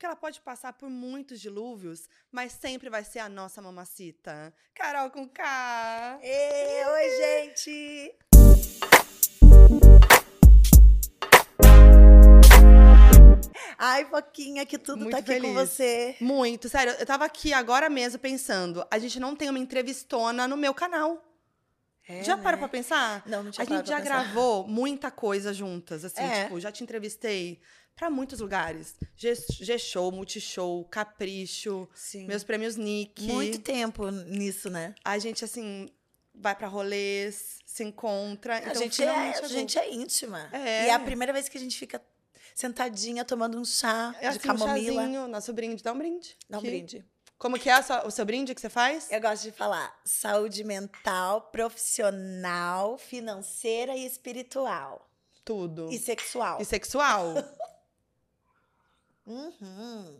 Porque ela pode passar por muitos dilúvios, mas sempre vai ser a nossa mamacita. Carol com K! Ei, oi, gente! Ai, Foquinha, que tudo Muito tá aqui feliz. com você. Muito, sério, eu tava aqui agora mesmo pensando, a gente não tem uma entrevistona no meu canal. É, já né? parou pra pensar? Não, não tinha A gente já pensar. gravou muita coisa juntas, assim, É. tipo, já te entrevistei pra muitos lugares. G-Show, Multishow, Capricho, Sim. meus prêmios Nick. Muito tempo nisso, né? A gente, assim, vai pra rolês, se encontra. a, então, gente é, a gente é íntima. É. E é a primeira vez que a gente fica sentadinha tomando um chá É de assim, um camomila. chazinho, nosso brinde. Dá um brinde. Dá um aqui. brinde. Como que é a sua- o seu brinde que você faz? Eu gosto de falar saúde mental, profissional, financeira e espiritual. Tudo. E sexual. E sexual. Uhum.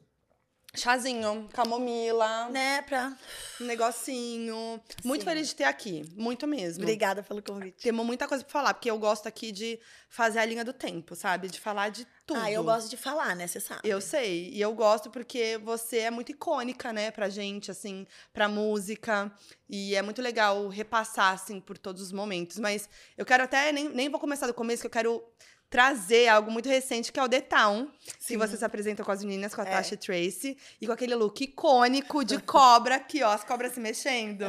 Chazinho, camomila, Né, pra... um negocinho. Muito Sim. feliz de ter aqui. Muito mesmo. Obrigada pelo convite. Temos muita coisa pra falar, porque eu gosto aqui de fazer a linha do tempo, sabe? De falar de tudo. Ah, eu gosto de falar, né? Você sabe. Eu sei. E eu gosto porque você é muito icônica, né, pra gente, assim, pra música. E é muito legal repassar, assim, por todos os momentos. Mas eu quero até, nem, nem vou começar do começo, que eu quero trazer algo muito recente, que é o The Town. Que Sim. você se apresenta com as meninas, com a É. Tasha Tracy. E com aquele look icônico de cobra aqui, ó, as cobras se mexendo.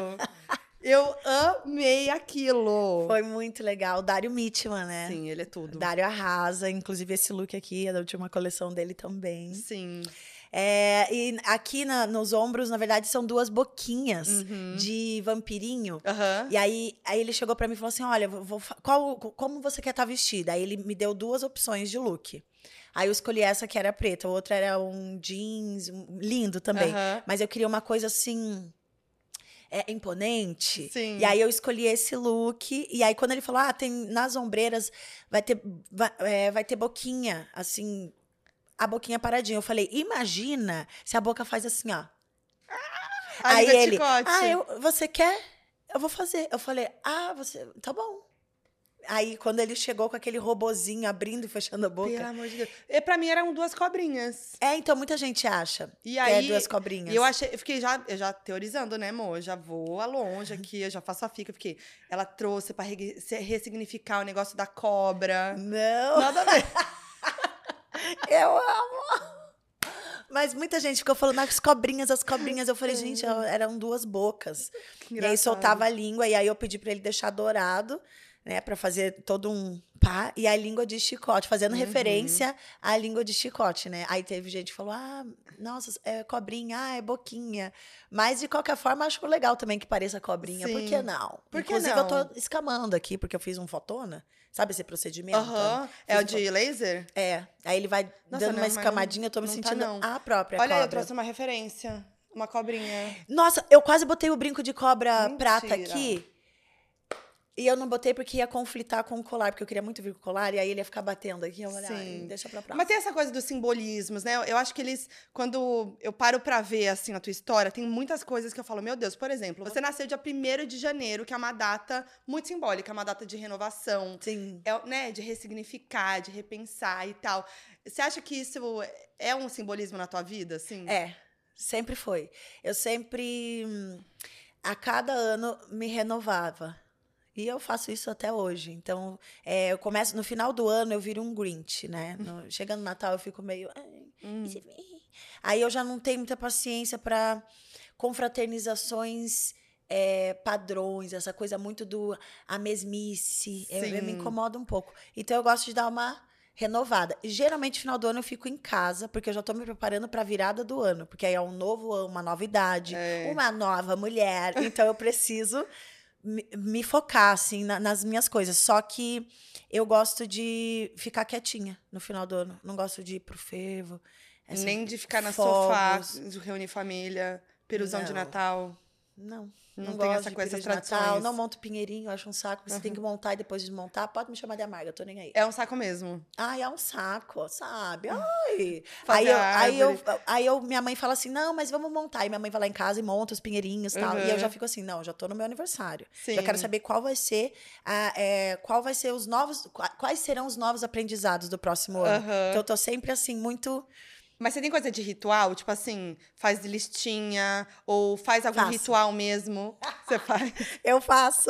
Eu amei aquilo. Foi muito legal. O Dário Mitman, né? Sim, ele é tudo. Dário arrasa. Inclusive, esse look aqui é da última coleção dele também. Sim. É, e aqui na- nos ombros, na verdade, são duas boquinhas Uhum. de vampirinho. Aham. E aí, aí ele chegou pra mim e falou assim: Olha, vou- qual, como você quer estar vestida? Aí ele me deu duas opções de look. Aí eu escolhi essa que era preta, a outra era um jeans, um- lindo também. Aham. Mas eu queria uma coisa assim. É, imponente. Sim. E aí eu escolhi esse look. E aí, quando ele falou: Ah, tem nas ombreiras, vai ter, vai, é, vai ter boquinha, assim, a boquinha paradinha. Eu falei: Imagina se a boca faz assim, ó. Aí, Aí ele, Chicote. ah, eu, você quer? Eu vou fazer. Eu falei, ah, você, tá bom. Aí, quando ele chegou com aquele robozinho abrindo e fechando a boca. Pelo amor de Deus. E pra mim eram duas cobrinhas. É, então muita gente acha E que aí, é duas cobrinhas. E eu achei, eu fiquei já, eu já teorizando, né, amor? Eu já vou a longe aqui, eu já faço a fica. Fiquei, ela trouxe pra re- ressignificar o negócio da cobra. Não, Nada a ver. eu amo. Mas muita gente ficou falando as cobrinhas, as cobrinhas. Eu falei, gente, eram duas bocas. E aí soltava a língua, e aí eu pedi pra ele deixar dourado, né, Pra fazer todo um pá, e a língua de chicote, fazendo Uhum. referência à língua de chicote, né? Aí teve gente que falou: "Ah, nossa, é cobrinha, ah, é boquinha". Mas de qualquer forma, acho legal também que pareça cobrinha, por Sim. que não? Por que Inclusive não? eu tô escamando aqui porque eu fiz um fotona, sabe esse procedimento? Aham. É o de laser? É, aí ele vai Nossa, dando não, uma mas escamadinha, eu tô me tá, sentindo não. a própria Olha aí, eu cobra. trouxe uma referência. Uma cobrinha. Nossa, eu quase botei o brinco de cobra Mentira. prata aqui. E eu não botei porque ia conflitar com o colar, porque eu queria muito vir com o colar, e aí ele ia ficar batendo aqui. Eu falei, Sim. deixa pra próxima. Mas tem essa coisa dos simbolismos, né? Eu- Eu acho que eles, quando eu paro pra ver, assim, a tua história, tem muitas coisas que eu falo, meu Deus, por exemplo, você nasceu dia 1 de janeiro, que é uma data muito simbólica, é uma data de renovação, Sim. é, né, de ressignificar, de repensar e tal. Você acha que isso é um simbolismo na tua vida, assim? É, sempre foi. Eu sempre, hum, a cada ano, me renovava. E eu faço isso até hoje. Então, é, eu começo, no final do ano, eu viro um Grinch, né? No- chegando no Natal, eu fico meio. "Ai, Hum. se- Aí eu já não tenho muita paciência para confraternizações é, padrões, essa coisa muito do a mesmice. Eu, eu me incomoda um pouco. Então eu gosto de dar uma renovada. Geralmente, final do ano, eu fico em casa, porque eu já tô me preparando pra virada do ano. Porque aí é um novo ano, uma nova idade, É. uma nova mulher. Então eu preciso me, me focar, assim, na- nas minhas coisas. Só que eu gosto de ficar quietinha no final do ano. Não gosto de ir pro fervo. Nem de ficar no fogos. sofá, de reunir família, peruzão de Não. Natal. Não. Não Não, tem essa coisa, de tradições. não monto pinheirinho, eu acho um saco. Você tem que montar e depois desmontar. Pode me chamar de amarga, eu tô nem aí. É um saco mesmo. Ai, é um saco, sabe? Ai. Fazer Aí, eu, aí, eu, aí eu, minha mãe fala assim: não, mas vamos montar. Aí minha mãe vai lá em casa e monta os pinheirinhos e tal. E eu já Uhum. fico assim: não, já tô no meu aniversário. Sim. Já quero saber qual vai ser, a, é, qual vai ser os novos. qua- Quais serão os novos aprendizados do próximo ano. Aham. Então eu tô sempre assim, muito. Mas você tem coisa de ritual? Tipo assim, faz listinha ou faz algum Faço. ritual mesmo? Você faz? Eu faço,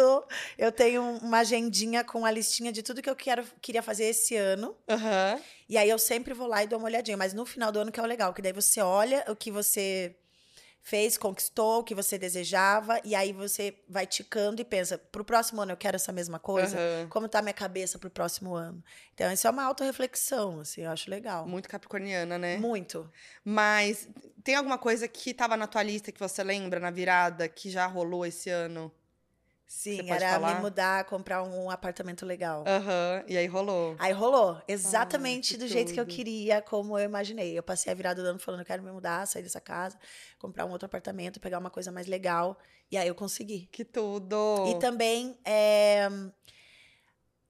eu tenho uma agendinha com a listinha de tudo que eu quero, queria fazer esse ano. Aham. E aí eu sempre vou lá e dou uma olhadinha. Mas no final do ano que é o legal, que daí você olha o que você fez, conquistou, o que você desejava, e aí você vai ticando e pensa, pro próximo ano eu quero essa mesma coisa? Aham. Como tá minha cabeça pro próximo ano? Então, isso é uma autorreflexão, assim, eu acho legal. Muito capricorniana, né? Muito. Mas tem alguma coisa que tava na tua lista que você lembra na virada que já rolou esse ano? Sim, era falar? me mudar, comprar um apartamento legal. Aham. E aí rolou. Aí rolou, exatamente que do jeito que eu tudo. queria, como eu imaginei. Eu passei a virada do ano falando, eu quero me mudar, sair dessa casa, comprar um outro apartamento, pegar uma coisa mais legal. E aí eu consegui. Que tudo! E também é,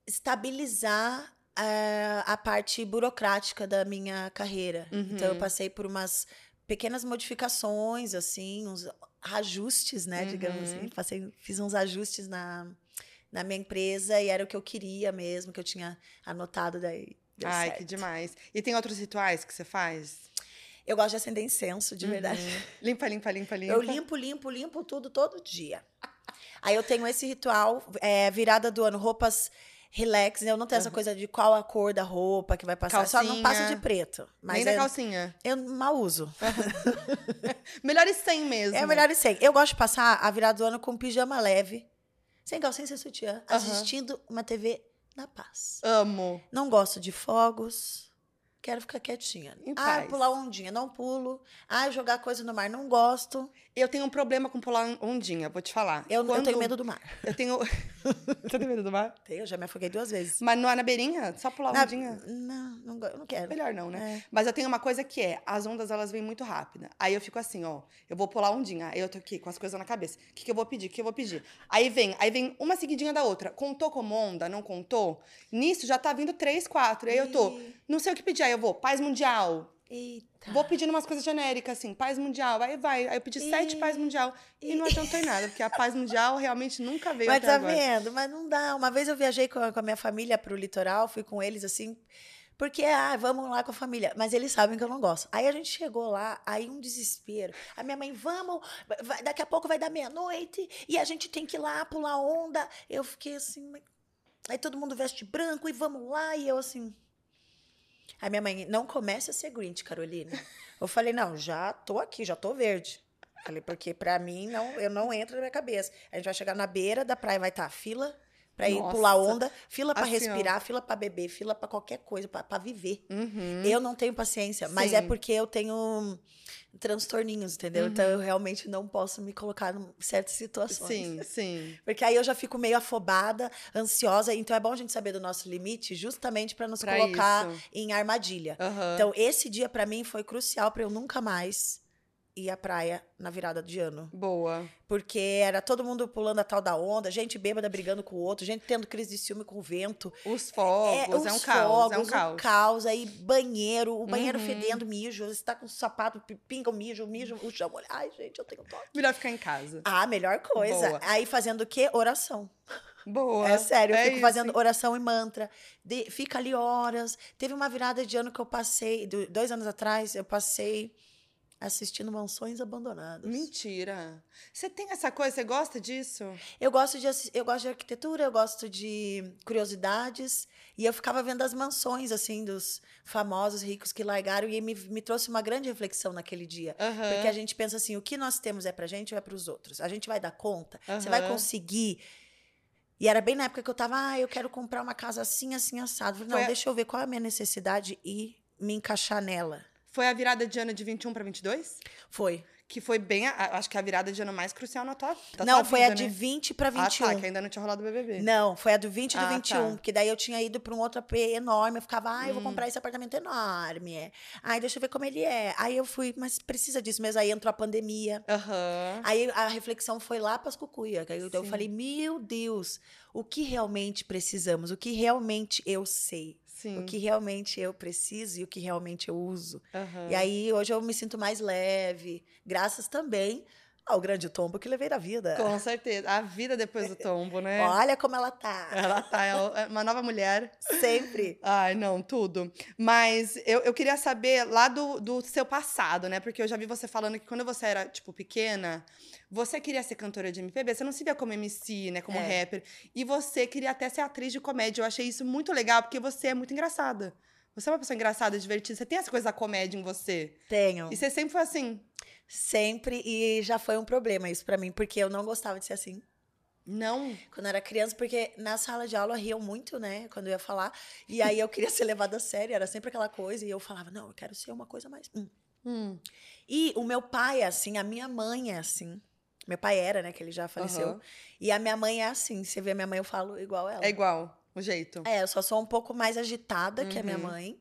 estabilizar é, a parte burocrática da minha carreira. Então eu Uhum. passei por umas pequenas modificações, assim, uns ajustes, né, digamos Uhum. assim. Passei, fiz uns ajustes na, na minha empresa e era o que eu queria mesmo, que eu tinha anotado daí. Ai, certo. que demais. E tem outros rituais que você faz? Eu gosto de acender incenso, de verdade. Uhum. Limpa, limpa, limpa, limpa. Eu limpo, limpo, limpo tudo todo dia. Aí eu tenho esse ritual, é, virada do ano, roupas relax. né? Eu não tenho essa coisa de qual a cor da roupa que vai passar. Só não Calcinha. de preto. Mas Nem da é- calcinha. eu mal uso. Melhor e sem mesmo. É melhor e sem. Eu gosto de passar a virada do ano com pijama leve, sem calcinha, sem sutiã, Aham. assistindo uma TV na paz. Amo. Não gosto de fogos. Quero ficar quietinha. Em ah, paz. pular ondinha, não pulo. Ah, jogar coisa no mar, não gosto. Eu tenho um problema com pular ondinha, vou te falar. Eu, eu Quando- tenho medo do mar. Eu tenho. Você tem medo do mar? Tenho, já me afoguei duas vezes. Mas não é na beirinha? Só pular Na- ondinha? Não, não, eu não quero. Melhor não, né? É. Mas eu tenho uma coisa que é, as ondas elas vêm muito rápida. Aí eu fico assim, ó, eu vou pular ondinha. Aí eu tô aqui com as coisas na cabeça. O que, que eu vou pedir? O que eu vou pedir? Aí vem, aí vem uma seguidinha da outra. Contou como onda? Não contou? Nisso já tá vindo três, quatro. Aí eu tô, não sei o que pedir. Aí eu vou, paz mundial. Eita. Vou pedindo umas coisas genéricas, assim, paz mundial. Aí vai. Aí eu pedi sete Ih. paz mundial. E não adiantou em nada, porque a paz mundial realmente nunca veio Mas tá agora. vendo? Mas não dá. Uma vez eu viajei com a, com a minha família pro litoral, fui com eles assim. Porque, ah, vamos lá com a família. Mas eles sabem que eu não gosto. Aí a gente chegou lá, aí um desespero. A minha mãe, vamos, vai- daqui a pouco vai dar meia-noite e a gente tem que ir lá pular onda. Eu fiquei assim. Aí todo mundo veste branco e vamos lá. E eu assim. Aí minha mãe, não comece a ser Grinch, Carolina. Eu falei, não, já tô aqui, já tô verde. Falei, porque pra mim não, eu não entro na minha cabeça. A gente vai chegar na beira da praia, vai estar fila pra ir Nossa. pular onda, fila pra Assim, ó. respirar, fila pra beber, fila pra qualquer coisa, pra pra viver. Uhum. Eu não tenho paciência, mas é Sim. porque eu tenho transtorninhos, entendeu? Então eu realmente não posso me colocar em certas situações. Sim, sim. Porque aí eu já fico meio afobada, ansiosa. Então é bom a gente saber do nosso limite, justamente pra nos Pra colocar isso. em armadilha. Aham. Então esse dia pra mim foi crucial pra eu nunca mais ir à praia na virada de ano. Boa. Porque era todo mundo pulando a tal da onda, gente bêbada brigando com o outro, gente tendo crise de ciúme com o vento. Os fogos, é, um os caos, é um fogos, caos. o caos, aí banheiro, o banheiro Uhum. fedendo mijo, você tá com o sapato, pi- pinga o mijo, o mijo, o chão. Ai, gente, eu tenho toque. Melhor ficar em casa. Ah, melhor coisa. Boa. Aí fazendo o quê? Oração. Boa. É sério, eu É fico isso, fazendo oração e mantra. De- fica ali horas. Teve uma virada de ano que eu passei, do- dois anos atrás, eu passei assistindo Mansões Abandonadas. Mentira. Você tem essa coisa, você gosta disso? Eu gosto de eu gosto de arquitetura, eu gosto de curiosidades e eu ficava vendo as mansões assim dos famosos ricos que largaram e me, me trouxe uma grande reflexão naquele dia. Aham. Porque a gente pensa assim, o que nós temos é pra gente ou é pros outros? A gente vai dar conta? Você vai conseguir? E era bem na época que eu tava, ah, eu quero comprar uma casa assim, assim, assado. Falei, não, Foi deixa eu ver qual é a minha necessidade e me encaixar nela. Foi a virada de ano de 21 para 22? Foi. que foi bem, a- acho que a virada de ano mais crucial na tua, não, tua foi vida, a de né? 20 pra Ah, 21. tá, que ainda não tinha rolado o BBB. Não, foi a do 20 e do Ah, 21. tá. Porque daí eu tinha ido pra um outro AP enorme. Eu ficava, ai, eu Hum. vou comprar esse apartamento enorme. é. Ai, deixa eu ver como ele é. Aí eu fui, mas precisa disso mesmo. Aí entrou a pandemia. Aham. Aí a reflexão foi lá para as cucuia. que Aí eu, eu falei, meu Deus, o que realmente precisamos? O que realmente eu sei? Sim. O que realmente eu preciso e o que realmente eu uso? Aham. E aí hoje eu me sinto mais leve, graças também ao grande tombo que levei da vida. Com certeza. A vida depois do tombo, né? Olha como ela tá. Ela tá, é uma nova mulher. Sempre. Ai, não, tudo. Mas eu, eu queria saber lá do, do seu passado, né? Porque eu já vi você falando que quando você era, tipo, pequena, você queria ser cantora de MPB, você não se via como MC, né? Como É. rapper. E você queria até ser atriz de comédia. Eu achei isso muito legal, porque você é muito engraçada. Você é uma pessoa engraçada, divertida. Você tem essa coisa da comédia em você. Tenho. E você sempre foi assim. Sempre. E já foi um problema isso pra mim, porque eu não gostava de ser assim. Não. Quando eu era criança, porque na sala de aula riam muito, né? Quando eu ia falar. E aí eu queria ser levada a sério, era sempre aquela coisa. E eu falava, não, eu quero ser uma coisa mais. hum. Hum. E o meu pai é assim, a minha mãe é assim. Meu pai era, né? Que ele já faleceu. Aham. E a minha mãe é assim. Você vê a minha mãe, eu falo igual ela. É igual, o jeito. É, eu só sou um pouco mais agitada que a minha Uhum. mãe.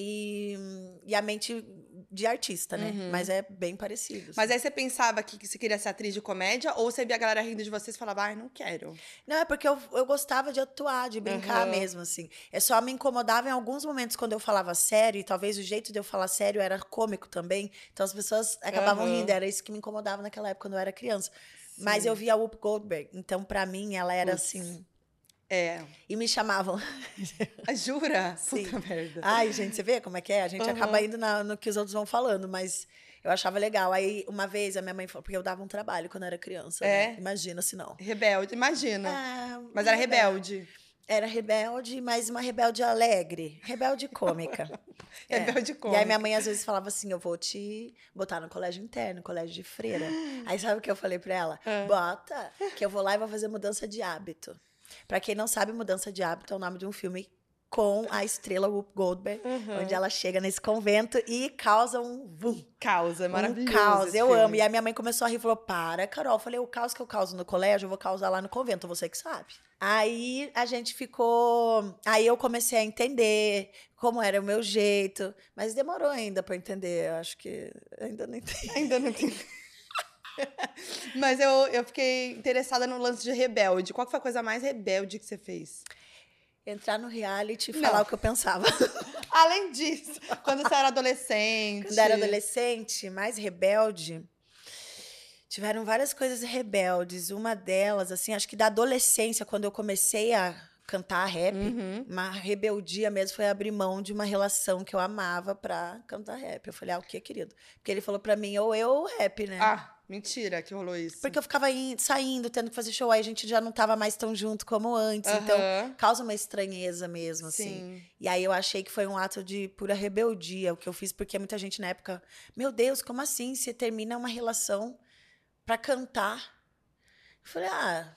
E, e a mente de artista, né? Uhum. Mas é bem parecido. Mas assim. aí você pensava que, você queria ser atriz de comédia ou você via a galera rindo de você e falava, ai, não quero. Não, é porque eu, eu gostava de atuar, de brincar Aham. mesmo, assim. É só me incomodava em alguns momentos quando eu falava sério, e talvez o jeito de eu falar sério era cômico também. Então as pessoas acabavam Aham. rindo, era isso que me incomodava naquela época quando eu era criança. Mas Sim. eu via a Whoop Goldberg, então pra mim ela era Putz. assim. É. E me chamavam. Ah, Jura? Sim. Puta merda. Ai, gente, você vê como é que é? A gente Aham. acaba indo na- no que os outros vão falando, mas eu achava legal. Aí, uma vez, a minha mãe falou, porque eu dava um trabalho quando eu era criança. É? né? Imagina se não. Rebelde, imagina. Ah, Mas era rebelde. Era rebelde, mas uma rebelde alegre. Rebelde cômica. É. Rebelde E aí cômica. minha mãe às vezes falava assim, eu vou te botar no colégio interno, colégio de freira. Aí sabe o que eu falei pra ela? Ah. Bota, que eu vou lá e vou fazer mudança de hábito. Pra quem não sabe, mudança de hábito é o nome de um filme com a estrela Whoop Goldberg, Uhum. onde ela chega nesse convento e causa um vum, Causa, é maravilhoso. um caos. Eu filme. amo. E a minha mãe começou a rir e falou: Para, Carol. Eu falei: O caos que eu causo no colégio, eu vou causar lá no convento, você que sabe. Aí a gente ficou. Aí eu comecei a entender como era o meu jeito, mas demorou ainda pra entender. Eu acho que ainda não entendi. Ainda não tem. Mas eu, eu fiquei interessada no lance de rebelde. Qual foi a coisa mais rebelde que você fez? Entrar no reality e Não. falar o que eu pensava. Além disso, quando você era adolescente. Quando eu era adolescente, mais rebelde, tiveram várias coisas rebeldes. Uma delas, assim, acho que da adolescência, quando eu comecei a cantar rap, Uhum. uma rebeldia mesmo foi abrir mão de uma relação que eu amava pra cantar rap. Eu falei, ah, o que, querido? Porque ele falou pra mim, ou eu ou rap, né? Ah, mentira que rolou isso. Porque eu ficava in- saindo, tendo que fazer show, aí a gente já não tava mais tão junto como antes. Então, Aham. causa uma estranheza mesmo, assim. Sim. E aí eu achei que foi um ato de pura rebeldia o que eu fiz, porque muita gente na época, meu Deus, como assim? Você termina uma relação pra cantar? Eu falei, ah,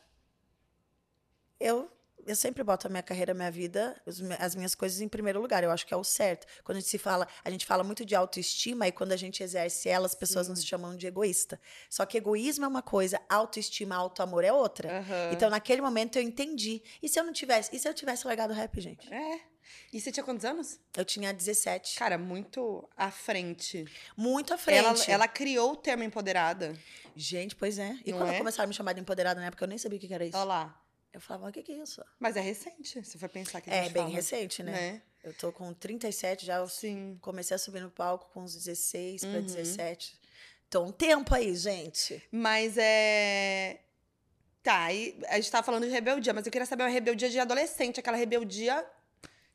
eu, eu sempre boto a minha carreira, a minha vida, as minhas coisas em primeiro lugar. Eu acho que é o certo. Quando a gente se fala, a gente fala muito de autoestima e quando a gente exerce ela, as pessoas nos chamam de egoísta. Só que egoísmo é uma coisa, autoestima, autoamor é outra. Aham. Então, naquele momento, eu entendi. E se eu não tivesse? E se eu tivesse largado o rap, gente? É. E você tinha quantos anos? Eu tinha 17. Cara, muito à frente. Muito à Ela, frente. ela criou o termo empoderada. Gente, pois é. E Não quando é? começaram a me chamar de empoderada na época, eu nem sabia o que que era isso. Olha lá. Eu falava, o que, que é isso? Mas é recente, se for pensar que É, bem fala, recente, né? né? Eu tô com 37 já. Eu Sim. comecei a subir no palco com uns 16 para Uhum. 17. Tô um tempo aí, gente. Mas é. Tá, e a gente tava falando de rebeldia, mas eu queria saber uma rebeldia de adolescente, aquela rebeldia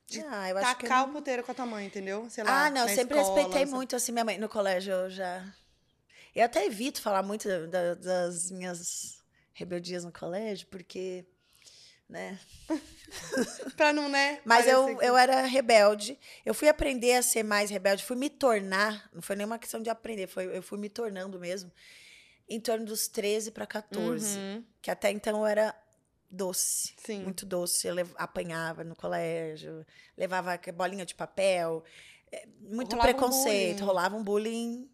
de ah, eu acho que. eu tacar não- o puteiro com a tua mãe, entendeu? Sei lá. Ah, não, na sempre escola, respeitei muito assim minha mãe no colégio. Eu já. Eu até evito falar muito da- das minhas rebeldias no colégio, porque. Né? Pra não, né? Mas eu, que- eu era rebelde. Eu fui aprender a ser mais rebelde, fui me tornar. Não foi nenhuma questão de aprender, foi, eu fui me tornando mesmo. Em torno dos 13 para 14. Uhum, Que até então eu era doce. Sim. Muito doce. Eu lev- apanhava no colégio, levava bolinha de papel. é, Muito Rolava um preconceito, bullying. rolava um bullying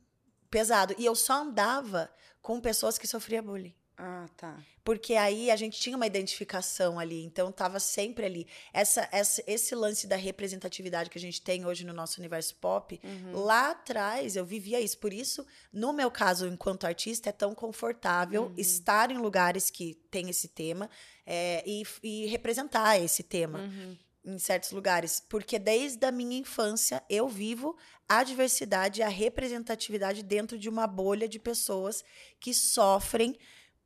pesado. E eu só andava com pessoas que sofriam bullying. Ah, tá. Porque aí a gente tinha uma identificação ali, então estava sempre ali. Essa, essa, esse lance da representatividade que a gente tem hoje no nosso universo pop, Uhum. lá atrás eu vivia isso. Por isso, no meu caso, enquanto artista, é tão confortável Uhum. estar em lugares que tem esse tema é, e, e representar esse tema Uhum. em certos lugares, porque desde a minha infância eu vivo a diversidade e a representatividade dentro de uma bolha de pessoas que sofrem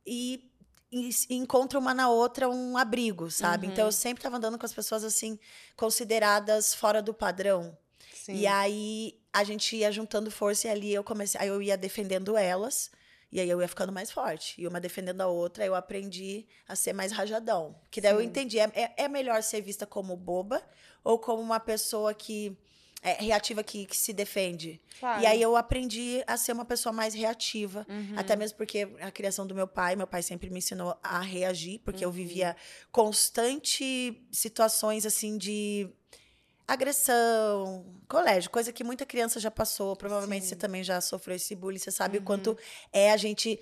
e, e encontram uma na outra um abrigo, sabe? Então eu sempre estava andando com as pessoas assim consideradas fora do padrão. Sim. E aí a gente ia juntando força e ali eu comecei, aí eu ia defendendo elas. E aí eu ia ficando mais forte. E uma defendendo a outra, eu aprendi a ser mais rajadão. Que daí eu Sim. entendi, é, é- é melhor ser vista como boba ou como uma pessoa que é reativa que, que se defende. Claro. E aí eu aprendi a ser uma pessoa mais reativa. Uhum. Até mesmo porque a criação do meu pai, meu pai sempre me ensinou a reagir, porque Uhum. eu vivia constante situações assim de agressão, colégio, coisa que muita criança já passou. Provavelmente Sim. você também já sofreu esse bullying, você sabe o Uhum. quanto é a gente.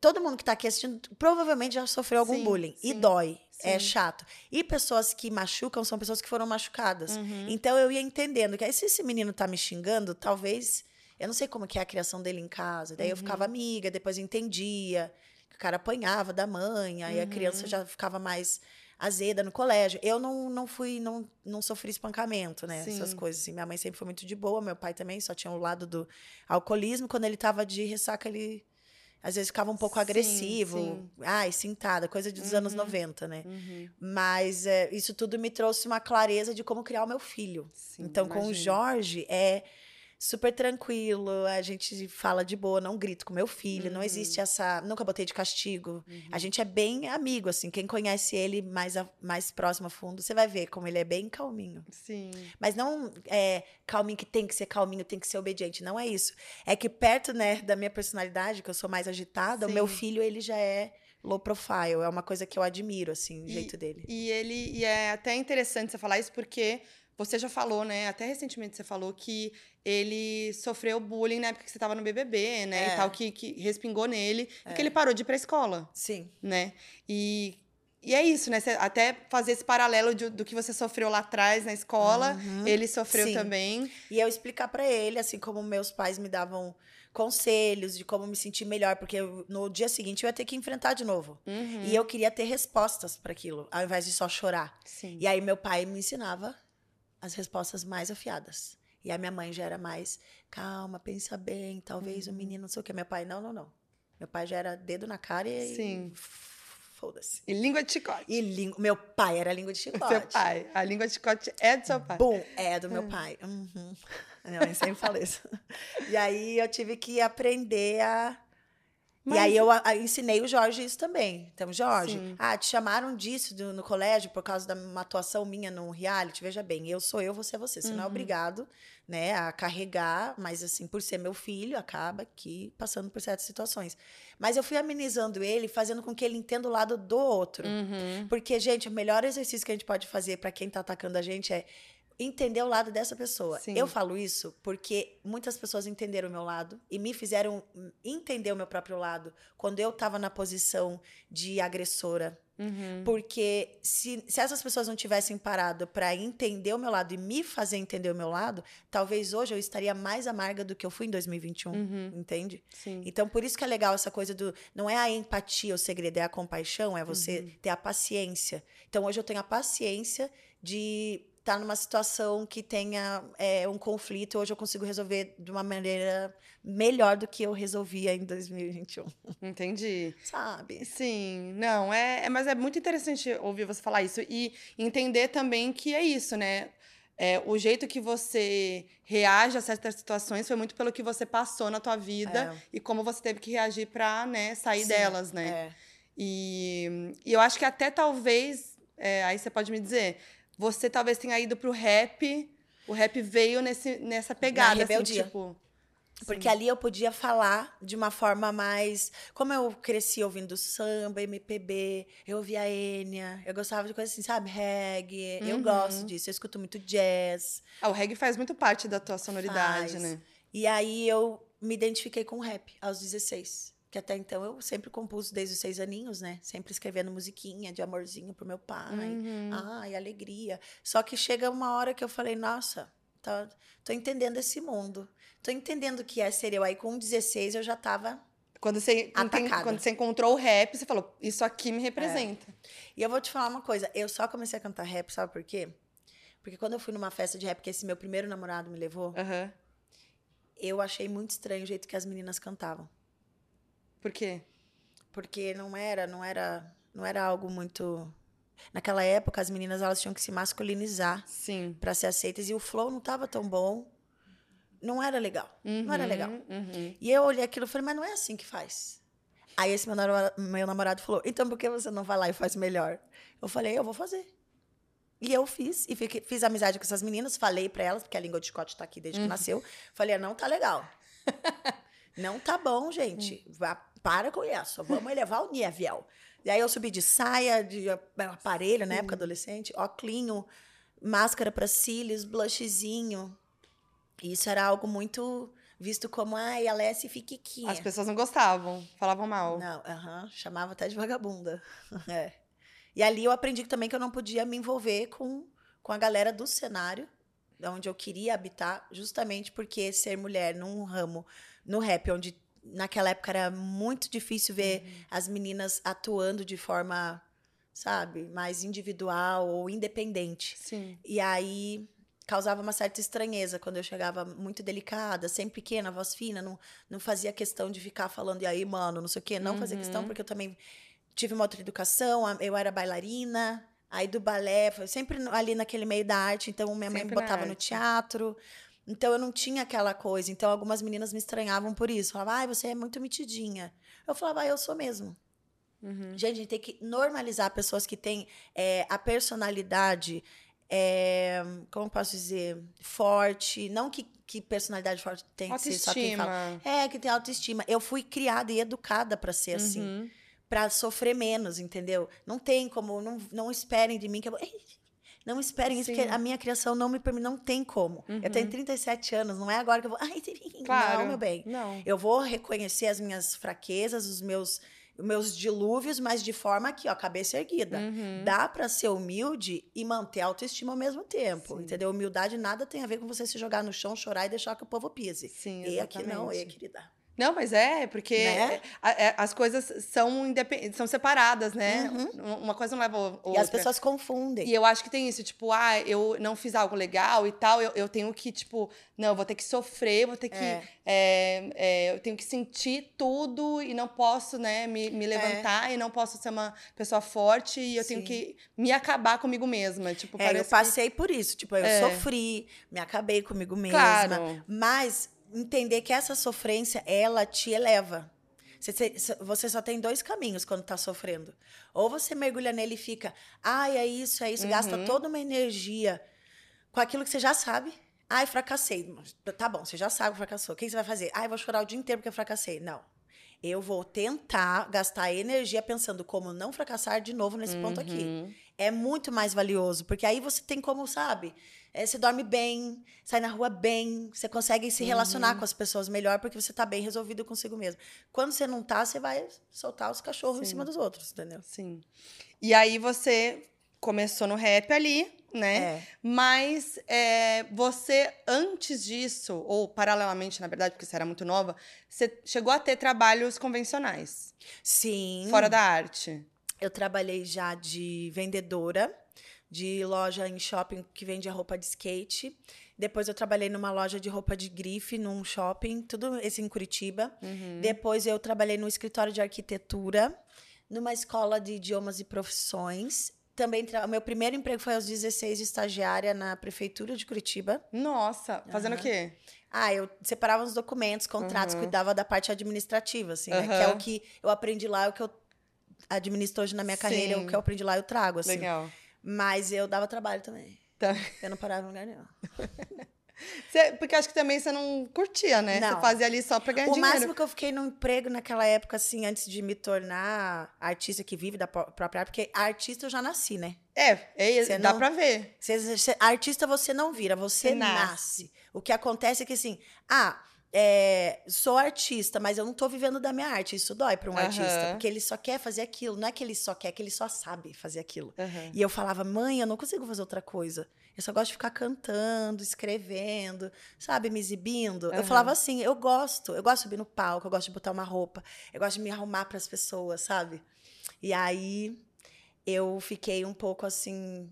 Todo mundo que tá aqui assistindo provavelmente já sofreu algum Sim, bullying. E sim, dói. É chato. E pessoas que machucam são pessoas que foram machucadas. Uhum. Então eu ia entendendo que aí se esse menino tá me xingando, talvez. Eu não sei como que é a criação dele em casa. Daí eu Uhum. ficava amiga, depois eu entendia. que O cara apanhava da mãe, aí a Uhum. criança já ficava mais azeda no colégio. Eu não, não fui, não, não sofri espancamento, né? Essas Sim. coisas. Assim. Minha mãe sempre foi muito de boa, meu pai também, só tinha o lado do alcoolismo. Quando ele tava de ressaca, ele às vezes ficava um pouco Sim, agressivo. sim. Ai, cintada, coisa dos anos Uhum. 90, né? Uhum. Mas é, isso tudo me trouxe uma clareza de como criar o meu filho. Sim, então, com o. Jorge, é super tranquilo, a gente fala de boa, não grito com meu filho, não Uhum. existe essa. Nunca botei de castigo. Uhum. A gente é bem amigo, assim. Quem conhece ele mais, a- mais próximo a fundo, você vai ver como ele é bem calminho. Sim. Mas não é calminho que tem que ser calminho, tem que ser obediente. Não é isso. É que perto, né, da minha personalidade, que eu sou mais agitada, o meu Sim. filho, ele já é low profile. É uma coisa que eu admiro, assim, o jeito dele. E ele e é até interessante você falar isso porque você já falou, né? Até recentemente você falou que ele sofreu bullying na época que você estava no BBB, né? É. E tal, que, que respingou nele. Porque É. ele parou de ir pra escola, Sim. né? E, e é isso, né? Você até fazer esse paralelo de- do que você sofreu lá atrás na escola, Uhum. ele sofreu Sim. também. E eu explicar pra ele, assim como meus pais me davam conselhos de como me sentir melhor, porque eu- no dia seguinte eu ia ter que enfrentar de novo. Uhum. E eu queria ter respostas para aquilo, ao invés de só chorar. Sim. E aí meu pai me ensinava as respostas mais afiadas. E a minha mãe já era mais, calma, pensa bem, talvez Uhum. o menino não sei o que. Meu pai, não, não, não. Meu pai já era dedo na cara e. Sim. Foda-se. E língua de chicote. E língua. Meu pai era língua de chicote. Seu pai. A língua de chicote é do seu pai. Bom, é do meu pai. Uhum. A minha mãe sempre fala isso. E aí eu tive que aprender a. Mas- E aí eu ensinei o Jorge isso também. Então, Jorge, Sim. ah, te chamaram disso do- no colégio por causa de uma atuação minha num reality. Veja bem, eu sou eu, você é você. Você não é Uhum. obrigado, né, a carregar, mas assim, por ser meu filho, acaba aqui passando por certas situações. Mas eu fui amenizando ele, fazendo com que ele entenda o lado do outro. Uhum. Porque, gente, o melhor exercício que a gente pode fazer para quem tá atacando a gente é entender o lado dessa pessoa. Sim. Eu falo isso porque muitas pessoas entenderam o meu lado e me fizeram entender o meu próprio lado quando eu tava na posição de agressora. Uhum. Porque se, se essas pessoas não tivessem parado para entender o meu lado e me fazer entender o meu lado, talvez hoje eu estaria mais amarga do que eu fui em 2021, Uhum. entende? Sim. Então, por isso que é legal essa coisa do. Não é a empatia o segredo, é a compaixão, é Uhum. você ter a paciência. Então, hoje eu tenho a paciência de estar numa situação que tenha é, um conflito. Hoje eu consigo resolver de uma maneira melhor do que eu resolvia em 2021. Entendi. Sabe? Sim, não, é, é- mas é muito interessante ouvir você falar isso e entender também que é isso, né? É, o jeito que você reage a certas situações foi muito pelo que você passou na tua vida É. e como você teve que reagir pra, né, sair Sim, delas, né? É. E, e eu acho que até talvez, é, aí você pode me dizer, você talvez tenha ido pro rap, o rap veio nesse, nessa pegada, assim, rebeldia. tipo... Porque ali eu podia falar de uma forma mais. Como eu cresci ouvindo samba, MPB, eu ouvia Enya, eu gostava de coisas assim, sabe? Reggae. Eu Uhum. gosto disso, eu escuto muito jazz. Ah, o reggae faz muito parte da tua sonoridade, Faz. né? E aí eu me identifiquei com rap aos 16. Que até então eu sempre compus desde os seis aninhos, né? Sempre escrevendo musiquinha de amorzinho pro meu pai. Uhum. Ai, alegria. Só que chega uma hora que eu falei, nossa, tá, tô entendendo esse mundo. Tô entendendo o que é ser eu. Aí com 16 eu já tava. Quando você, Atacada. quando você encontrou o rap, você falou, isso aqui me representa. E eu vou te falar uma coisa, eu só comecei a cantar rap, sabe por quê? Porque quando eu fui numa festa de rap que esse meu primeiro namorado me levou, Aham. eu achei muito estranho o jeito que as meninas cantavam. Por quê? porque não era, não era, não era algo muito Naquela época as meninas elas tinham que se masculinizar Sim. para ser aceitas e o flow não tava tão bom. Não era legal. Não era legal. Uhum. E eu olhei aquilo e falei, mas não é assim que faz. Aí esse meu namorado, meu namorado falou, então por que você não vai lá e faz melhor? Eu falei, eu vou fazer. E eu fiz, e fiquei- fiz amizade com essas meninas, falei pra elas, porque a língua de chicote tá aqui desde que nasceu. Falei, não tá legal. não tá bom, gente. Vá, para com isso, vamos elevar o nível. E aí eu subi de saia, de a- aparelho, na época adolescente, óculinho, máscara pra cílios, blushzinho. E isso era algo muito visto como, ai, a Alessia fiquiquinha. As pessoas não gostavam, falavam mal. Não, aham, chamava até de vagabunda. É. E ali eu aprendi também que eu não podia me envolver com, com a galera do cenário, onde eu queria habitar, justamente porque ser mulher num ramo, no rap, onde naquela época era muito difícil ver as meninas atuando de forma, sabe, mais individual ou independente. Sim. E aí causava uma certa estranheza quando eu chegava muito delicada, sempre pequena, voz fina, não, não fazia questão de ficar falando, e aí, mano, não sei o quê. Não fazia questão, porque eu também tive uma outra educação, eu era bailarina, aí do balé, foi sempre ali naquele meio da arte, então minha mãe me Sempre botava no teatro. Então eu não tinha aquela coisa. Então algumas meninas me estranhavam por isso. Falavam, ai, você é muito mitidinha. Eu falava, ah, eu sou mesmo. Uhum. Gente, a gente tem que normalizar pessoas que têm é, a personalidade, é, como posso dizer, forte. Não que, que personalidade forte tem que ser só quem fala. Autoestima. É, que tem autoestima. Eu fui criada e educada pra ser assim. Uhum. Pra sofrer menos, entendeu? Não tem como, não, não esperem de mim que eu Não esperem isso, Sim. porque a minha criação não me permite, não tem como. Eu tenho 37 anos, não é agora que eu vou. Ai, Claro. não, meu bem. Não. Eu vou reconhecer as minhas fraquezas, os meus, os meus dilúvios, mas de forma aqui, ó, cabeça erguida. Uhum. Dá pra ser humilde e manter a autoestima ao mesmo tempo, Sim. entendeu? Humildade nada tem a ver com você se jogar no chão, chorar e deixar que o povo pise. Sim, e aqui não, e exatamente. querida. Não, mas é, porque Né? a- é, as coisas são, independ... são separadas, né? Uma coisa não leva a outra. Uhum. E as pessoas confundem. E eu acho que tem isso, tipo, ah, eu não fiz algo legal e tal, eu, eu tenho que, tipo, não, eu vou ter que sofrer, vou ter que. É. é, é, eu tenho que sentir tudo e não posso, né, me, me levantar e não posso ser uma pessoa forte e eu tenho Sim. que me acabar comigo mesma. Tipo, É, eu parece que- passei por isso. Tipo, eu É. sofri, me acabei comigo mesma. Claro. Mas entender que essa sofrência, ela te eleva. Você, você- só tem dois caminhos quando tá sofrendo. Ou você mergulha nele e fica, ai, é isso, é isso, gasta Uhum. toda uma energia com aquilo que você já sabe. Ai, fracassei. Tá bom, você já sabe que fracassou. O que você vai fazer? Ai, vou chorar o dia inteiro porque eu fracassei. Não. Eu vou tentar gastar energia pensando como não fracassar de novo nesse ponto aqui Uhum. é muito mais valioso, porque aí você tem como, sabe? É, você dorme bem, sai na rua bem, você consegue se relacionar com as pessoas melhor porque você tá bem resolvido consigo mesmo. Quando você não tá, você vai soltar os cachorros em Sim. cima dos outros, entendeu? Sim. E aí você começou no rap ali, né? É. Mas é, você, antes disso, ou paralelamente, na verdade, porque você era muito nova, você chegou a ter trabalhos convencionais, Sim. fora da arte. Eu trabalhei já de vendedora, de loja em shopping que vende a roupa de skate. Depois eu trabalhei numa loja de roupa de grife, num shopping, tudo esse em Curitiba. Uhum. Depois eu trabalhei no escritório de arquitetura, numa escola de idiomas e profissões. Também, tra- meu primeiro emprego foi aos 16 de estagiária na prefeitura de Curitiba. Nossa, fazendo o Aham. quê? Ah, eu separava os documentos, contratos, Uhum. cuidava da parte administrativa, assim, né? Que é o que eu aprendi lá, é o que eu administro hoje na minha carreira, é Sim. o que eu aprendi lá eu trago, assim. Legal. Mas eu dava trabalho também. Tá. Eu não parava em lugar nenhum. Você- porque acho que também você não curtia, né? Você Não. fazia ali só pra ganhar O dinheiro. máximo que eu fiquei no emprego naquela época, assim, antes de me tornar artista que vive da pró- própria arte, porque artista eu já nasci, né? É, é Você dá não- pra ver. Você- você- artista você não vira, você Você nasce. nasce. O que acontece é que, assim, ah, é, sou artista, mas eu não tô vivendo da minha arte. Isso dói para um Aham. artista, porque ele só quer fazer aquilo. Não é que ele só quer, é que ele só sabe fazer aquilo. Aham. E eu falava, mãe, eu não consigo fazer outra coisa. Eu só gosto de ficar cantando, escrevendo, sabe, me exibindo. Eu Aham. falava assim, eu gosto, eu gosto de subir no palco, eu gosto de botar uma roupa, eu gosto de me arrumar para as pessoas, sabe? E aí eu fiquei um pouco assim.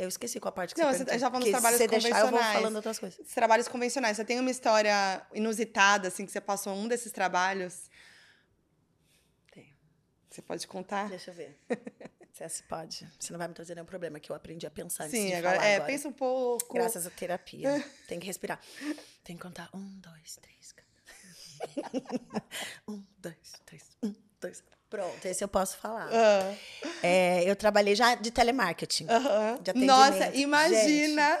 Eu esqueci qual a parte que Não, você você perguntou. já falou dos trabalhos você deixar, eu vou convencionais. falando outras coisas. Os trabalhos convencionais. Você tem uma história inusitada, assim, que você passou um desses trabalhos? Tenho. Você pode contar? Deixa eu ver. Se essa pode. Você não vai me trazer nenhum problema, que eu aprendi a pensar antes Sim, agora, é, agora. pensa um pouco. Graças à terapia. Tem que respirar. Tem que contar. Um, dois, três. um, dois, três. Um, dois. Pronto, esse eu posso falar. Ah, É, eu trabalhei já de telemarketing. De. Nossa, imagina!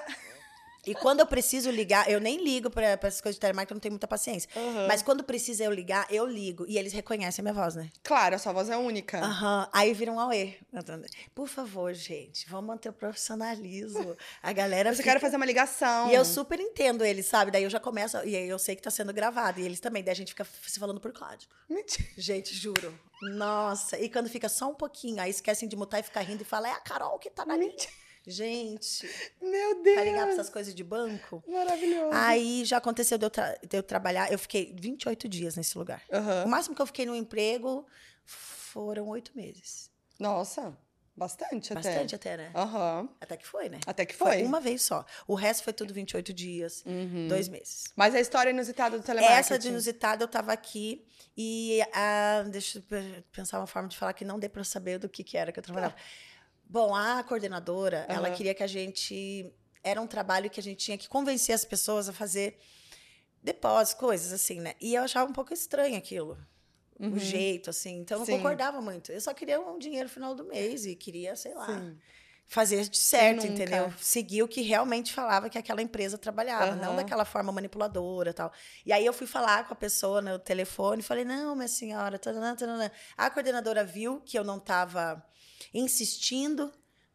E quando eu preciso ligar, eu nem ligo para essas coisas de telemarketing, eu não tenho muita paciência. Aham. Mas quando precisa eu ligar, eu ligo. E eles reconhecem a minha voz, né? Claro, a sua voz é única. Aham. Aí vira um auê. Por favor, gente, vamos manter o profissionalismo. A galera Você fica... quer fazer uma ligação. E eu super entendo eles, sabe? Daí eu já começo, e aí eu sei que tá sendo gravado. E eles também, daí a gente fica se falando por código. Mentira. Gente, juro. Nossa. E quando fica só um pouquinho, aí esquecem de mutar e fica rindo e fala, é a Carol que tá na linha. Gente, Meu Deus. tá ligado pra essas coisas de banco? Maravilhoso. Aí já aconteceu de eu, tra- de eu trabalhar, eu fiquei 28 dias nesse lugar. Aham. O máximo que eu fiquei no emprego foram oito meses. Nossa, bastante até. Bastante até, né? Aham. Até que foi, né? Até que foi. uma vez só. O resto foi tudo 28 dias, Uhum. dois meses. Mas a história inusitada do telemarketing. Essa de inusitada, eu tava aqui e ah, deixa eu pe- pensar uma forma de falar que não dê pra eu saber do que, que era que eu trabalhava. Bom, a coordenadora, ela Aham. queria que a gente. Era um trabalho que a gente tinha que convencer as pessoas a fazer depósitos, coisas assim, né? E eu achava um pouco estranho aquilo. Uhum. O jeito, assim. Então, eu Sim. não concordava muito. Eu só queria um dinheiro no final do mês e queria, sei lá, Sim. fazer de certo, entendeu? Seguir o que realmente falava que aquela empresa trabalhava, não Aham. daquela forma manipuladora e tal. E aí eu fui falar com a pessoa no telefone e falei: não, minha senhora, tananã, tananã. a coordenadora viu que eu não estava insistindo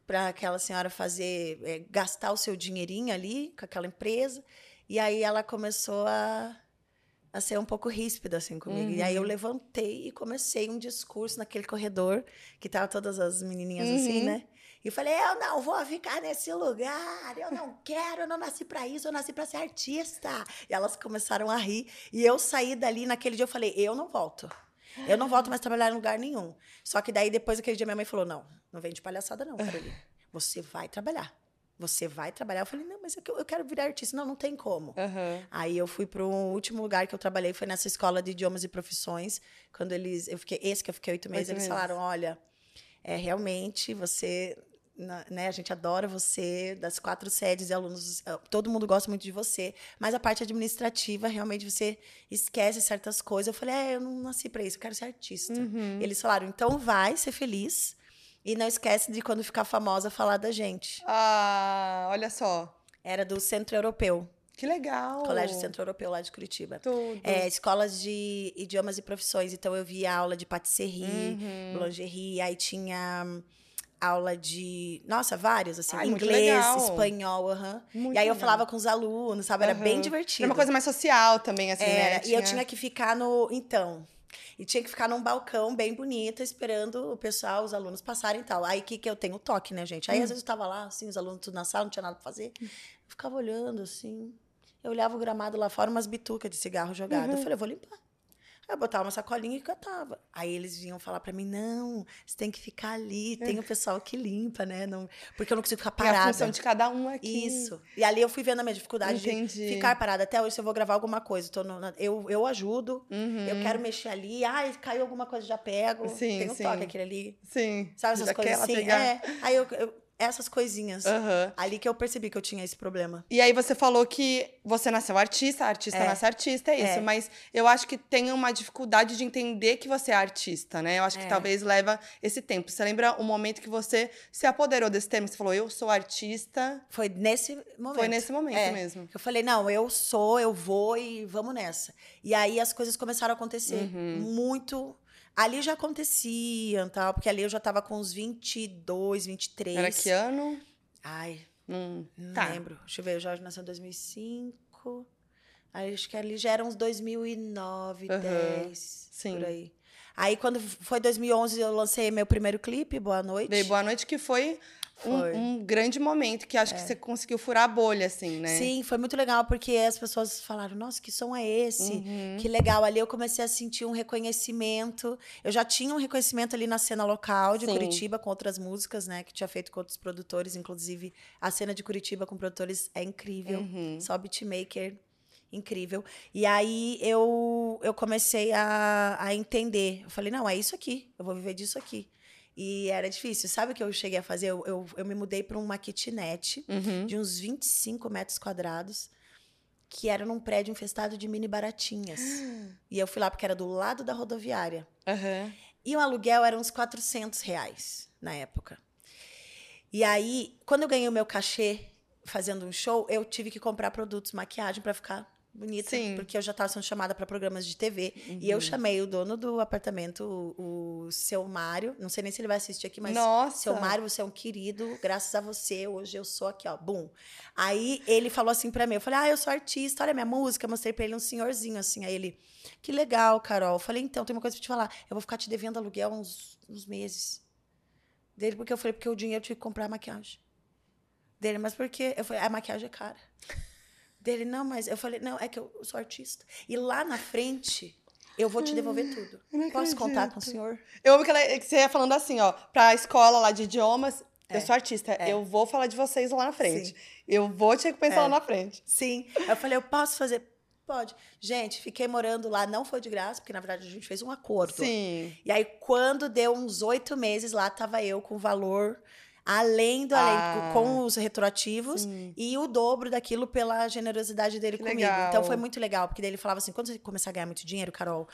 para aquela senhora fazer, eh, gastar o seu dinheirinho ali com aquela empresa. E aí ela começou a, a ser um pouco ríspida assim comigo. E aí eu Uhum. levantei e comecei um discurso naquele corredor que tava todas as menininhas assim, Uhum. né? E falei, eu não vou ficar nesse lugar, eu não quero, eu não nasci pra isso, eu nasci pra ser artista. E elas começaram a rir. E eu saí dali, naquele dia eu falei, eu não volto. Eu não volto mais trabalhar em lugar nenhum. Só que daí, depois daquele dia, minha mãe falou, não, não vem de palhaçada não, Carolina. Você vai trabalhar. Você vai trabalhar. Eu falei, não, mas é eu quero virar artista. Não, não tem como. Aham. Aí eu fui para o último lugar que eu trabalhei, foi nessa escola de idiomas e profissões. Quando eles, eu fiquei, esse que eu fiquei oito meses, Oito eles meses. falaram, olha, é realmente você, na- né? A gente adora você, das quatro sedes de alunos, eh, todo mundo gosta muito de você, mas a parte administrativa realmente você esquece certas coisas. Eu falei, é, eu não nasci para isso, eu quero ser artista. Uhum. Eles falaram, então vai ser feliz e não esquece de quando ficar famosa falar da gente. Ah, olha só. Era do Centro Europeu, Que legal. Colégio Centro Europeu lá de Curitiba. Tudo. É, escolas de idiomas e profissões. Então, eu via aula de patisserie, Uhum. lingerie, aí tinha aula de. Nossa, vários, assim. Ai, inglês, espanhol, aham. Muito E aí eu legal. falava com os alunos, sabe? Era bem Aham. divertido. Era uma coisa mais social também, assim, Era, né? E eu tinha que ficar no. Então. E tinha que ficar num balcão bem bonito, esperando o pessoal, os alunos passarem e tal. Aí que, que eu tenho toque, né, gente? Hum. Aí às vezes eu tava lá, assim, os alunos tudo na sala, não tinha nada pra fazer. Eu ficava olhando, assim. Eu olhava o gramado lá fora, umas bitucas de cigarro jogadas. Uhum. Eu falei, eu vou limpar. Eu botava uma sacolinha e catava. Aí eles vinham falar pra mim, não, você tem que ficar ali, tem o pessoal que limpa, né? Não, porque eu não consigo ficar Tem a parada. função de cada um aqui. Isso. E ali eu fui vendo a minha dificuldade Entendi. de ficar parada. Até hoje, se eu vou gravar alguma coisa, no- eu, eu ajudo, Uhum. eu quero mexer ali. Ai, caiu alguma coisa, já pego. Sim, Tem um sim. toque aquele ali. Sim. Sabe essas Já coisas assim? É. Aí eu, eu- essas coisinhas. Aham. Ali que eu percebi que eu tinha esse problema. E aí você falou que você nasceu artista, artista É. nasce artista, é isso. É. Mas eu acho que tem uma dificuldade de entender que você é artista, né? Eu acho que É. talvez leva esse tempo. Você lembra o momento que você se apoderou desse termo? Você falou, eu sou artista. Foi nesse momento. Foi nesse momento É. mesmo. Eu falei, não, eu sou, eu vou e vamos nessa. E aí as coisas começaram a acontecer Uhum. muito. Ali já aconteciam, tal, porque ali eu já tava com uns 22, 23. Era que ano? Ai, Hum, não tá. lembro. Deixa eu ver, o Jorge nasceu em 2005. Aí, acho que ali já era uns 2009, Aham, 10, sim. por aí. Aí quando foi 2011 eu lancei meu primeiro clipe, Boa Noite. Veio Boa Noite, que foi, um-. É. Um, grande momento, que acho que você conseguiu furar a bolha, assim, né? Sim, foi muito legal porque as pessoas falaram: "Nossa, que som é esse? Uhum. Que legal". Ali eu comecei a sentir um reconhecimento. Eu já tinha um reconhecimento ali na cena local de Sim. Curitiba com outras músicas, né, que tinha feito com outros produtores, inclusive a cena de Curitiba com produtores é incrível. Uhum. Só beatmaker incrível. E aí eu, eu comecei a, a entender. Eu falei, não, é isso aqui. Eu vou viver disso aqui. E era difícil. Sabe o que eu cheguei a fazer? Eu, eu, eu me mudei para uma kitnet Uhum. de uns 25 metros quadrados, que era num prédio infestado de mini baratinhas. e eu fui lá porque era do lado da rodoviária. Aham. E o aluguel era uns 400 reais na época. E aí, quando eu ganhei o meu cachê fazendo um show, eu tive que comprar produtos, maquiagem para ficar bonita, Sim. porque eu já estava sendo chamada para programas de TV. E Uhum. eu chamei o dono do apartamento, o, o seu Mário. Não sei nem se ele vai assistir aqui, mas Nossa! seu Mário, você é um querido. Graças a você, hoje eu sou aqui, ó. Bum. Aí ele falou assim para mim, eu falei: "Ah, eu sou artista, olha minha música". Eu mostrei para ele um senhorzinho assim, aí ele: "Que legal, Carol". Eu falei: "Então, tem uma coisa para te falar. Eu vou ficar te devendo aluguel uns, uns meses". Dele porque eu falei: "Porque o dinheiro eu tive que comprar maquiagem". Dele, mas por quê? Eu falei: "A maquiagem é cara". Dele: "Não, mas eu falei: "Não, é que eu sou artista". E lá na frente eu vou te devolver tudo. Posso contar com o senhor? Eu amo que, ela, que você ia falando assim, ó, pra escola lá de idiomas. É. Eu sou artista, eu vou falar de vocês lá na frente. Eu vou te recompensar É. lá na frente. Sim. Eu falei, eu posso fazer? Pode. Gente, fiquei morando lá, não foi de graça, porque na verdade a gente fez um acordo. Sim. E aí, quando deu uns oito meses, lá tava eu com valor além do Ah. além, com os retroativos e o dobro daquilo pela generosidade dele Que comigo. legal. Então foi muito legal, porque daí ele falava assim: quando você começar a ganhar muito dinheiro, Carol,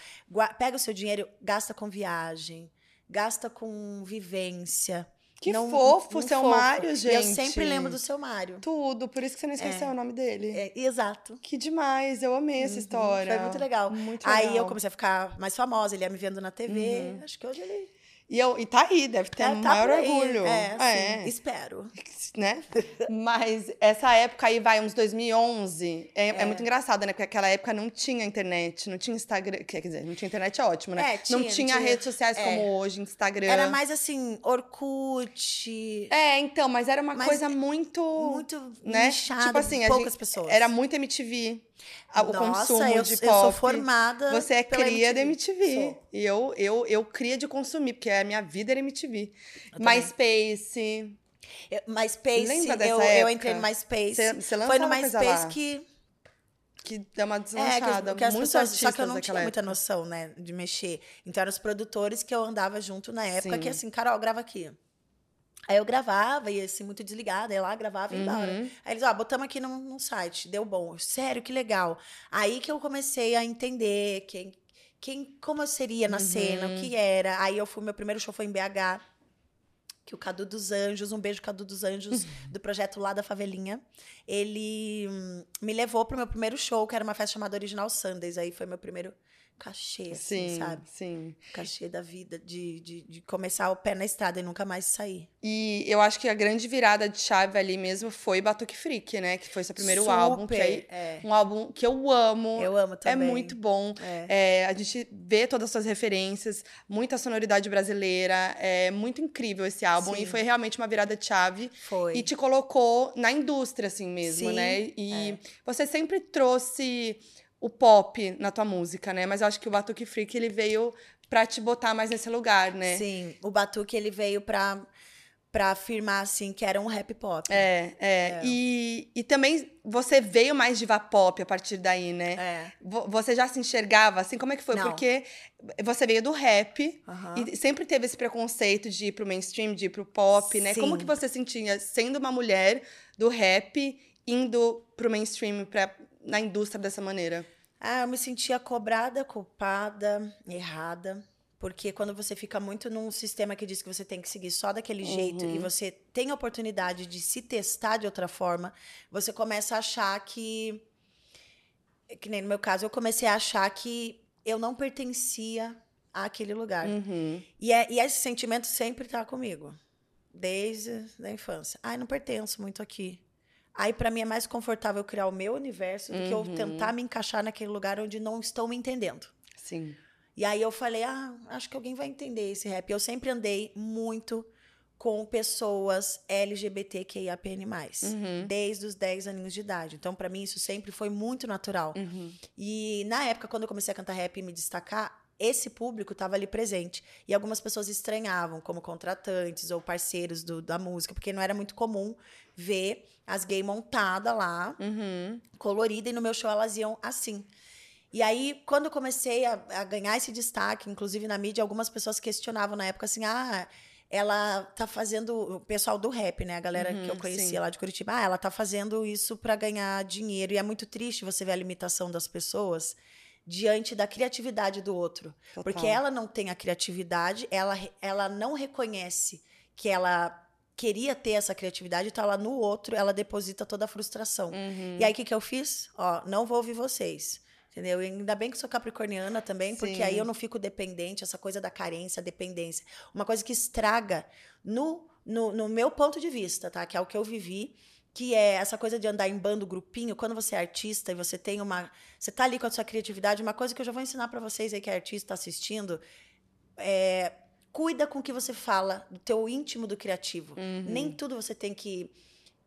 pega o seu dinheiro, gasta com viagem, gasta com vivência. Que fofo, seu Mário, E eu gente. sempre lembro do seu Mário. Tudo, por isso que você não esqueceu o nome dele. É, exato. Que demais, eu amei essa história. Foi muito legal. Muito Aí legal. Uhum. eu comecei a ficar mais famosa, ele ia me vendo na TV. Acho que hoje ele. E, eu, e tá aí, deve ter É, o tá maior orgulho. É, É, sim, espero. né? Mas essa época aí vai uns 2011. É, é. muito engraçado, né? Porque aquela época não tinha internet, não tinha Instagram. Quer dizer, não tinha internet é ótimo, né? É, não tinha, tinha tinha. redes sociais É. como hoje, Instagram. Era mais assim, Orkut. É, então, mas era uma Mas coisa muito. muito né? nichado, tipo assim, poucas gente- pessoas. Era muito MTV. o Nossa, consumo eu, de eu pop. sou formada. Você é cria da MTV. Sou. E eu, eu, eu cria de consumir, porque a minha vida era MTV. Eu. MySpace. Eu- MySpace, Lembra dessa eu, eu época? entrei no MySpace. Você- você Foi no MySpace que. Que deu uma É, que, deslanchada. as- que Muitos pessoas. Só que eu não tinha muita época. noção, né, de mexer. Então eram os produtores que eu andava junto na época, Sim. que assim, Carol, grava aqui. Aí eu gravava, e assim, muito desligada, ia lá, gravava e ia embora. Uhum. Aí eles, ó, botamos aqui num, num site, deu bom. Sério, que legal. Aí que eu comecei a entender quem, quem como eu seria na cena, Uhum. o que era. Aí eu fui, meu primeiro show foi em BH, que o Cadu dos Anjos, um beijo Cadu dos Anjos, do projeto lá da Favelinha. Ele hum, me levou pro meu primeiro show, que era uma festa chamada Original Sundays. Aí foi meu primeiro cachê, assim, Sim, sabe? sim. Cachê da vida, de, de, de começar o pé na estrada e nunca mais sair. E eu acho que a grande virada de chave ali mesmo foi Batuque Freak, né? Que foi seu primeiro álbum. Que Super, aí, é. um álbum que eu amo. Eu amo É também. muito bom. É. É, a gente vê todas as suas referências, muita sonoridade brasileira. É muito incrível esse álbum. Sim. E foi realmente uma virada de chave. Foi. E te colocou na indústria, assim mesmo, Sim, né? E você sempre trouxe o pop na tua música, né? Mas eu acho que o Batuque Freak, ele veio pra te botar mais nesse lugar, né? Sim, o Batuque ele veio pra, pra afirmar assim que era um rap pop. É, é. E, e também você veio mais diva pop a partir daí, né? É. Vo- Você já se enxergava assim? Como é que foi? Não. Porque você veio do rap e sempre teve esse preconceito de ir pro mainstream, de ir pro pop, né? Como que você sentia sendo uma mulher do rap indo pro mainstream pra, na indústria dessa maneira? Ah, eu me sentia cobrada, culpada, errada. Porque quando você fica muito num sistema que diz que você tem que seguir só daquele jeito e você tem a oportunidade de se testar de outra forma, você começa a achar que. Que nem no meu caso, eu comecei a achar que eu não pertencia àquele lugar. Uhum. E, é, e esse sentimento sempre tá comigo. Desde a infância. Ai, não pertenço muito aqui. Aí, pra mim, é mais confortável criar o meu universo do que eu Uhum. tentar me encaixar naquele lugar onde não estão me entendendo. Sim. E aí eu falei, ah, acho que alguém vai entender esse rap. Eu sempre andei muito com pessoas LGBTQIAPN+, Uhum. desde os 10 aninhos de idade. Então, pra mim, isso sempre foi muito natural. Uhum. E na época, quando eu comecei a cantar rap e me destacar, esse público estava ali presente. E algumas pessoas estranhavam, como contratantes ou parceiros do- da música, porque não era muito comum ver as gays montadas lá, Uhum. colorida, e no meu show elas iam assim. E aí, quando eu comecei a, a ganhar esse destaque, inclusive na mídia, algumas pessoas questionavam na época assim: ah, ela tá fazendo. O pessoal do rap, né? A galera que eu Uhum, conhecia sim. lá de Curitiba, ah, ela tá fazendo isso para ganhar dinheiro. E é muito triste você ver a limitação das pessoas diante da criatividade do outro. Total. Porque ela não tem a criatividade, ela, ela não reconhece que ela queria ter essa criatividade, então ela no outro, ela deposita toda a frustração. Uhum. E aí, o que, que eu fiz? Ó, não vou ouvir vocês. Entendeu? E ainda bem que sou capricorniana também, porque Sim. aí eu não fico dependente, essa coisa da carência, dependência. Uma coisa que estraga no, no, no meu ponto de vista, tá? Que é o que eu vivi, que é essa coisa de andar em bando, grupinho. Quando você é artista e você tem uma. Você tá ali com a sua criatividade, uma coisa que eu já vou ensinar pra vocês aí que é artista tá assistindo. É, cuida com o que você fala, do teu íntimo do criativo. Uhum. Nem tudo você tem que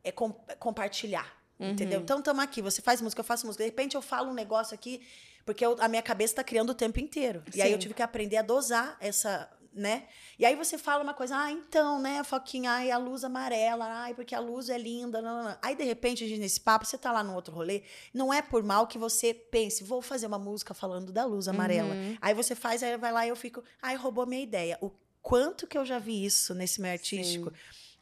é, com- compartilhar. Uhum. Entendeu? Então, estamos aqui. Você faz música, eu faço música. De repente, eu falo um negócio aqui, porque eu- a minha cabeça está criando o tempo inteiro. E aí, eu Sim. tive que aprender a dosar essa, né? E aí, você fala uma coisa, ah, então, né, Foquinha, ai, a luz amarela, ai, porque a luz é linda. Não, não, não. Aí, de repente, nesse papo, você tá lá no outro rolê, não é por mal que você pense, vou fazer uma música falando da luz amarela. Uhum. Aí você faz, aí vai lá e eu fico, ai, roubou minha ideia. O quanto que eu já vi isso nesse meio artístico.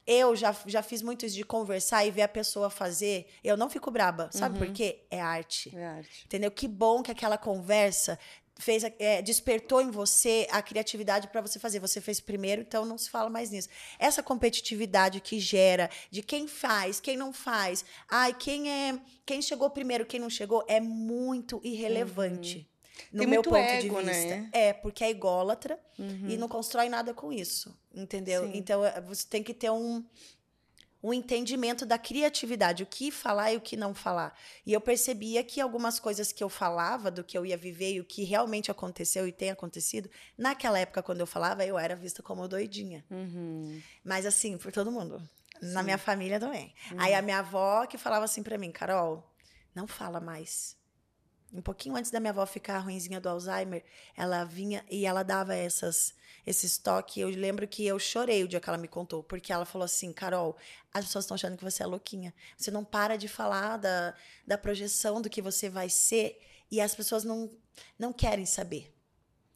Eu já, já fiz muito isso de conversar e ver a pessoa fazer. Eu não fico braba. Sabe por quê? É arte. É arte. Entendeu? Que bom que aquela conversa fez, é, despertou em você a criatividade para você fazer. Você fez primeiro, então não se fala mais nisso. Essa competitividade que gera de quem faz, quem não faz, ai, quem é, quem chegou primeiro, quem não chegou, é muito irrelevante. No Tem meu ponto de ego, vista. né? É, porque é ególatra e não constrói nada com isso. Entendeu? Sim. Então, é, você tem que ter um, um entendimento da criatividade, o que falar e o que não falar. E eu percebia que algumas coisas que eu falava, do que eu ia viver e o que realmente aconteceu e tem acontecido, naquela época, quando eu falava, eu era vista como doidinha. Uhum. Mas assim, por todo mundo. Na Sim. minha família também. Uhum. Aí a minha avó que falava assim pra mim, Carol, não fala mais. Um pouquinho antes da minha avó ficar ruinzinha do Alzheimer, ela vinha e ela dava essas esses toques. Eu lembro que eu chorei o dia que ela me contou, porque ela falou assim, Carol, as pessoas estão achando que você é louquinha. Você não para de falar da, da projeção do que você vai ser e as pessoas não, não querem saber.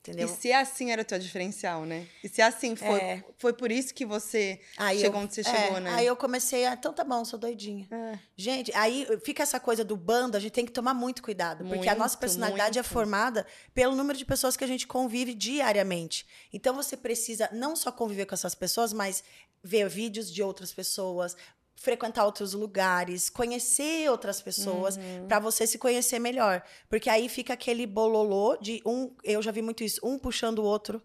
Entendeu? E se assim era o teu diferencial, né? E se assim foi, É. foi por isso que você Aí chegou eu- onde você é, chegou, né? Aí eu comecei a, então tá bom, sou doidinha. É. Gente, aí fica essa coisa do bando, a gente tem que tomar muito cuidado, porque a nossa Muito, personalidade é muito. formada pelo número de pessoas que a gente convive diariamente. Então você precisa não só conviver com essas pessoas, mas ver vídeos de outras pessoas, frequentar outros lugares, conhecer outras pessoas, Uhum. pra você se conhecer melhor, porque aí fica aquele bololô de um, eu já vi muito isso, um puxando o outro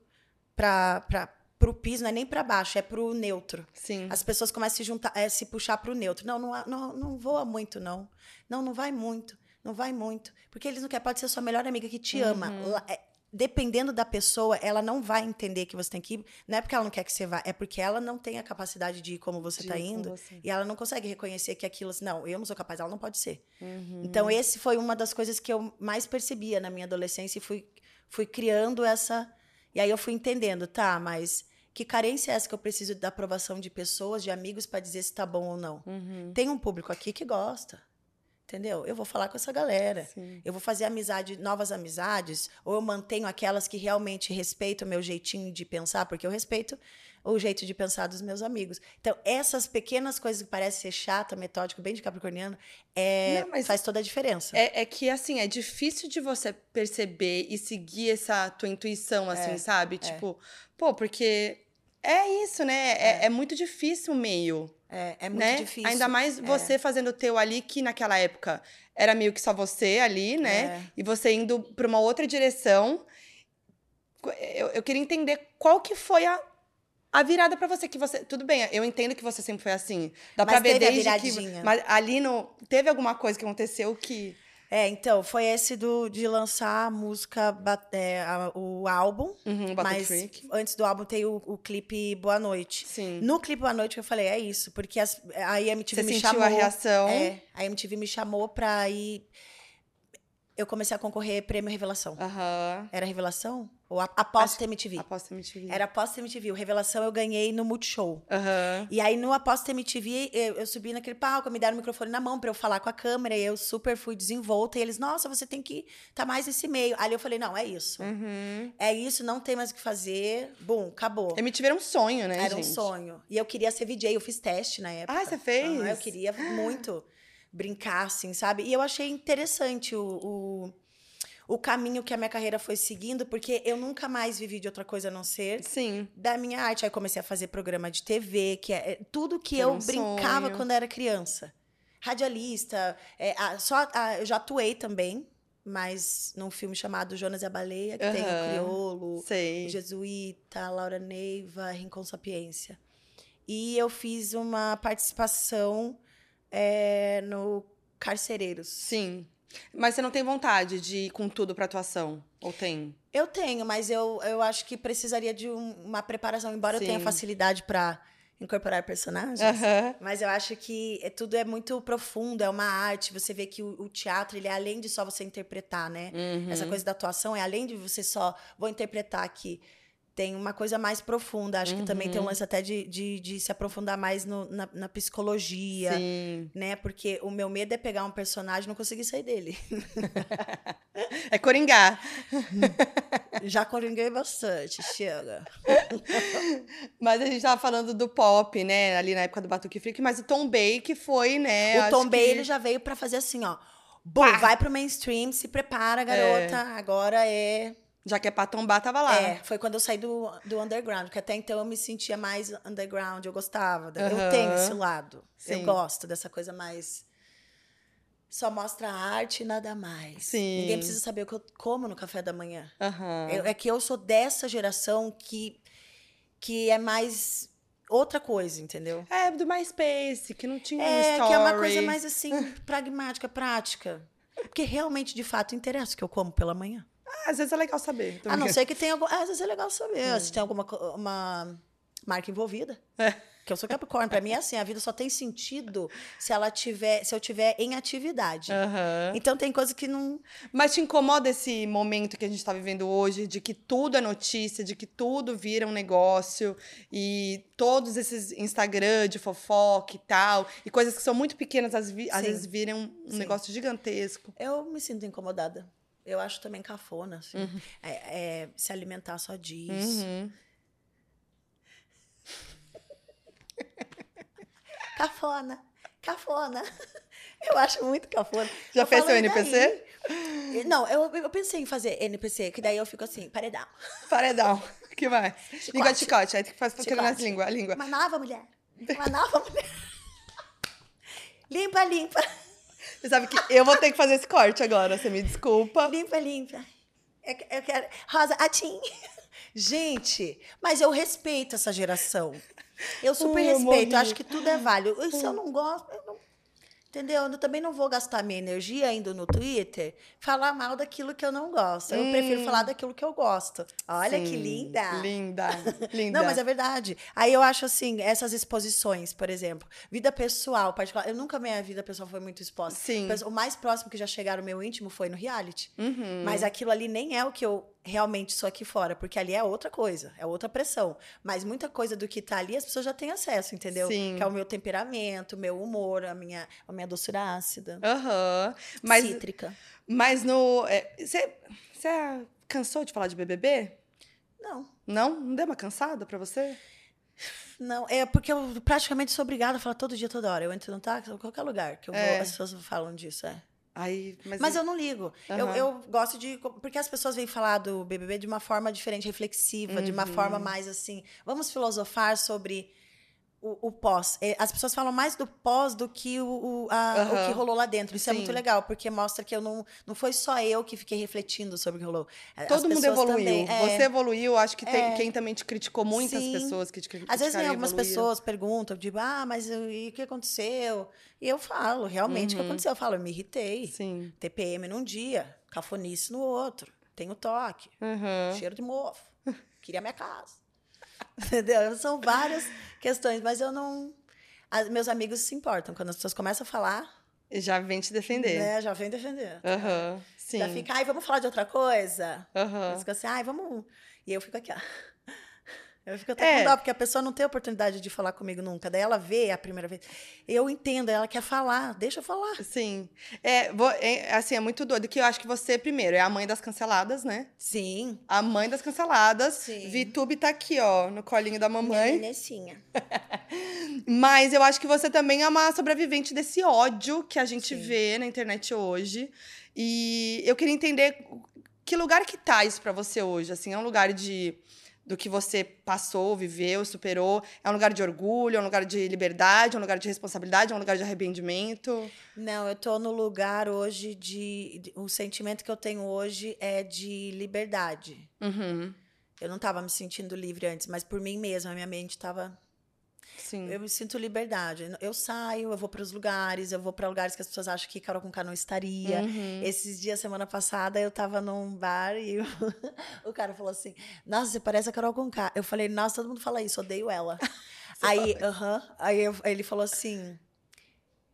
para para pro piso, não é nem para baixo, é pro neutro. Sim. As pessoas começam a se juntar, é, se puxar pro neutro. Não, não, não, não voa muito, não. Não, não vai muito. Não vai muito. Porque eles não querem. Pode ser sua melhor amiga que te ama. Dependendo da pessoa, ela não vai entender que você tem que ir. Não é porque ela não quer que você vá, é porque ela não tem a capacidade de ir como você está indo. você. E ela não consegue reconhecer que aquilo, assim, não, eu não sou capaz, ela não pode ser. Uhum. Então, esse foi uma das coisas que eu mais percebia na minha adolescência e fui, fui criando essa. E aí eu fui entendendo, tá, mas que carência é essa que eu preciso da aprovação de pessoas, de amigos, para dizer se tá bom ou não? Uhum. Tem um público aqui que gosta. Entendeu? Eu vou falar com essa galera. Sim. Eu vou fazer amizade, novas amizades, ou eu mantenho aquelas que realmente respeitam o meu jeitinho de pensar, porque eu respeito o jeito de pensar dos meus amigos. Então, essas pequenas coisas que parecem ser chata, metódico, bem de capricorniano, é, Não, faz toda a diferença. É, é que, assim, é difícil de você perceber e seguir essa tua intuição, assim, sabe? Tipo, pô, porque é isso, né? É, é muito difícil o meio, É, é muito né? difícil. Ainda mais você fazendo o teu ali, que naquela época era meio que só você ali, né? É. E você indo pra uma outra direção. Eu, eu queria entender qual que foi a, A virada pra você, que você. Tudo bem, eu entendo que você sempre foi assim. Dá pra Mas ver desde viradinha. que. Mas ali no. Teve alguma coisa que aconteceu que. É, então, foi esse do, de lançar a música, é, a- o álbum. Uhum, mas antes do álbum tem o, o clipe Boa Noite. Sim. No clipe Boa Noite que eu falei, é isso, porque as, a MTV Você me sentiu chamou. a reação? É, a MTV me chamou pra ir. Eu comecei a concorrer prêmio Revelação. Aham. Era Revelação? Ou após MTV? Aposta MTV. Era após MTV. O Revelação eu ganhei no Multishow. Aham. E aí, no Após MTV, eu, eu subi naquele palco, me deram o microfone na mão pra eu falar com a câmera, e eu super fui desenvolta. E eles, nossa, você tem que estar mais nesse meio. Ali eu falei, não, é isso. Uhum. É isso, não tem mais o que fazer. Bum, acabou. MTV era um sonho, né, Era um gente? sonho. E eu queria ser VJ, eu fiz teste na época. Ah, você fez? Aham, eu queria muito brincar, assim, sabe? E eu achei interessante o, o, o caminho que a minha carreira foi seguindo, porque eu nunca mais vivi de outra coisa a não ser Sim. da minha arte. Aí comecei a fazer programa de TV, que é é tudo que Era eu um brincava sonho. quando era criança. Radialista, é, a- só a- eu já atuei também, mas num filme chamado Jonas e a Baleia, que tem o. Criolo, Sei. o Jesuíta, Laura Neiva, Rincon Sapiência. E eu fiz uma participação é, no Carcereiros. Sim. Mas você não tem vontade de ir com tudo pra atuação? Ou tem? Eu tenho, mas eu, eu acho que precisaria de um- uma preparação, embora eu tenha Sim. facilidade para incorporar personagens. Mas eu acho que é- tudo é muito profundo, é uma arte. Você vê que o, o teatro, ele é além de só você interpretar, né? Uhum. Essa coisa da atuação é além de você só vou interpretar aqui. Tem uma coisa mais profunda. Acho que também Uhum. tem um lance até de, de, de se aprofundar mais no- na, na psicologia, Sim. né? Porque o meu medo é pegar um personagem e não conseguir sair dele. É Coringá. Já coringuei bastante, chega. Mas a gente tava falando do pop, né? Ali na época do Batuque Freak. Mas o Tom Bake foi, né? o Tom Bay, que- ele já veio pra fazer assim, ó. Bom, vai pro mainstream, se prepara, garota. Agora é Já que é pra tombar, tava lá. É, foi quando eu saí do, do underground, porque até então eu me sentia mais underground, eu gostava. da- Aham. Eu tenho esse lado. Sim. Eu gosto dessa coisa mais. Só mostra a arte e nada mais. Sim. Ninguém precisa saber o que eu como no café da manhã. Eu- é que eu sou dessa geração que, que é mais outra coisa, entendeu? É, do MySpace, que não tinha É, story. que é uma coisa mais assim, pragmática, prática. Porque realmente, de fato, interessa o que eu como pela manhã. Ah, às vezes é legal saber. Tô A não ser que tenha algum. Às vezes é legal saber se tem alguma uma marca envolvida. É. Que eu sou Capricórnio. Pra mim é assim, a vida só tem sentido se ela tiver, se eu tiver em atividade. Aham. Então tem coisa que não. Mas te incomoda esse momento que a gente tá vivendo hoje, de que tudo é notícia, de que tudo vira um negócio, e todos esses Instagram de fofoca e tal, e coisas que são muito pequenas, às, vi- às vezes viram um Sim. negócio gigantesco. Eu me sinto incomodada. Eu acho também cafona, assim. Uhum. É, é, se alimentar só disso. Uhum. Cafona. Cafona. Eu acho muito cafona. Já Eu fez seu "E daí?" NPC? Não, eu, eu pensei em fazer NPC, que daí eu fico assim, paredão. Paredão. que vai? Língua de chicote, aí tem que fazer nas Chicote. línguas, a língua. Uma nova mulher. Uma nova mulher. limpa, limpa. Você sabe que eu vou ter que fazer esse corte agora, você me desculpa. Limpa, limpa. Eu, que- eu quero. Rosa, atim. Gente, mas eu respeito essa geração. Eu super eu respeito. Eu acho que tudo é válido. E se eu não gosto, eu não. Entendeu? Eu também não vou gastar minha energia indo no Twitter falar mal daquilo que eu não gosto. Eu prefiro falar daquilo que eu gosto. Olha que Sim, linda. Linda, linda. Não, mas é verdade. Aí eu acho assim, essas exposições, por exemplo, vida pessoal, particular. Eu nunca minha vida pessoal foi muito exposta. Sim. O mais próximo que já chegaram ao meu íntimo foi no reality. Uhum. Mas aquilo ali nem é o que eu realmente sou aqui fora, porque ali é outra coisa, é outra pressão. Mas muita coisa do que tá ali as pessoas já têm acesso, entendeu? Sim. Que é o meu temperamento, o meu humor, a minha, a minha doçura ácida, Aham. Mas, cítrica. mas no. é, Você você cansou de falar de BBB? Não. Não? Não deu uma cansada pra você? Não, é porque eu praticamente sou obrigada a falar todo dia, toda hora. Eu entro no táxi, em qualquer lugar que eu vou, É. as pessoas falam disso, é. Aí, mas Mas eu não ligo. Eu, Aham. eu gosto de. Porque as pessoas vêm falar do BBB de uma forma diferente, reflexiva, de uma forma Uhum. mais assim. Vamos filosofar sobre o, o pós. É, As pessoas falam mais do pós do que o, o, a- o Aham. que rolou lá dentro. Isso é Sim. muito legal, porque mostra que eu não, não foi só eu que fiquei refletindo sobre o que rolou. As Todo mundo evoluiu. também, é. Você evoluiu, acho que tem É. quem também te criticou, muitas Sim. pessoas que te criticaram. Às vezes vem algumas evoluíram. pessoas perguntam, tipo, ah, mas e o que aconteceu? E eu falo, realmente, o que aconteceu? Eu falo, eu me irritei. Uhum. Sim. TPM num dia, cafonice no outro, tenho toque, Uhum. cheiro de mofo, queria minha casa. Entendeu? São várias questões, mas eu não. as- meus amigos se importam. Quando as pessoas começam a falar, Já vem te defender. né, já vem defender. Aham. Sim. Já fica, ai, vamos falar de outra coisa? Aham. Eles ficam assim, ai, vamos. E eu fico aqui, ó. Eu fico até É. com dó, porque a pessoa não tem oportunidade de falar comigo nunca. Daí ela vê a primeira vez. Eu entendo, ela quer falar, deixa eu falar. Sim. É, vo- é, assim, é muito doido que eu acho que você, primeiro, é a mãe das canceladas, né? Sim. A mãe das canceladas. Sim. Vitube tá aqui, ó, no colinho da Minha mamãe. Nenessinha. Mas eu acho que você também é uma sobrevivente desse ódio que a gente Sim. vê na internet hoje. E eu queria entender que lugar que tá isso pra você hoje, assim, é um lugar de do que você passou, viveu, superou, é um lugar de orgulho, é um lugar de liberdade, é um lugar de responsabilidade, é um lugar de arrependimento. Não, eu tô no lugar hoje de, de- O sentimento que eu tenho hoje é de liberdade. Uhum. Eu não tava me sentindo livre antes, mas por mim mesma, a minha mente tava. Sim. Eu me sinto liberdade. Eu saio, eu vou para os lugares, eu vou para lugares que as pessoas acham que Carol Conká não estaria. Uhum. Esses dias, semana passada, eu tava num bar e o, o cara falou assim: Nossa, você parece a Carol Conká. Eu falei: Nossa, todo mundo fala isso, odeio ela. aí, aham. aí eu- aí ele falou assim: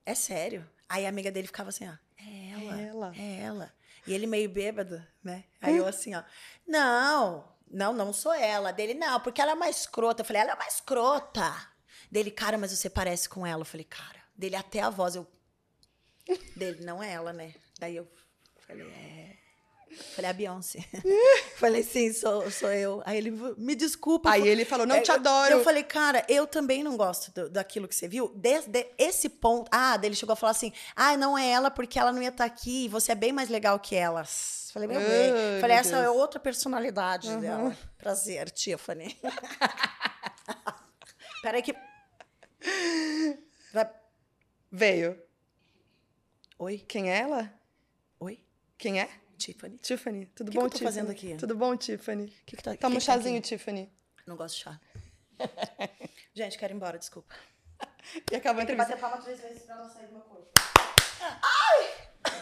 É sério? Aí a amiga dele ficava assim: ó, É ela. Ela. É ela. E ele meio bêbado, né? Aí eu assim, ó, não, não, não sou ela. Dele, não, porque ela é uma escrota. Eu falei, ela é uma escrota. Dele, cara, mas você parece com ela. Eu falei, cara, dele até a voz, eu. Dele, não é ela, né? Daí eu falei, é. Falei, a Beyoncé. falei, sim, sou, sou eu. Aí ele, me desculpa. Aí ele falou, não te Eu- adoro. Eu falei, cara, eu também não gosto do- daquilo que você viu. Desde esse ponto. Ah, daí ele chegou a falar assim: ah, não é ela porque ela não ia estar aqui. e Você é bem mais legal que ela. Falei, meu Ai, bem. Falei, meu essa é Deus. outra personalidade dela. Prazer, Tiffany. Peraí que. Vai... Veio. Oi? Quem é ela? Oi? Quem é? Tiffany? Tiffany. Tudo que bom, que eu tô Tiffany? fazendo aqui? Tudo bom, Tiffany? O que, que tá Toma um que que tá chazinho, aqui? Tiffany. Não gosto de chá. Gente, quero ir embora, desculpa. E acabou a Tem que entrevista. bater palma três vezes pra ela sair do meu corpo.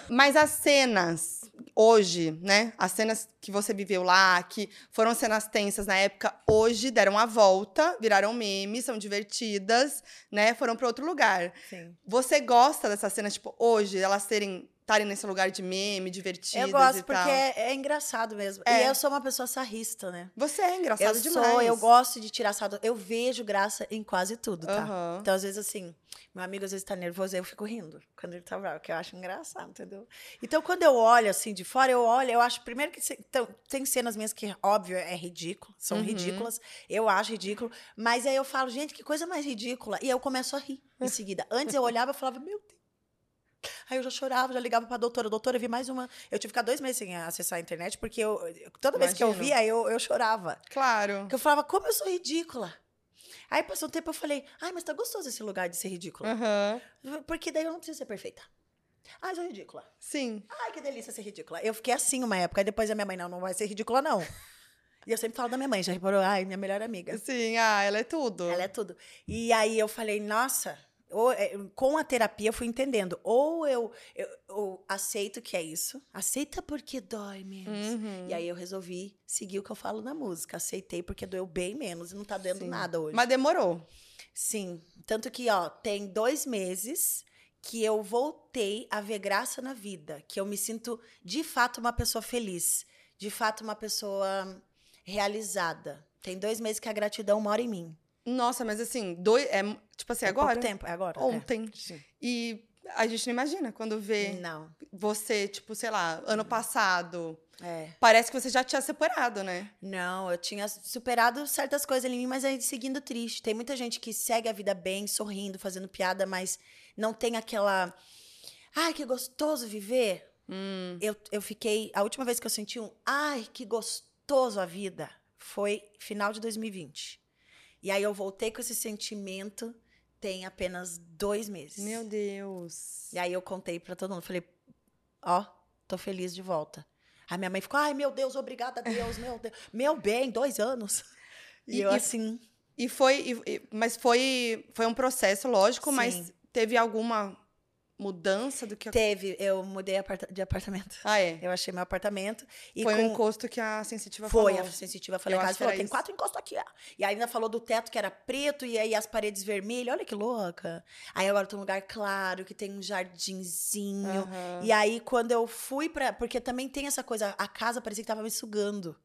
Mas as cenas hoje, né? As cenas que você viveu lá, que foram cenas tensas na época, hoje deram a volta, viraram memes, são divertidas, né? Foram para outro lugar. Sim. Você gosta dessas cenas, tipo, hoje, elas serem estarem nesse lugar de meme, divertidas Eu gosto porque é, é engraçado mesmo. É. E eu sou uma pessoa sarrista, né? Você é engraçado eu demais. sou, eu gosto de tirar sarro. Eu vejo graça em quase tudo, tá? Aham. Então, às vezes, assim, meu amigo às vezes tá nervoso, eu fico rindo quando ele tá bravo, que eu acho engraçado, entendeu? Então, quando eu olho assim de fora, eu olho, eu acho primeiro que então, tem cenas minhas que, óbvio, é ridículo, são Uhum. ridículas, eu acho ridículo, mas aí eu falo, gente, que coisa mais ridícula. E eu começo a rir em seguida. Antes eu olhava e falava, meu. Aí eu já chorava, já ligava pra doutora. Doutora, eu vi mais uma. Eu tive que ficar dois meses sem acessar a internet, porque eu, toda vez que eu Imagino. via, eu, eu chorava. Claro. Porque eu falava, como eu sou ridícula. Aí passou um tempo eu falei, ai, mas tá gostoso esse lugar de ser ridícula. Aham. Porque daí eu não preciso ser perfeita. Ai, sou ridícula. Sim. Ai, que delícia ser ridícula. Eu fiquei assim uma época. Aí depois a minha mãe, não, não vai ser ridícula, não. E eu sempre falo da minha mãe, já reparou? Ai, minha melhor amiga. Sim, ah, ela é tudo. Ela é tudo. E aí eu falei, nossa, ou, é, com a terapia eu fui entendendo. Ou eu, eu, eu aceito que é isso, aceita porque dói menos. Uhum. E aí eu resolvi seguir o que eu falo na música. Aceitei porque doeu bem menos e não tá doendo Sim. nada hoje. Mas demorou. Sim. Tanto que, ó, tem dois meses que eu voltei a ver graça na vida. Que eu me sinto, de fato, uma pessoa feliz. De fato, uma pessoa realizada. Tem dois meses que a gratidão mora em mim. Nossa, mas assim, dois, é tipo assim, É agora. tempo, é agora. é. Ontem. Sim. E a gente não imagina quando vê Não. você, tipo, sei lá, ano passado. É. Parece que você já tinha separado, né? Não, eu tinha superado certas coisas em mim, mas aí seguindo triste. Tem muita gente que segue a vida bem, sorrindo, fazendo piada, mas não tem aquela. Ai, que gostoso viver. Hum. Eu, eu fiquei. A última vez que eu senti um ai, que gostoso a vida foi final de 2020. E aí eu voltei com esse sentimento tem apenas dois meses. Meu Deus. E aí eu contei pra todo mundo. Falei, ó, tô feliz de volta. Aí minha mãe ficou, ai meu Deus, obrigada a Deus, meu Deus. Meu bem, dois anos. E, E- eu e- assim, E foi, e- mas foi, foi um processo, lógico, mas Sim. teve alguma mudança do que. teve, eu mudei de apartamento. Ah, é. Eu achei meu apartamento. E foi com... um encosto que a sensitiva Foi, falou. a sensitiva foi Eu em casa falou: tem isso. quatro encostos aqui, ó. E ainda falou do teto que era preto e aí as paredes vermelhas. Olha que louca. Aí agora tem um lugar claro, que tem um jardinzinho. Aham. E aí, quando eu fui pra. Porque também tem essa coisa, a casa parecia que tava me sugando.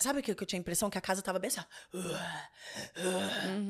Sabe o que que eu tinha a impressão? Que a casa tava bem assim. ó.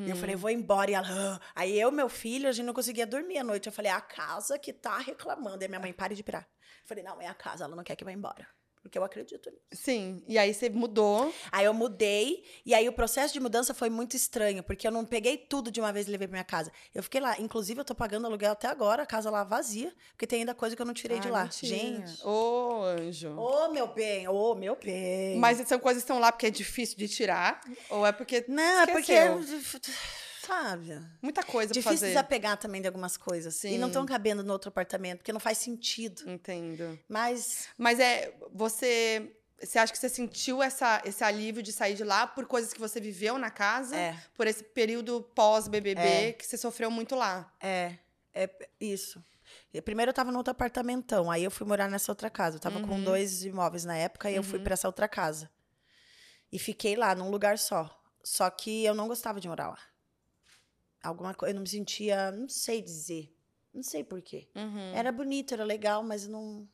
E eu falei, vou embora. E ela. "Ah". Aí eu, meu filho, a gente não conseguia dormir à noite. Eu falei, é a casa que tá reclamando. E a minha mãe, pare de pirar. Eu falei, não, é a casa, ela não quer que vá embora. Porque eu acredito nisso. Sim. E aí você mudou. Aí eu mudei, e aí o processo de mudança foi muito estranho, porque eu não peguei tudo de uma vez e levei pra minha casa. Eu fiquei lá, inclusive eu tô pagando aluguel até agora, a casa lá vazia, porque tem ainda coisa que eu não tirei de Ai, lá. mentira. Gente. Ô, anjo. Ô, meu bem, ô, meu bem. Mas são coisas que estão lá porque é difícil de tirar? Ou é porque. Não, é porque. Sabe? Muita coisa pra Difícil fazer. desapegar também de algumas coisas. E não Sim. estão cabendo no outro apartamento, porque não faz sentido. Entendo. Mas Mas é. Você. Você acha que você sentiu essa, esse alívio de sair de lá por coisas que você viveu na casa? é, Por esse período pós-BBB É. que você sofreu muito lá? é, é isso. Primeiro eu tava no outro apartamentão, aí eu fui morar nessa outra casa. Eu tava com Uhum. dois imóveis na época e eu fui Uhum. pra essa outra casa. E fiquei lá, num lugar só. Só que eu não gostava de morar lá. Alguma coisa, eu não me sentia, não sei dizer. Não sei por quê. Uhum. Era bonito, era legal, mas não.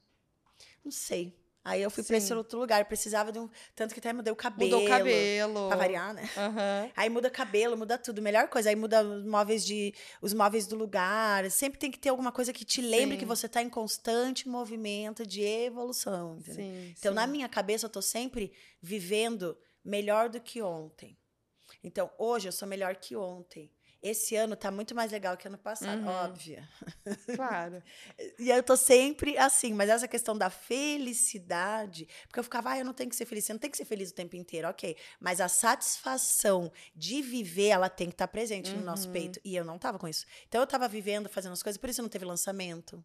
Não sei. Aí eu fui pra esse outro lugar. Precisava de um. Tanto que até mudei o cabelo. Mudou o cabelo. Pra variar, né? Aham. Aí muda cabelo, muda tudo. Melhor coisa. Aí muda os móveis, de, os móveis do lugar. Sempre tem que ter alguma coisa que te lembre Sim. que você tá em constante movimento de evolução. Entendeu? Sim. Então, sim. na minha cabeça, eu tô sempre vivendo melhor do que ontem. Então, hoje eu sou melhor que ontem. Esse ano tá muito mais legal que ano passado, Uhum. óbvio. Claro. E eu tô sempre assim, mas essa questão da felicidade, porque eu ficava, ah, eu não tenho que ser feliz, você não tem que ser feliz o tempo inteiro, ok. Mas a satisfação de viver, ela tem que estar presente no nosso Uhum. peito. E eu não tava com isso. Então eu tava vivendo, fazendo as coisas, por isso não teve lançamento.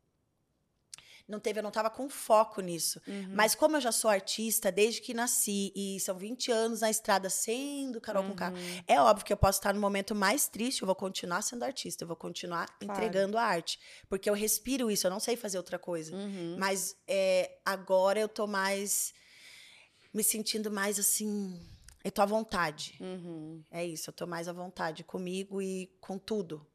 Não teve, eu não tava com foco nisso. Uhum. Mas como eu já sou artista desde que nasci e são 20 anos na estrada sendo Carol com K, Uhum. é óbvio que eu posso estar no momento mais triste, eu vou continuar sendo artista, eu vou continuar Claro. entregando a arte. Porque eu respiro isso, eu não sei fazer outra coisa. Uhum. Mas é, agora eu tô mais. me sentindo mais assim. Eu tô à vontade. Uhum. É isso, eu tô mais à vontade comigo e com tudo.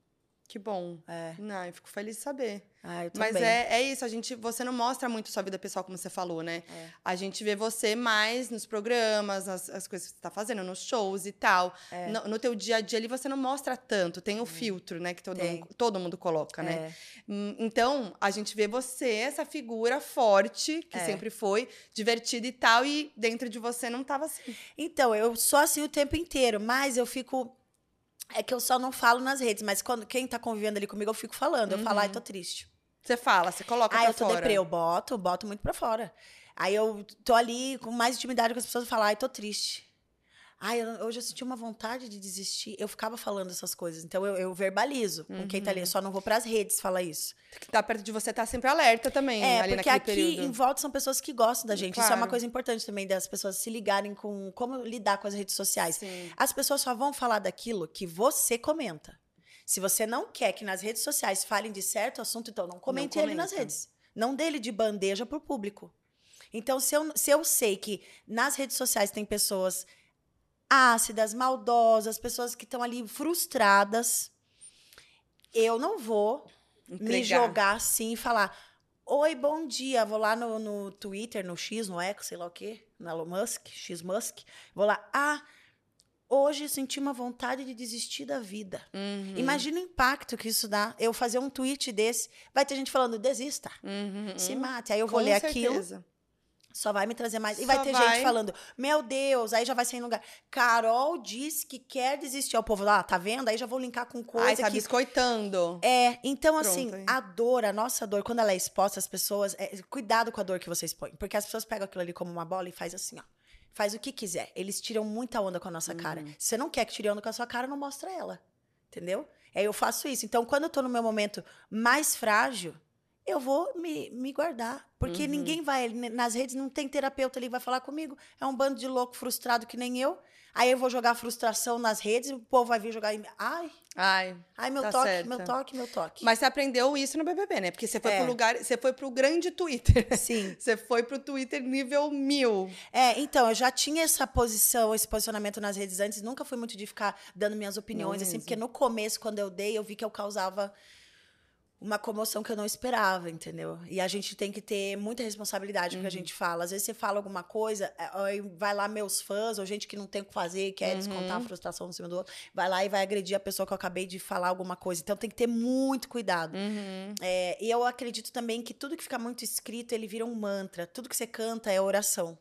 Que bom. É. Não, eu fico feliz de saber. Ah, eu Mas é, é isso, a gente, você não mostra muito sua vida pessoal, como você falou, né? É. A gente vê você mais nos programas, nas as coisas que você tá fazendo, nos shows e tal. É. No, no teu dia a dia ali você não mostra tanto, tem o filtro, né? Que todo, mundo, todo mundo coloca, né? É. Hum, Então, a gente vê você, essa figura forte, que É. sempre foi, divertida e tal, e dentro de você não tava assim. Então, eu sou assim o tempo inteiro, mas eu fico. É que eu só não falo nas redes, mas quando quem tá convivendo ali comigo, eu fico falando. Eu falo, ai, tô triste. Você fala, você coloca Ah, pra eu tô fora. deprê, eu boto, boto muito pra fora. Aí eu tô ali com mais intimidade com as pessoas e falo, ai, tô triste. Ai, eu- hoje eu senti uma vontade de desistir. Eu ficava falando essas coisas. Então eu, eu verbalizo com quem Uhum. tá ali. Eu só não vou pras redes falar isso. Que tá perto de você, tá sempre alerta também, É, ali porque aqui período. em volta são pessoas que gostam da gente. Isso é uma Claro. coisa importante também das pessoas se ligarem com como lidar com as redes sociais. Sim. As pessoas só vão falar daquilo que você comenta. Se você não quer que nas redes sociais falem de certo assunto, então não comente ele nas redes. Não dele de bandeja pro público. Então, se eu, se eu sei que nas redes sociais tem pessoas ácidas, maldosas, pessoas que estão ali frustradas, eu não vou me Entregar. jogar assim e falar: Oi, bom dia. Vou lá no, no Twitter, no X, no X, sei lá o quê, no Elon Musk, X Musk. Vou lá, ah, hoje senti uma vontade de desistir da vida. Uhum. Imagina o impacto que isso dá. Eu fazer um tweet desse, vai ter gente falando, desista, Uhum. se mate. Aí eu vou Com ler aquilo, certeza. Só vai me trazer mais. E Só vai ter vai. gente falando, meu Deus, aí já vai sair em lugar. Carol disse que quer desistir. Aí O povo lá, tá vendo? Aí já vou linkar com coisa Ai, tá que biscoitando. é, então Pronto, assim, hein? a dor, a nossa dor, quando ela é exposta às pessoas, é, cuidado com a dor que você expõe. Porque as pessoas pegam aquilo ali como uma bola e faz assim, ó. faz o que quiser. Eles tiram muita onda com a nossa cara. Uhum. Se você não quer que tire onda com a sua cara, não mostra ela. Entendeu? Aí eu faço isso. Então, quando eu tô no meu momento mais frágil, eu vou me, me guardar. Porque Uhum. ninguém vai. Nas redes não tem terapeuta ali que vai falar comigo. É um bando de louco frustrado que nem eu. Aí eu vou jogar frustração nas redes o povo vai vir jogar em. Ai, Ai. ai, meu Tá toque, certa. meu toque, meu toque. Mas você aprendeu isso no BBB, né? Porque você foi É. pro lugar, você foi pro grande Twitter. Sim. Você foi pro Twitter nível mil. É, então, eu já tinha essa posição, esse posicionamento nas redes antes, nunca fui muito de ficar dando minhas opiniões, Não assim, mesmo. porque no começo, quando eu dei, eu vi que eu causava uma comoção que eu não esperava, entendeu? E a gente tem que ter muita responsabilidade com o que a gente fala. Às vezes você fala alguma coisa, é, aí vai lá meus fãs, ou gente que não tem o que fazer, quer descontar a frustração no cima do outro, vai lá e vai agredir a pessoa que eu acabei de falar alguma coisa. Então tem que ter muito cuidado. Uhum. É, e eu acredito também que tudo que fica muito escrito, ele vira um mantra. Tudo que você canta é oração.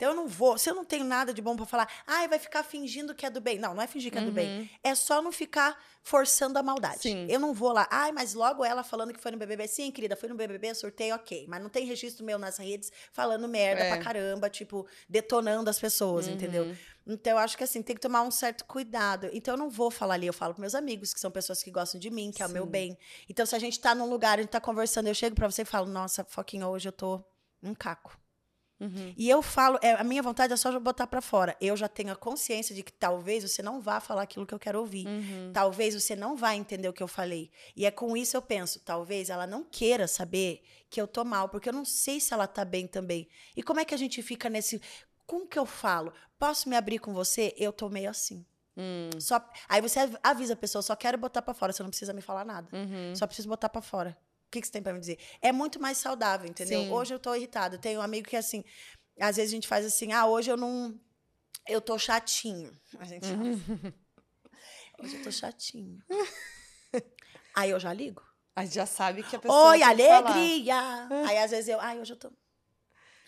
Então eu não vou, se eu não tenho nada de bom pra falar, ai, vai ficar fingindo que é do bem. Não, não é fingir que é do bem. É só não ficar forçando a maldade. Sim. Eu não vou lá, ai, mas logo ela falando que foi no BBB. Sim, querida, foi no BBB, sorteio, ok. Mas não tem registro meu nas redes falando merda É. pra caramba, tipo, detonando as pessoas, entendeu? Então eu acho que assim, tem que tomar um certo cuidado. Então eu não vou falar ali, eu falo pros meus amigos, que são pessoas que gostam de mim, que é o meu Sim. bem. Então se a gente tá num lugar, a gente tá conversando, eu chego pra você e falo, nossa, Foquinha, hoje eu tô um caco. Uhum. E eu falo, é, a minha vontade é só botar pra fora. Eu já tenho a consciência de que talvez você não vá falar aquilo que eu quero ouvir. Uhum. Talvez você não vai entender o que eu falei. E é com isso eu penso, talvez ela não queira saber que eu tô mal, porque eu não sei se ela tá bem também. E como é que a gente fica nesse. Como que eu falo? Posso me abrir com você? Eu tô meio assim. Hum. Só, aí você av- avisa a pessoa, só quero botar pra fora, você não precisa me falar nada. Uhum. Só preciso botar pra fora. O que, que você tem pra me dizer? É muito mais saudável, entendeu? Sim. Hoje eu tô irritada. Tenho um amigo que, assim, às vezes a gente faz assim, ah, hoje eu não. Eu tô chatinho. A gente fala. Hoje eu tô chatinho. Aí eu já ligo. A gente já sabe que a pessoa. Oi, tem que falar. alegria! Aí às vezes eu, ai, hoje eu tô.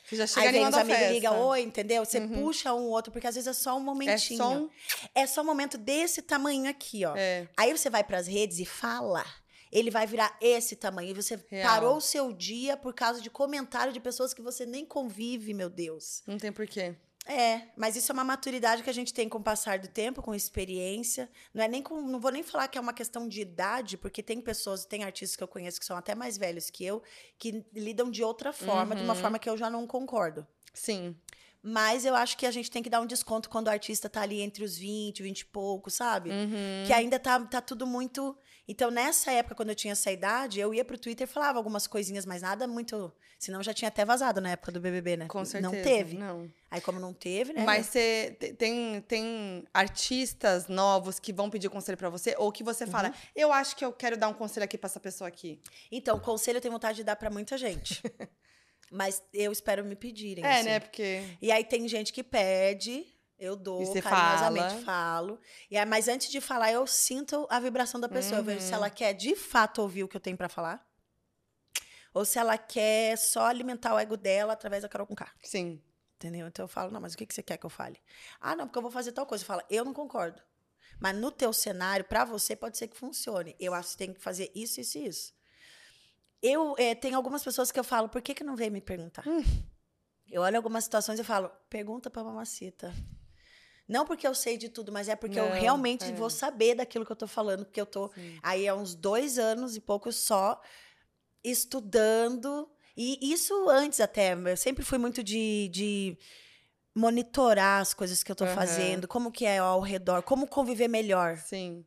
Você já chega Aí vem os amigos ligam, oi, entendeu? Você Uhum. puxa um outro, porque às vezes é só um É momentinho. só um. É só um momento desse tamanho aqui, ó. É. Aí você vai pras redes e fala. Ele vai virar esse tamanho. E você Real. parou o seu dia por causa de comentário de pessoas que você nem convive, meu Deus. Não tem porquê. É, mas isso é uma maturidade que a gente tem com o passar do tempo, com experiência. Não é nem com, não vou nem falar que é uma questão de idade, porque tem pessoas, tem artistas que eu conheço que são até mais velhos que eu, que lidam de outra forma, de uma Uhum. forma que eu já não concordo. Sim. Mas eu acho que a gente tem que dar um desconto quando o artista tá ali entre os 20, 20 e pouco, sabe? Uhum. Que ainda tá, tá tudo muito. Então, nessa época, quando eu tinha essa idade, eu ia pro Twitter e falava algumas coisinhas, mas nada muito. Senão já tinha até vazado na época do BBB, né? Com certeza. Não teve. Não. Aí, como não teve, né? Mas você te- tem, tem artistas novos que vão pedir conselho pra você ou que você Uhum. fala, eu acho que eu quero dar um conselho aqui pra essa pessoa aqui. Então, conselho eu tenho vontade de dar pra muita gente. mas eu espero me pedirem. É, assim. né? Porque. E aí tem gente que pede, eu dou E carinhosamente, fala. falo. E aí, mas antes de falar, eu sinto a vibração da pessoa. Eu vejo se Uhum. ela quer de fato ouvir o que eu tenho pra falar. Ou se ela quer só alimentar o ego dela através da Carol com K. Sim. Entendeu? Então eu falo, não, mas o que que você quer que eu fale? Ah, não, porque eu vou fazer tal coisa. Fala, eu não concordo. Mas no teu cenário, pra você, pode ser que funcione. Eu acho que tem que fazer isso, isso e isso. Eu eh, tenho algumas pessoas que eu falo, por que, que não veio me perguntar? Hum. Eu olho algumas situações e falo, pergunta pra mamacita. Não porque eu sei de tudo, mas é porque eu Não, realmente é. vou saber daquilo que eu tô falando, porque eu tô Sim. aí há uns dois anos e pouco só estudando. E isso antes até. Eu sempre fui muito de, de monitorar as coisas que eu tô Aham. fazendo, como que é ao redor, como conviver melhor. Sim.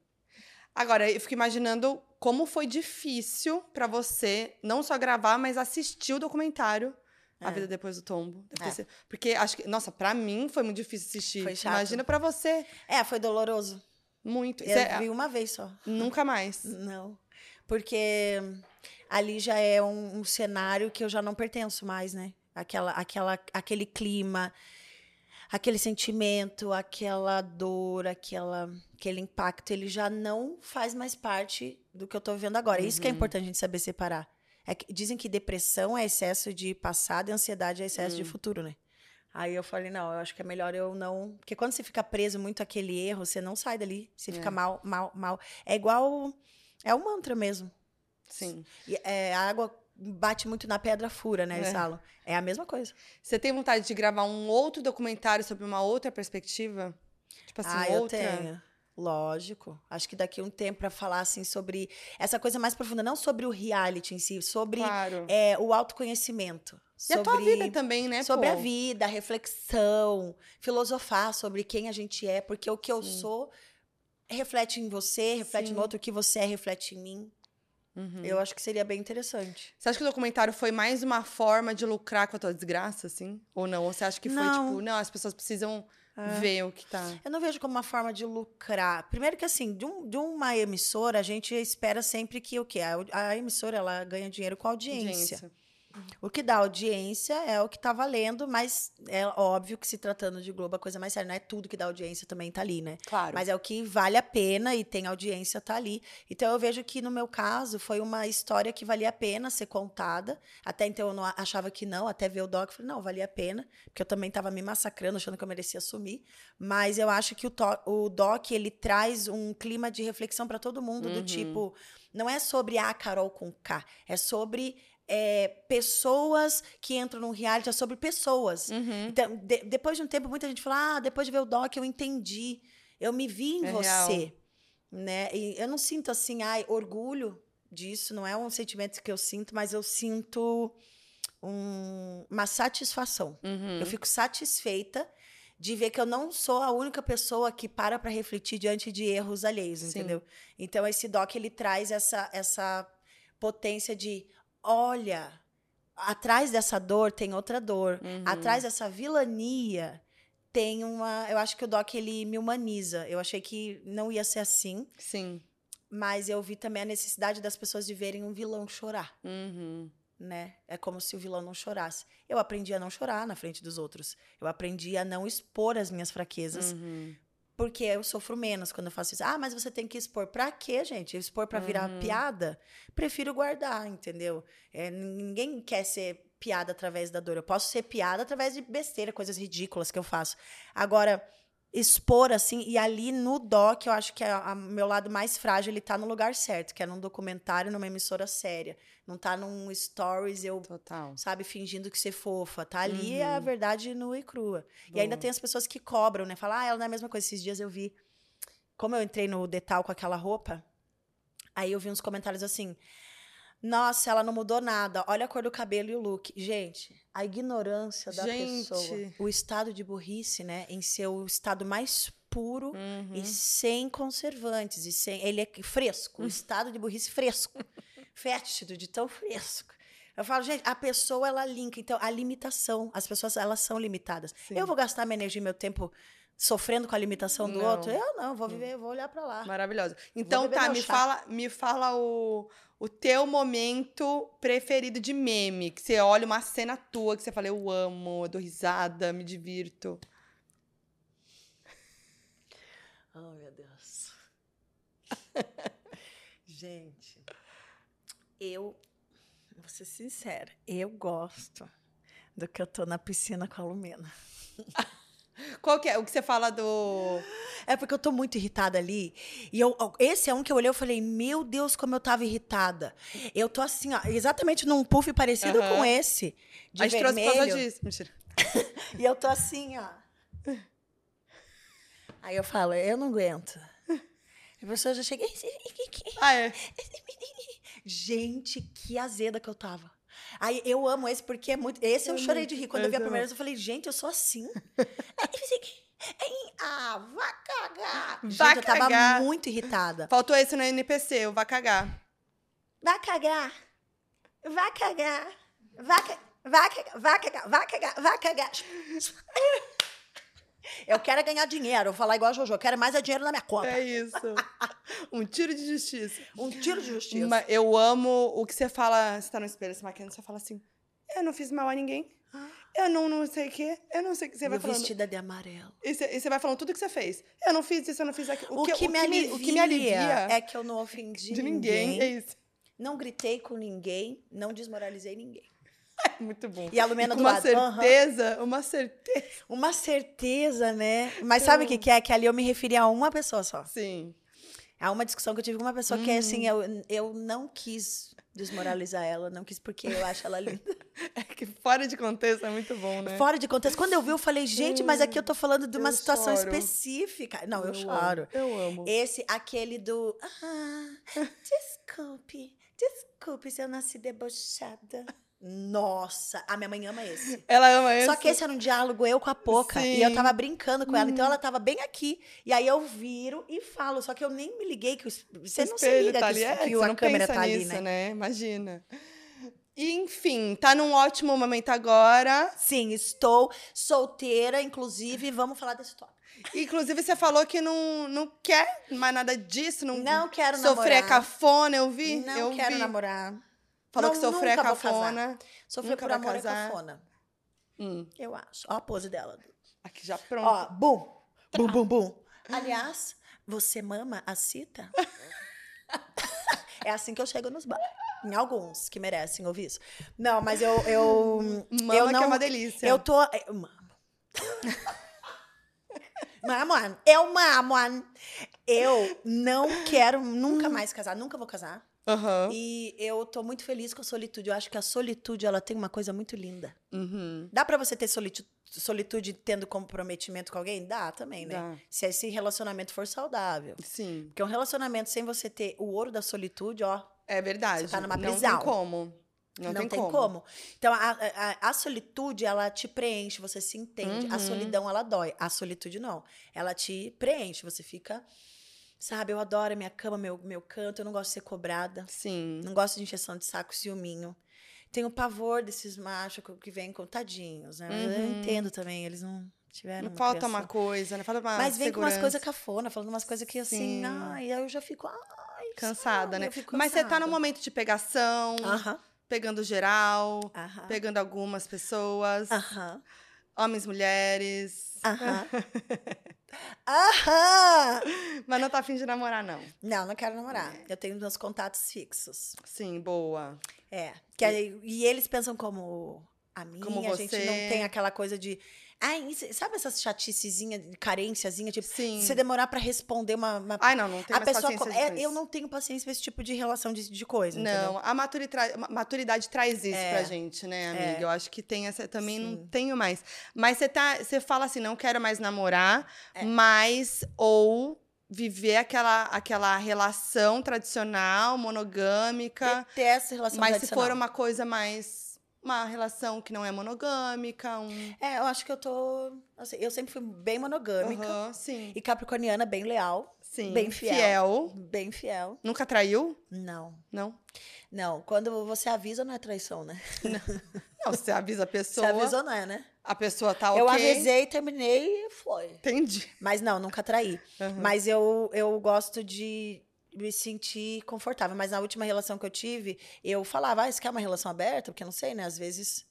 Agora, eu fico imaginando como foi difícil pra você não só gravar, mas assistir o documentário A É. Vida Depois do Tombo. É. sido- Porque acho que, nossa, pra mim foi muito difícil assistir. Foi chato. Imagina pra você. É, foi doloroso. Muito. Eu Cê- vi uma vez só. Nunca mais. Não. Porque ali já é um, um cenário que eu já não pertenço mais, né? Aquela, aquela, aquele clima, aquele sentimento, aquela dor, aquela, aquele impacto, ele já não faz mais parte do que eu tô vivendo agora. Isso que é importante a gente saber separar. É que- dizem que depressão é excesso de passado e ansiedade é excesso de futuro, né? Aí eu falei, não, eu acho que é melhor eu não. Porque quando você fica preso muito àquele erro, você não sai dali. Você fica É. mal, mal, mal. É igual. É um mantra mesmo. Sim. E, é, a água bate muito na pedra fura, né? É. É a mesma coisa. Você tem vontade de gravar um outro documentário sobre uma outra perspectiva? Tipo assim, ah, eu outra. tenho. Lógico. Acho que daqui a um tempo pra falar assim sobre essa coisa mais profunda, não sobre o reality em si, sobre Claro. é, o autoconhecimento. E a tua sobre- vida também, né? Sobre pô? a vida, a reflexão, filosofar sobre quem a gente é, porque o que eu Sim. sou reflete em você, reflete Sim. no outro, o que você é reflete em mim. Uhum. Eu acho que seria bem interessante. Você acha que o documentário foi mais uma forma de lucrar com a tua desgraça, assim? Ou não? Ou você acha que foi, Não. tipo, não, as pessoas precisam É. ver o que tá. Eu não vejo como uma forma de lucrar. Primeiro que assim, de, um- de uma emissora, a gente espera sempre que o quê? A, a emissora ela ganha dinheiro com audiência. O que dá audiência é o que tá valendo, mas é óbvio que se tratando de Globo, a coisa mais séria, não é tudo que dá audiência também tá ali, né? Claro. Mas é o que vale a pena e tem audiência, tá ali. Então eu vejo que no meu caso foi uma história que valia a pena ser contada. Até então eu não achava que não, até ver o doc, eu falei, não, valia a pena, porque eu também estava me massacrando, achando que eu merecia assumir. Mas eu acho que o, o doc ele traz um clima de reflexão para todo mundo, do Uhum. tipo, não é sobre a Carol com K, é sobre é, pessoas que entram num reality, é sobre pessoas. Uhum. Então, de- depois de um tempo, muita gente fala: ah, depois de ver o doc, eu entendi. Eu me vi em É você. Né? E eu não sinto assim, ai, orgulho disso, não é um sentimento que eu sinto, mas eu sinto um- uma satisfação. Uhum. Eu fico satisfeita de ver que eu não sou a única pessoa que para para refletir diante de erros alheios, Sim. entendeu? Então esse doc ele traz essa essa potência de, olha, atrás dessa dor tem outra dor, Uhum. atrás dessa vilania tem uma, eu acho que o doc ele me humaniza. Eu achei que não ia ser assim, Sim. mas eu vi também a necessidade das pessoas de verem um vilão chorar Uhum. né? É como se o vilão não chorasse. Eu aprendi a não chorar na frente dos outros. Eu aprendi a não expor as minhas fraquezas, Uhum. Porque eu sofro menos quando eu faço isso. Ah, mas você tem que expor. Pra quê, gente? Expor pra virar Uhum. piada? Prefiro guardar, entendeu? É, ninguém quer ser piada através da dor. Eu posso ser piada através de besteira, coisas ridículas que eu faço. Agora, expor assim, e ali no doc, eu acho que o meu lado mais frágil, ele tá no lugar certo, que é num documentário, numa emissora séria. Não tá num stories, eu Total. sabe, fingindo que ser fofa. Tá ali Uhum. é a verdade nua e crua. E ainda Boa. tem as pessoas que cobram, né? Falam, ah, ela não é a mesma coisa. Esses dias eu vi. Como eu entrei no detal com aquela roupa, aí eu vi uns comentários assim. Nossa, ela não mudou nada. Olha a cor do cabelo e o look. Gente, a ignorância da Gente. pessoa. O estado de burrice, né? Em seu estado mais puro Uhum. e sem conservantes. E sem, ele é fresco, o estado de burrice fresco. Fétido, de tão fresco. Eu falo, gente, a pessoa, ela linka. Então, a limitação. As pessoas, elas são limitadas. Sim. Eu vou gastar minha energia e meu tempo sofrendo com a limitação do Não. outro? Eu não, vou viver, eu vou olhar pra lá. Maravilhosa. Então tá, me chá. fala, me fala o, o teu momento preferido de meme. Que você olha uma cena tua que você fala, eu amo, eu dou risada, me divirto. Oh, meu Deus. Gente, eu vou ser sincera, eu gosto do que eu tô na piscina com a Lumena. Qual que é? O que você fala do. É porque eu tô muito irritada ali. E eu, esse é um que eu olhei e falei, meu Deus, como eu tava irritada. Eu tô assim, ó, exatamente num puff parecido Aham. com esse. De a gente trouxe por vermelho. disso. Mentira. E eu tô assim, ó. Aí eu falo, eu não aguento. A pessoa já chega. Ah, é. Gente, que azeda que eu tava. Aí eu amo esse porque é muito. Esse eu, Eu chorei de rir. Quando eu vi a primeira vez, eu falei, gente, eu sou assim. Ah, vá cagar. Gente, Vá eu tava cagar. muito irritada. Faltou esse no NPC, o vai cagar. Vá cagar. Vá cagar. Vá cagar. Vá cagar, vá cagar, vá cagar, vá cagar. Eu quero é ganhar dinheiro, eu vou falar igual a Jojo, eu quero mais é dinheiro na minha conta. É isso. um tiro de justiça. Um tiro de justiça. Mas eu amo o que você fala. Você tá no espelho se maquiando, você fala assim: Eu não fiz mal a ninguém. Eu não, não sei o quê. Eu não sei o que você vai falando. vestida de amarelo. E você, vai falando tudo que você fez. Eu não fiz isso, eu não fiz aquilo. O, que, me alivia, o que me alivia é que eu não ofendi de ninguém. É isso. Não gritei com ninguém, não desmoralizei ninguém. É muito bom. E a Lumena com do uma lado. certeza, uma certeza. Uma certeza, né? Mas sabe o que, que é? Que ali eu me referi a uma pessoa só. Sim. A uma discussão que eu tive com uma pessoa que é assim, eu, eu não quis desmoralizar ela, não quis porque eu acho ela linda. É que fora de contexto é muito bom, né? Fora de contexto. Quando eu vi, eu falei, gente, mas aqui eu tô falando de uma eu situação choro. específica. Não, eu, Eu choro. amo, eu amo. Esse, aquele do. Ah, desculpe, desculpe se eu nasci debochada. Nossa, a minha mãe ama esse. Ela ama esse. Só que esse era um diálogo eu com a Poca. E eu tava brincando com ela. Então ela tava bem aqui. E aí eu viro e falo. Só que eu nem me liguei que o você O não se liga tá que, ali. É, que a não câmera tá ali, nisso, né? Imagina. E, enfim, tá num ótimo momento agora. Sim, estou solteira, inclusive. Vamos falar desse tópico. Inclusive, você falou que não, não quer mais nada disso. Não, Não quero Sofrer namorar. cafona, eu vi. Não eu quero vi. namorar. Falou Não, que casar. cafona. Sofrer Nunca por amor casar. cafona. Hum, Eu acho. Ó a pose dela. aqui já pronto. Ó, bum. Bum, bum, bum. Aliás, você mama a cita? é assim que eu chego nos bares. Em alguns que merecem ouvir isso. Não, mas eu. eu Mama eu que não, é uma delícia. Eu tô. Eu mamo. Mamo, eu mamo. Eu não quero nunca mais casar, nunca vou casar. Aham. E eu tô muito feliz com a solitude. Eu acho que a solitude, ela tem uma coisa muito linda. Uhum. Dá pra você ter solitu- solitude tendo comprometimento com alguém? Dá também, né? Dá. Se esse relacionamento for saudável. Sim, Porque um relacionamento sem você ter o ouro da solitude, ó, é verdade. Você tá numa Não prisão. tem como. Não, não, tem, como. Então, a, a, a solitude, ela te preenche, você se entende. A Uhum. solidão, ela dói. A solitude, não. Ela te preenche, você fica... Sabe, eu adoro a minha cama, meu, meu canto, eu não gosto de ser cobrada. Sim. Não gosto de injeção de saco, ciúminho. Tenho pavor desses machos que- vêm com tadinhos, né? Mas Eu Uhum. entendo também, eles não tiveram. Não falta uma coisa, né? Falta uma Mas vem com umas segurança. coisas cafona, falando umas coisas que assim, Sim. ai, aí eu já fico, ai, Cansada, sabe? né? Fico Mas você tá cansada. no momento de pegação, Aham, pegando geral, aham. pegando algumas pessoas, Aham. homens, mulheres. Aham. Aham! Mas não tá afim de namorar, não. Não, não quero namorar. Eu tenho meus contatos fixos. Sim, boa. É. Que aí- e eles pensam como a minha, Como a gente você. não tem aquela coisa de. Ai, sabe essas chaticezinha, carênciazinha? Tipo, Sim. se você demorar pra responder uma. uma- Ai, não, não tem a pessoa. paciência é, eu não tenho paciência pra esse tipo de relação de, de coisa. Não, entendeu? a maturi- tra- ma- maturidade traz isso É. pra gente, né, amiga? É. Eu acho que tem essa. Também não Sim. tenho mais. Mas você tá. Você fala assim, não quero mais namorar, É. mas. Ou viver aquela, aquela relação tradicional, monogâmica. Detesto relação Mas se tradicional. for uma coisa mais. Uma relação que não é monogâmica, um. É, eu acho que eu tô. assim, eu sempre fui bem monogâmica. Aham, sim. E capricorniana, bem leal. Sim. bem fiel. Fiel. Bem fiel. Nunca traiu? Não. Não. Não, quando você avisa, não é traição, né? Não, você avisa a Você pessoa. avisou, não é, né? A pessoa tá ok. Eu avisei, terminei e foi. Entendi. Mas não, nunca traí. Aham. Mas eu, eu gosto de me sentir confortável. Mas na última relação que eu tive, eu falava, ah, você quer uma relação aberta? Porque eu não sei, né? Às vezes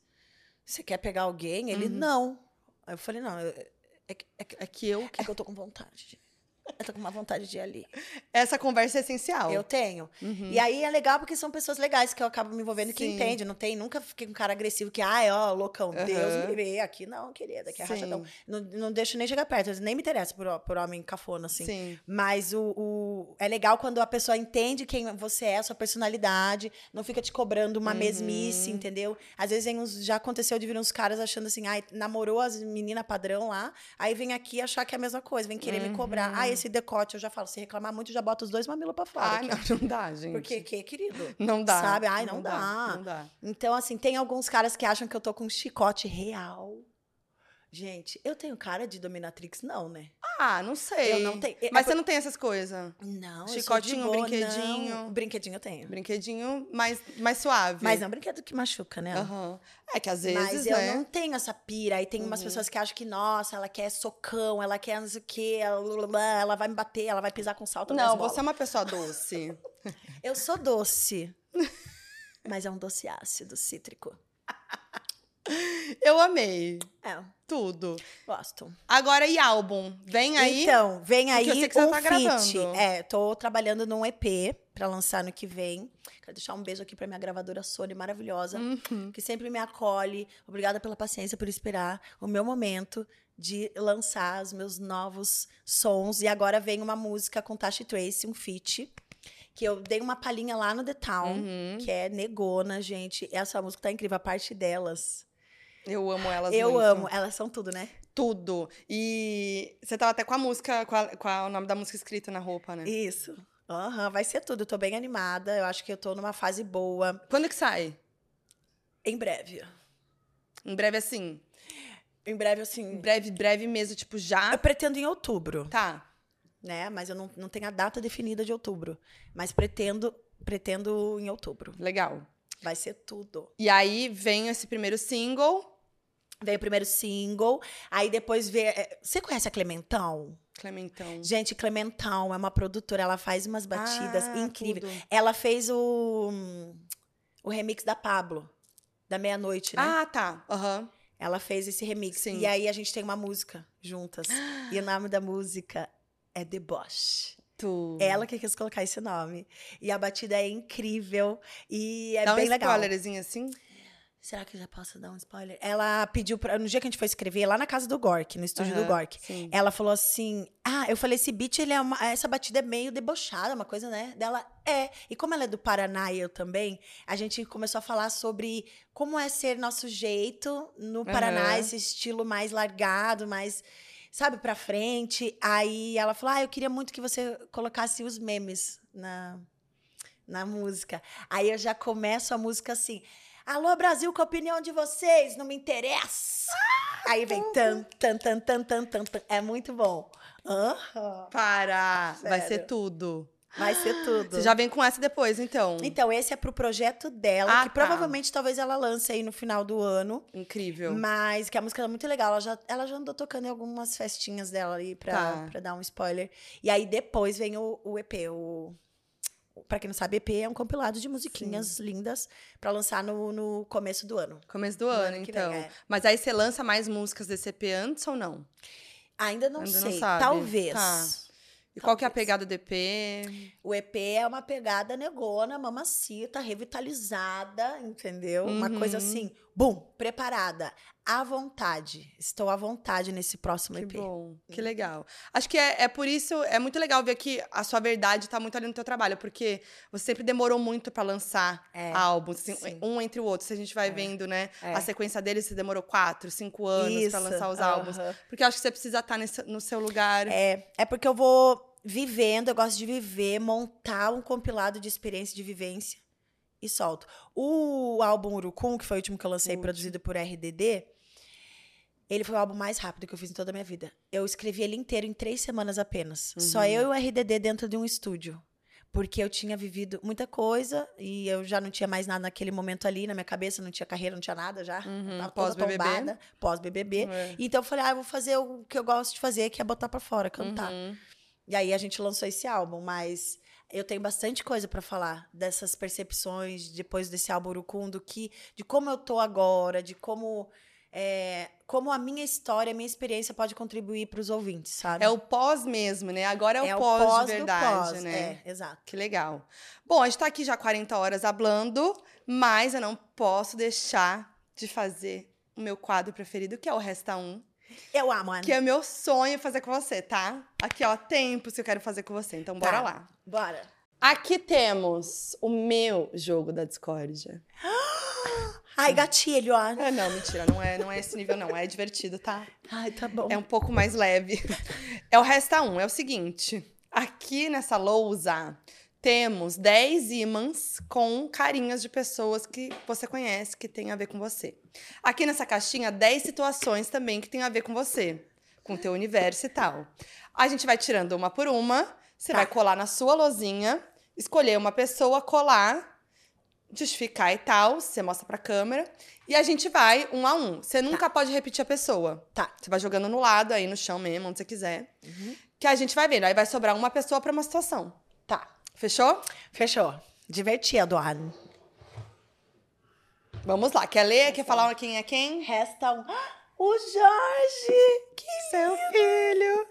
você quer pegar alguém, ele, Uhum. não. Aí eu falei, não, é, que- é, que- É que eu. é que eu tô com vontade. Eu tô com uma vontade de ir ali. Essa conversa é essencial. Eu tenho. Uhum. E aí é legal porque são pessoas legais que eu acabo me envolvendo e que Sim. entende. Não tem, nunca fiquei com um cara agressivo que, ai, ó, loucão, Deus Aham. me livre. Aqui não, querida, aqui é Sim. rachadão. Não, não deixo nem chegar perto, nem me interessa por, por homem cafona, assim. Sim. Mas o, o- é legal quando a pessoa entende quem você é, sua personalidade, não fica te cobrando uma Uhum. mesmice, entendeu? Às vezes vem uns- já aconteceu de vir uns caras achando assim, ai, namorou as meninas padrão lá, aí vem aqui achar que é a mesma coisa, vem querer me cobrar. Ah, esse decote, eu já falo, se reclamar muito, já bota os dois mamilos pra fora. Aqui. não, não dá, gente. Porque que, querido? Não dá. Sabe? Ai, não dá. Não dá. Então, assim, tem alguns caras que acham que eu tô com um chicote real. Gente, eu tenho cara de dominatrix? Não, né? Ah, não sei. Eu não tenho. é Mas por- você não tem essas coisas. Não, eu sou de Chicotinho, boa, brinquedinho. não. Brinquedinho eu tenho. Brinquedinho mais, mais suave. Mas é um brinquedo que machuca, né? Aham. É que às vezes, Mas eu né? não tenho essa pira. Aí tem umas Uhum. pessoas que acham que, nossa, ela quer socão, ela quer não sei o quê, ela, ela vai me bater, ela vai pisar com salto Não, você é uma pessoa doce. Eu sou doce. mas é um doce ácido, cítrico. Eu amei. É, Tudo. gosto. Agora, e álbum? Vem aí? Então, vem aí eu sei que você um tá feat. gravando. É, tô trabalhando num EP pra lançar no que vem. Quero deixar um beijo aqui pra minha gravadora Sony, maravilhosa, Uhum. que sempre me acolhe. Obrigada pela paciência, por esperar o meu momento de lançar os meus novos sons. E agora vem uma música com Tashi Trace, um feat, que eu dei uma palhinha lá no The Town, Uhum. que é Negona, gente. Essa música tá incrível, a parte delas. Eu amo elas eu muito. amo, elas são tudo, né? Tudo. E você tava até com a música, com, a- com a- o nome da música escrita na roupa, né? Isso. Aham, vai ser tudo. Eu tô bem animada. Eu acho que eu tô numa fase boa. Quando que sai? Em breve. Em breve, assim. Em breve, Em assim. breve, breve mesmo, tipo, já. Eu pretendo em outubro, Tá. né? Mas eu não, não tenho a data definida de outubro. Mas pretendo, pretendo em outubro. Legal. Vai ser tudo. E aí vem esse primeiro single. Veio o primeiro single, aí depois vê. é, Você conhece a Clementão? Clementão. Gente, Clementão é uma produtora, ela faz umas batidas Ah, incríveis. tudo. Ela fez o, o remix da Pablo, da meia-noite, né? Ah, tá. Aham. Ela fez esse remix. Sim. E aí a gente tem uma música juntas. e o nome da música é Deboche. Tu. Ela que quis colocar esse nome. E a batida é incrível e é Dá bem um legal. spoilerzinho assim? Será que eu já posso dar um spoiler? Ela pediu pra. No dia que a gente foi escrever, lá na casa do Gork, no estúdio do Aham, Gork. Sim. Ela falou assim: Ah, eu falei, esse beat, ele é uma, essa batida é meio debochada, uma coisa, né? Dela é. E como ela é do Paraná e eu também, a gente começou a falar sobre como é ser nosso jeito no Paraná, Aham. esse estilo mais largado, mais, sabe, pra frente. Aí ela falou: Ah, eu queria muito que você colocasse os memes na, na música. Aí eu já começo a música assim. Alô, Brasil, com a opinião de vocês, não me interessa. Aí vem tan, tan, tan, tan, tan, tan, tan. É muito bom. Aham. Para! Vai ser Sério. tudo. Vai ser tudo. Você já vem com essa depois, então. Então, esse é pro projeto dela, Ah, que tá. provavelmente talvez ela lance aí no final do ano. Incrível. Mas que a música é muito legal. Ela já, ela já andou tocando em algumas festinhas dela ali pra, Tá. pra dar um spoiler. E aí depois vem o, o EP, o. Pra quem não sabe, EP é um compilado de musiquinhas lindas pra lançar no, no começo do ano. Começo do No ano, ano que vem, então. é. Mas aí você lança mais músicas desse EP antes ou não? Ainda não Ainda não sei. sabe. Talvez. Tá. E qual que é a Talvez. pegada do EP? O EP é uma pegada negona, mamacita, revitalizada, entendeu? Uma Uhum. coisa assim, bum, preparada, à vontade. Estou à vontade nesse próximo Que EP. bom, que legal. Acho que é, é por isso, é muito legal ver que a sua verdade tá muito ali no teu trabalho, porque você sempre demorou muito pra lançar É, álbuns, assim, sim. um entre o outro. Se a gente vai vendo, né, É. a sequência deles, você demorou quatro, cinco anos Isso, lançar os álbuns. aham. Porque eu acho que você precisa estar nesse- no seu lugar. É, é porque eu vou vivendo, eu gosto de viver, montar um compilado de experiência de vivência e solto. O álbum Urucum, que foi o último que eu lancei, Último. produzido por RDD, ele foi o álbum mais rápido que eu fiz em toda a minha vida. Eu escrevi ele inteiro em três semanas apenas. Só Uhum. eu e o RDD dentro de um estúdio. Porque eu tinha vivido muita coisa e eu já não tinha mais nada naquele momento ali na minha cabeça, não tinha carreira, não tinha nada já. Uhum, Tava toda pós-BBB. tombada, pós-BBB. É. Então eu falei, ah, eu vou fazer o que eu gosto de fazer, que é botar pra fora, cantar. Uhum. E aí a gente lançou esse álbum, mas eu tenho bastante coisa pra falar dessas percepções depois desse álbum Urucundo, que de como eu tô agora, de como é, como a minha história, a minha experiência pode contribuir pros ouvintes, sabe? É o pós mesmo, né? Agora é, É o pós, de verdade, pós, né? É, exato. Que legal. Bom, a gente tá aqui já 40 horas hablando, mas eu não posso deixar de fazer o meu quadro preferido, que é o Resta Um, Eu amo, Ana. que é meu sonho fazer com você, tá? Aqui, ó, tempos que eu quero fazer com você. Então, bora Tá. lá. Bora. Aqui temos o meu jogo da discórdia. Ai, gatilho, ó. Ah, não, mentira, não é, não é esse nível, não. É divertido, tá? Ai, tá bom. É um pouco mais leve. É o Resta Um. É o seguinte. Aqui nessa lousa temos 10 ímãs com carinhas de pessoas que você conhece, que tem a ver com você. Aqui nessa caixinha, 10 situações também que tem a ver com você, com o teu universo e tal. A gente vai tirando uma por uma, você Tá. vai colar na sua lozinha, escolher uma pessoa, colar, justificar e tal, você mostra pra câmera, e a gente vai um a um. Você nunca pode repetir a pessoa. Tá. Você vai jogando no lado, aí no chão mesmo, onde você quiser. Que a gente vai vendo. Aí vai sobrar uma pessoa pra uma situação. Fechou? Fechou. Divertido, Ana. Vamos lá. Quer ler? Quer falar quem é quem? Resta um. O Jorge! Que Seu filho.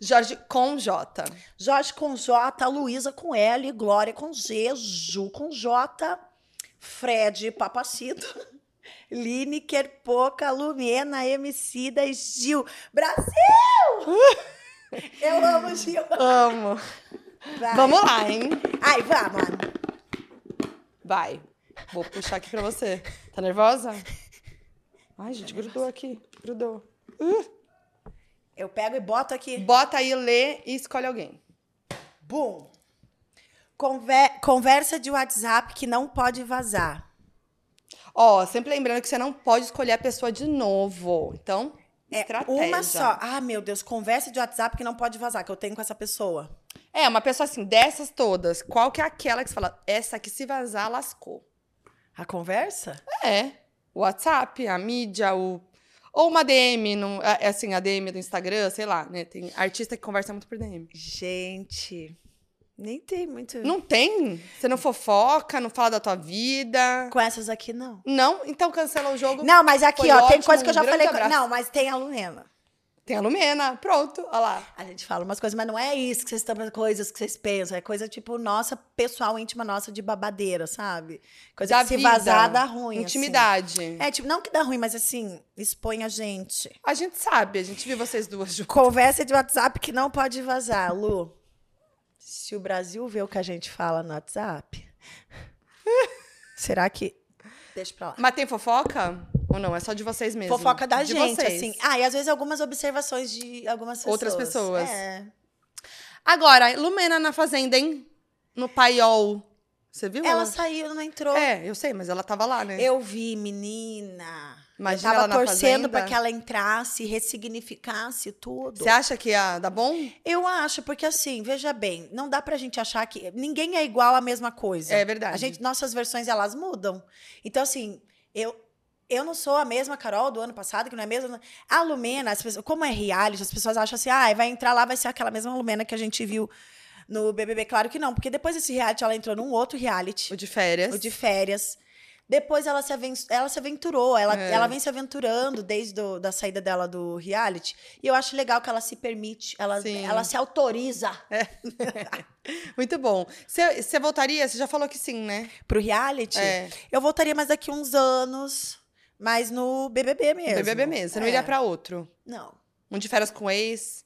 Jorge com J. Jorge com J, Luísa com L, Glória com Z, Ju com J, Fred Papacito, Lineker, Poca, Lumena, Emicida e Gil. Brasil! Eu amo Gil. Amo. Vai. Vamos lá, hein? Ai, mano. Vai. Vou puxar aqui pra você. Tá nervosa? Ai, gente, grudou aqui. Grudou. Uh. Eu pego e boto aqui. Bota aí, lê e escolhe alguém. Bum. Conver- Conversa de WhatsApp que não pode vazar. Ó, sempre lembrando que você não pode escolher a pessoa de novo. Então, É estratégia. uma só. Ah, meu Deus, conversa de WhatsApp que não pode vazar, que eu tenho com essa pessoa. É, uma pessoa assim, dessas todas, qual que é aquela que você fala, essa aqui se vazar, lascou? A conversa? É. O WhatsApp, a mídia, o. Ou uma DM, não, é assim, a DM do Instagram, sei lá, né? Tem artista que conversa muito por DM. Gente, nem tem muito. Não tem? Você não fofoca, não fala da tua vida. Com essas aqui, não. Não? Então cancela o jogo. Não, mas aqui, Foi ó, tem ótimo, coisa que eu um já grande falei. abraço. Não, mas tem a Lumena. Tem a Lumena. Pronto, olha lá. A gente fala umas coisas, mas não é isso que vocês estão coisas que vocês pensam. É coisa tipo nossa, pessoal, íntima nossa de babadeira, sabe? Coisa Da que se vida, vazar dá ruim. assim. Intimidade. É, tipo, não que dá ruim, mas assim, expõe a gente. A gente sabe, a gente viu vocês duas juntas. Conversa de WhatsApp que não pode vazar, Lu. Se o Brasil vê o que a gente fala no WhatsApp, será que. Deixa pra lá. Mas tem fofoca? Ou não? É só de vocês mesmo? Fofoca da de gente, vocês. assim. Ah, e às vezes algumas observações de algumas pessoas. Outras pessoas. É. Agora, Lumena na Fazenda, hein? No paiol. Você viu? Ela saiu, não entrou. É, eu sei, mas ela tava lá, né? Eu vi, menina. Imagina eu ela tava na torcendo pra que ela entrasse, ressignificasse tudo. Você acha que ia dar bom? Eu acho, porque assim, veja bem, não dá pra gente achar que ninguém é igual à mesma coisa. É verdade. A gente, nossas versões elas mudam. Então assim, eu eu não sou a mesma Carol do ano passado, que não é a mesma. A Lumena, as pessoas, como é reality, as pessoas acham assim: "Ah, vai entrar lá, vai ser aquela mesma Lumena que a gente viu no BBB". Claro que não, porque depois desse reality ela entrou num outro reality. O de férias. O de férias. Depois ela se, ela se aventurou, ela, É. ela vem se aventurando desde do, da saída dela do reality. E eu acho legal que ela se permite, ela, Sim. ela se autoriza Muito bom. Você voltaria? Você já falou que sim, né? pro reality. É. Eu voltaria mais daqui uns anos, mas no BBB mesmo. BBB mesmo. Você não É. iria pra outro. Não. Um de férias com ex.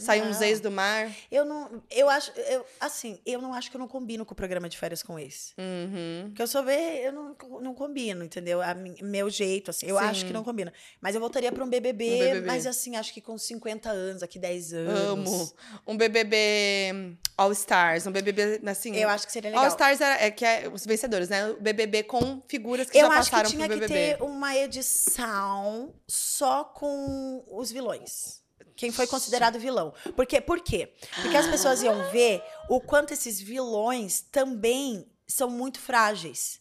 Uns Não. ex do mar. Eu não. Eu acho. Eu, assim, eu não acho que eu não combino com o programa de férias com ex. Uhum. Porque eu sou ver, eu não, não combino, entendeu? A meu jeito, assim, eu Sim. acho que não combina. Mas eu voltaria pra um BBB, Um BBB. mas assim, acho que com 50 anos, aqui 10 anos. Amo. Um BBB All Stars. Um BBB, assim... Eu acho que seria legal. All Stars é, é que é os vencedores, né? O BBB com figuras que eu já acho que passaram tinha pro que BBB. ter uma edição só com os vilões. Quem foi considerado vilão. Porque, por quê? Porque as pessoas iam ver o quanto esses vilões também são muito frágeis.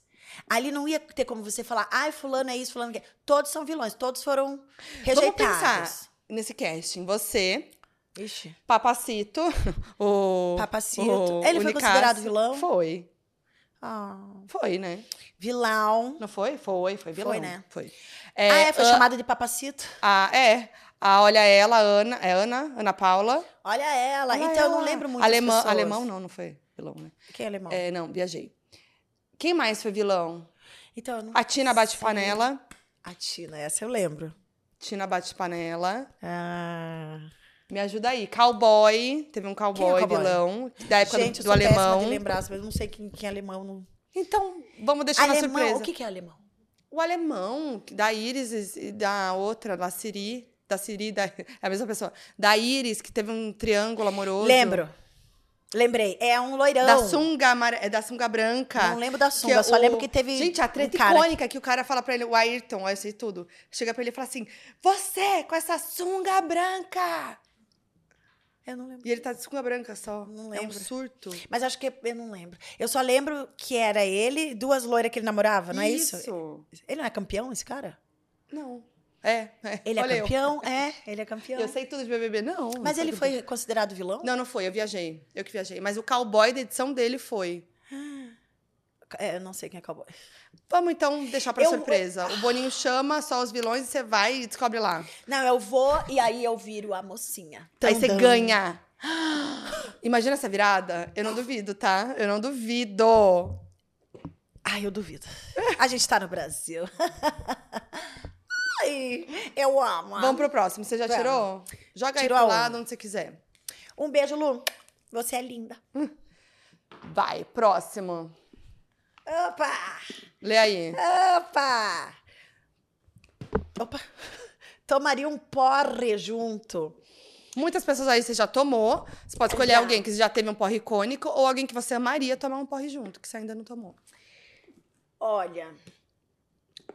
Ali não ia ter como você falar, ai, fulano é isso, fulano é... Todos são vilões, todos foram Vamos rejeitados. pensar nesse casting. Você, Ixi. Papacito, o... Papacito. o Ele foi considerado vilão? Foi. Ah, Foi, né? vilão. Não foi? Foi, foi vilão. Foi, né? Foi. ah, é, foi a- chamado de papacito? a- é. A Olha Ela, Ana. É Ana? Ana Paula. Olha ela. Olha então eu não ela. lembro muito Alemão, das pessoas. alemão não, não foi vilão, né? Quem é alemão? É, não, viajei. Quem mais foi vilão? Então, eu não A Tina Bate. Panela. A Tina, essa eu lembro. Tina Bate Panela. Ah. Me ajuda aí. Cowboy. Teve um cowboy, cowboy? vilão. Da época do- Gente, eu do, sou péssima alemão. de lembrar, mas eu não sei quem, quem é alemão. Não... Então, vamos deixar na Alemão, surpresa. o que, que é alemão? O alemão, da Iris e da outra, da Siri. Da Siri, da, é a mesma pessoa. Da Iris, que teve um triângulo amoroso. Lembro. Lembrei. É um loirão. Da sunga, amare- é da sunga branca. Não lembro da Que sunga, é só o- lembro que teve Gente, a treta um icônica que o cara fala pra ele, o Ayrton, eu sei tudo. Chega pra ele e fala assim: Você com essa sunga branca! Eu não lembro. E ele tá de sunga branca só. Não É um lembro. surto. Mas acho que eu não lembro. Eu só lembro que era ele, duas loiras que ele namorava, não é isso? Ele não é campeão, esse cara? Não. É, é. Ele é Olha eu. campeão? É, ele é campeão. Eu sei tudo de BBB, não. Mas ele foi considerado vilão? Não, não foi, eu viajei. Eu que viajei. Mas o cowboy da edição dele foi. É, eu não sei quem é cowboy. Vamos então deixar pra Eu- surpresa. O Boninho chama só os vilões e você vai e descobre lá. Não, eu vou e aí eu viro a mocinha. Aí você ganha. Imagina essa virada? Eu não duvido, tá? Eu não duvido. Ai, eu duvido. A gente tá no Brasil. Ai, eu amo. Vamos pro próximo. Você já Vamos. tirou? Joga Tirou aí pro lado onde você quiser. Um beijo, Lu. Você é linda. Vai, próximo. Opa! Lê aí. Opa! Opa! Tomaria um porre junto. Muitas pessoas aí você já tomou. Você pode escolher Já. alguém que já teve um porre icônico ou alguém que você amaria tomar um porre junto, que você ainda não tomou. Olha,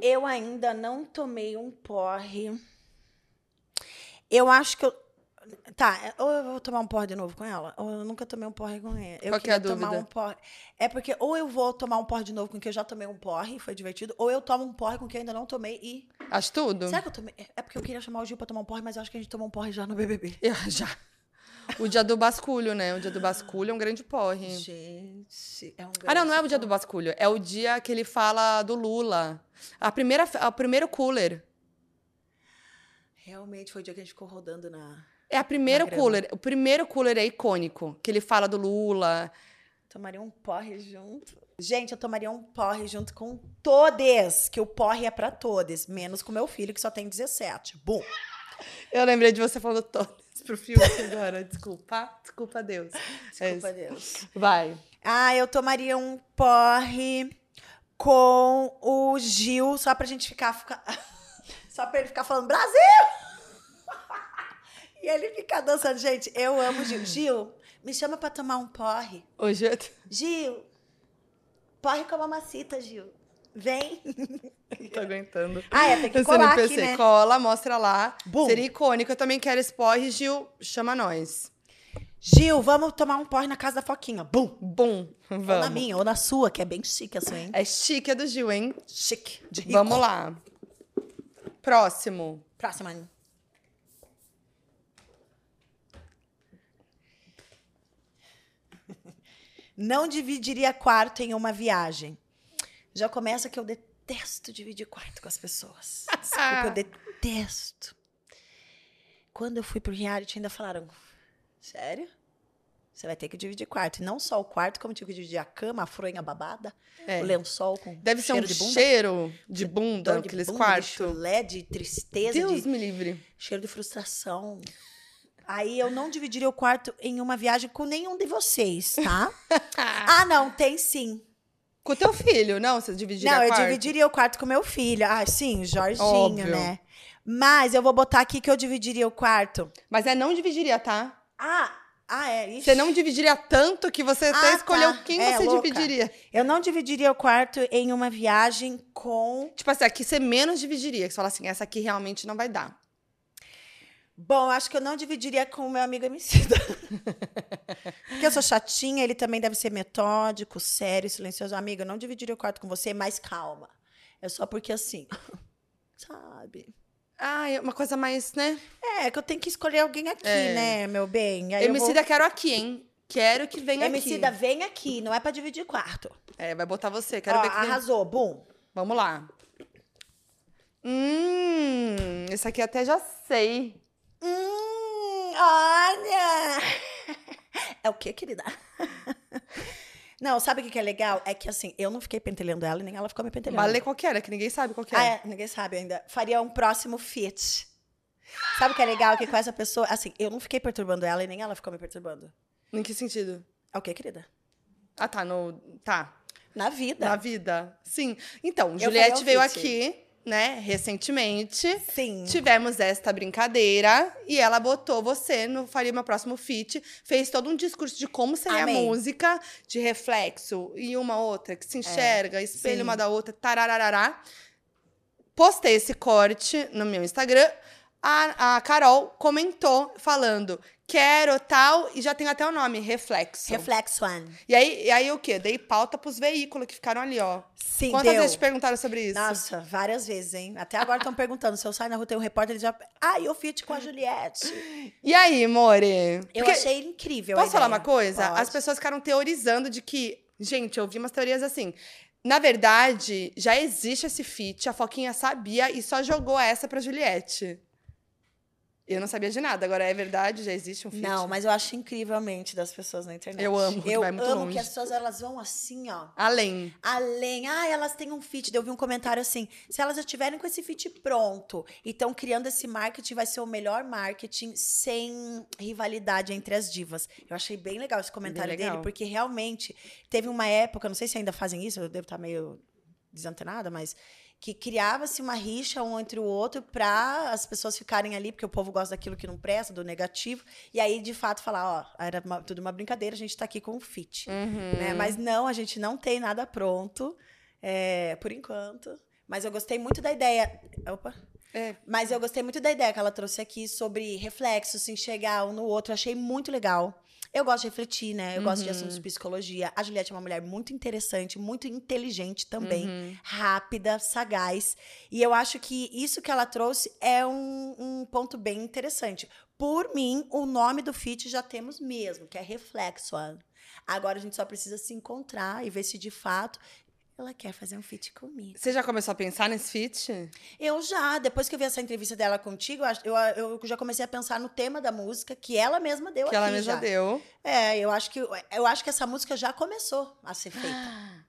eu ainda não tomei um porre. Eu acho que eu. Tá, ou eu vou tomar um porre de novo com ela, ou eu nunca tomei um porre com ela. Eu Qual que é a dúvida? um porre. É porque ou eu vou tomar um porre de novo com quem eu já tomei um porre, foi divertido, ou eu tomo um porre com quem eu ainda não tomei e. Acho tudo? Será que eu tomei? É porque eu queria chamar o Gil pra tomar um porre, mas eu acho que a gente tomou um porre já no BBB. Eu já. O dia do basculho, né? O dia do basculho é um grande porre. Gente, é um Ah, não, não é o grande dia do basculho. É o dia que ele fala do Lula. A primeira, o primeiro cooler. Realmente foi o dia que a gente ficou rodando na. É a primeiro cooler. O primeiro cooler é icônico. Que ele fala do Lula. Tomaria um porre junto. Gente, eu tomaria um porre junto com todes, que o porre é pra todes, menos com meu filho, que só tem 17. Bum. Eu lembrei de você falando todas pro Fiuk agora. Desculpa. Desculpa, Deus. É Desculpa, isso. Deus. Vai. Ah, eu tomaria um porre com o Gil, só pra gente ficar. ficar- só pra ele ficar falando Brasil! e ele ficar dançando. Gente, eu amo o Gil. Gil, me chama pra tomar um porre. Hoje eu... Gil, porre com a mamacita, Gil. Vem. Não tô aguentando. Ah, é, tem que colar aqui, né? Cola, mostra lá. Bum. Seria icônico. Eu também quero esse porre. Gil, chama nós. Gil, vamos tomar um porre na casa da Foquinha. Bum! Bum. Ou na Vamos. minha, ou na sua, que é bem chique assim, hein? É chique, é do Gil, hein? Chique. De rico. Vamos lá. Próximo. Próxima. Anne. Não dividiria quarto em uma viagem. Já começa que eu detesto dividir quarto com as pessoas. Desculpa, eu detesto. Quando eu fui pro reality, ainda falaram: Sério? Você vai ter que dividir quarto. E não só o quarto, como tive que dividir a cama, a fronha babada, É. o lençol com Deve ser cheiro um de bunda. cheiro de bunda, de aqueles bunda, de quartos. chulé, de tristeza, Deus de me livre. cheiro de frustração. Aí eu não dividiria o quarto em uma viagem com nenhum de vocês, tá? ah, não, tem sim. Com o teu filho, não? Você dividiria não, eu quarto? dividiria o quarto com meu filho. Ah, sim, Jorginho, Óbvio. né? Mas eu vou botar aqui que eu dividiria o quarto. Mas é não dividiria, tá? Ah, ah é isso. Você não dividiria tanto que você até Ah, escolheu tá. quem É, você louca. dividiria. Eu não dividiria o quarto em uma viagem com. Tipo assim, aqui você menos dividiria. Que você fala assim, essa aqui realmente não vai dar. Bom, acho que eu não dividiria com o meu amigo Emicida. Porque eu sou chatinha, ele também deve ser metódico, sério, silencioso. Amigo, eu não dividiria o quarto com você, mas calma. É só porque assim, sabe? Ah, é uma coisa mais, né? É, que eu tenho que escolher alguém aqui, É. né, meu bem? Aí eu vou- Emicida quero aqui, hein? Quero que venha Emicida, aqui. vem aqui, não é pra dividir quarto. É, vai botar você. Quero Ó, ver que vem. arrasou, bum. Vamos lá. Hum, esse aqui até já sei. Hum, olha! É o quê, querida? Não, sabe o que que é legal? É que assim, eu não fiquei pentelhando ela e nem ela ficou me pentelhando. Vale qual que era, que ninguém sabe qual que é. Ah, é, ninguém sabe ainda. Faria um próximo fit. Sabe o que é legal? Que com essa pessoa, assim, eu não fiquei perturbando ela e nem ela ficou me perturbando. Em que sentido? É o quê, querida? Ah, tá, no... Tá, Na vida. na vida. Sim. Então, Eu Juliette falei veio Fit. aqui, né, recentemente. Sim. Tivemos esta brincadeira e ela botou você no Faria Meu Próximo Fit. Fez todo um discurso de como seria Amei. a música, de reflexo e uma outra que se enxerga, espelho sim. uma da outra, tarararará. Postei esse corte no meu Instagram. A, a Carol comentou falando, quero tal, e já tem até o nome, Reflexo. Reflexo one. E aí, e aí o quê? Dei pauta pros veículos que ficaram ali, ó. Sim, Quantas deu. vezes te perguntaram sobre isso? Nossa, várias vezes, hein? Até agora estão perguntando. Se eu sair na rua, tem um repórter, eles já. Ah, e o fit com a Juliette. E aí, More? Eu Porque- achei incrível. Posso falar uma coisa? Pode. As pessoas ficaram teorizando de que. Gente, eu vi umas teorias assim. Na verdade, já existe esse feat, a Foquinha sabia e só jogou essa pra Juliette. Eu não sabia de nada. Agora é verdade? Já existe um feat? Não, mas eu acho incrivelmente das pessoas na internet. Eu amo, Eu amo longe. que as pessoas elas vão assim, ó. Além. Além, ah, elas têm um fit. Eu vi um comentário assim: se elas já estiverem com esse fit pronto e estão criando esse marketing, vai ser o melhor marketing sem rivalidade entre as divas. Eu achei bem legal esse comentário legal. dele, porque realmente teve uma época, não sei se ainda fazem isso, eu devo estar meio desantenada, mas que criava-se uma rixa um entre o outro para as pessoas ficarem ali, porque o povo gosta daquilo que não presta, do negativo, e aí de fato falar, ó, era uma- tudo uma brincadeira, a gente tá aqui com um fit. Uhum. né? Mas não, a gente não tem nada pronto, é, por enquanto. Mas eu gostei muito da ideia. Opa! É. Mas eu gostei muito da ideia que ela trouxe aqui sobre reflexos, se enxergar um no outro. Achei muito legal. Eu gosto de refletir, né? Eu gosto de assuntos de psicologia. A Juliette é uma mulher muito interessante, muito inteligente também, rápida, sagaz. E eu acho que isso que ela trouxe é um, um ponto bem interessante. Por mim, o nome do feat já temos mesmo, que é Reflexo. Agora a gente só precisa se encontrar e ver se de fato ela quer fazer um feat comigo. Você já começou a pensar nesse feat? Eu já, depois que eu vi essa entrevista dela contigo, eu, eu, já comecei a pensar no tema da música que ela mesma deu Que aqui ela mesma já. deu. É, eu acho que eu acho que essa música já começou a ser feita.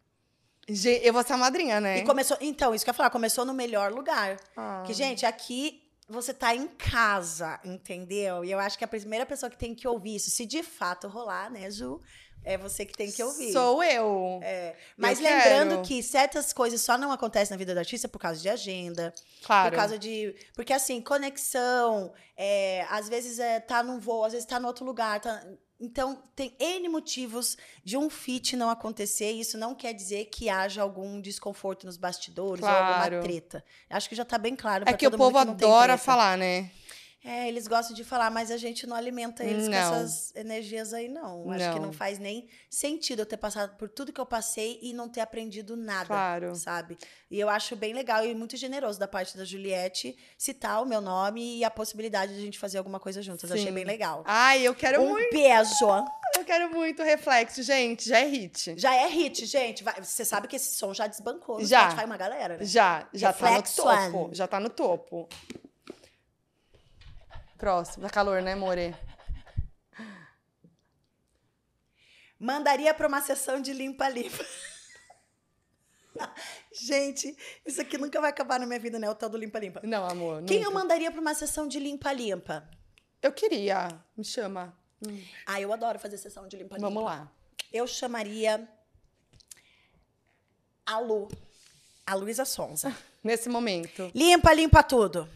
Eu vou ser a madrinha, né? E começou, então, isso que eu ia falar, começou no melhor lugar. Ah. Que gente, aqui você tá em casa, entendeu? E eu acho que a primeira pessoa que tem que ouvir isso, se de fato rolar, né, Ju, é você que tem que ouvir. Sou eu. É, mas Eu lembrando quero. que certas coisas só não acontecem na vida do artista por causa de agenda, Claro. por causa de. Porque, assim, conexão, é, às vezes é, tá num voo, às vezes tá no outro lugar. tá- Então, tem N motivos de um fit não acontecer. E isso não quer dizer que haja algum desconforto nos bastidores ou Claro. alguma treta. Acho que já tá bem claro. É que o povo tem adora falar, né? É, eles gostam de falar, mas a gente não alimenta eles com Não. essas energias aí, não. Acho que Não. não faz nem sentido eu ter passado por tudo que eu passei e não ter aprendido nada, Claro. sabe? E eu acho bem legal e muito generoso da parte da Juliette citar o meu nome e a possibilidade de a gente fazer alguma coisa juntas. Achei Sim. bem legal. Ai, eu quero um muito. beijo. Eu quero muito reflexo, gente. Já é hit. Já é hit, gente. Vai- você sabe que esse som já desbancou Já. Spotify uma galera, né? Já, já Reflexo tá no topo. One. Já tá no topo. Próximo. Tá calor, né, More? Mandaria pra uma sessão de limpa-limpa. Gente, isso aqui nunca vai acabar na minha vida, né? O tal do limpa-limpa. Não, amor. Quem eu nunca. mandaria pra uma sessão de limpa-limpa? Eu queria. Me chama. Ah, eu adoro fazer sessão de limpa-limpa. Vamos lá. Eu chamaria a Lu, a Luísa Sonza. Nesse momento. Limpa, limpa tudo.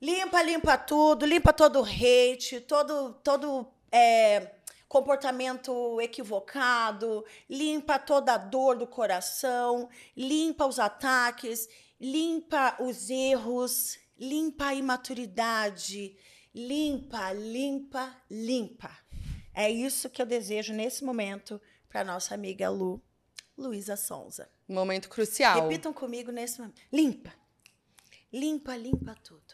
Limpa, limpa tudo, limpa todo o hate, todo, todo é, comportamento equivocado, limpa toda a dor do coração, limpa os ataques, limpa os erros, limpa a imaturidade, limpa, limpa, limpa. É isso que eu desejo nesse momento para nossa amiga Lu, Luísa Sonza. Momento crucial. Repitam comigo nesse momento. Limpa. Limpa, limpa tudo.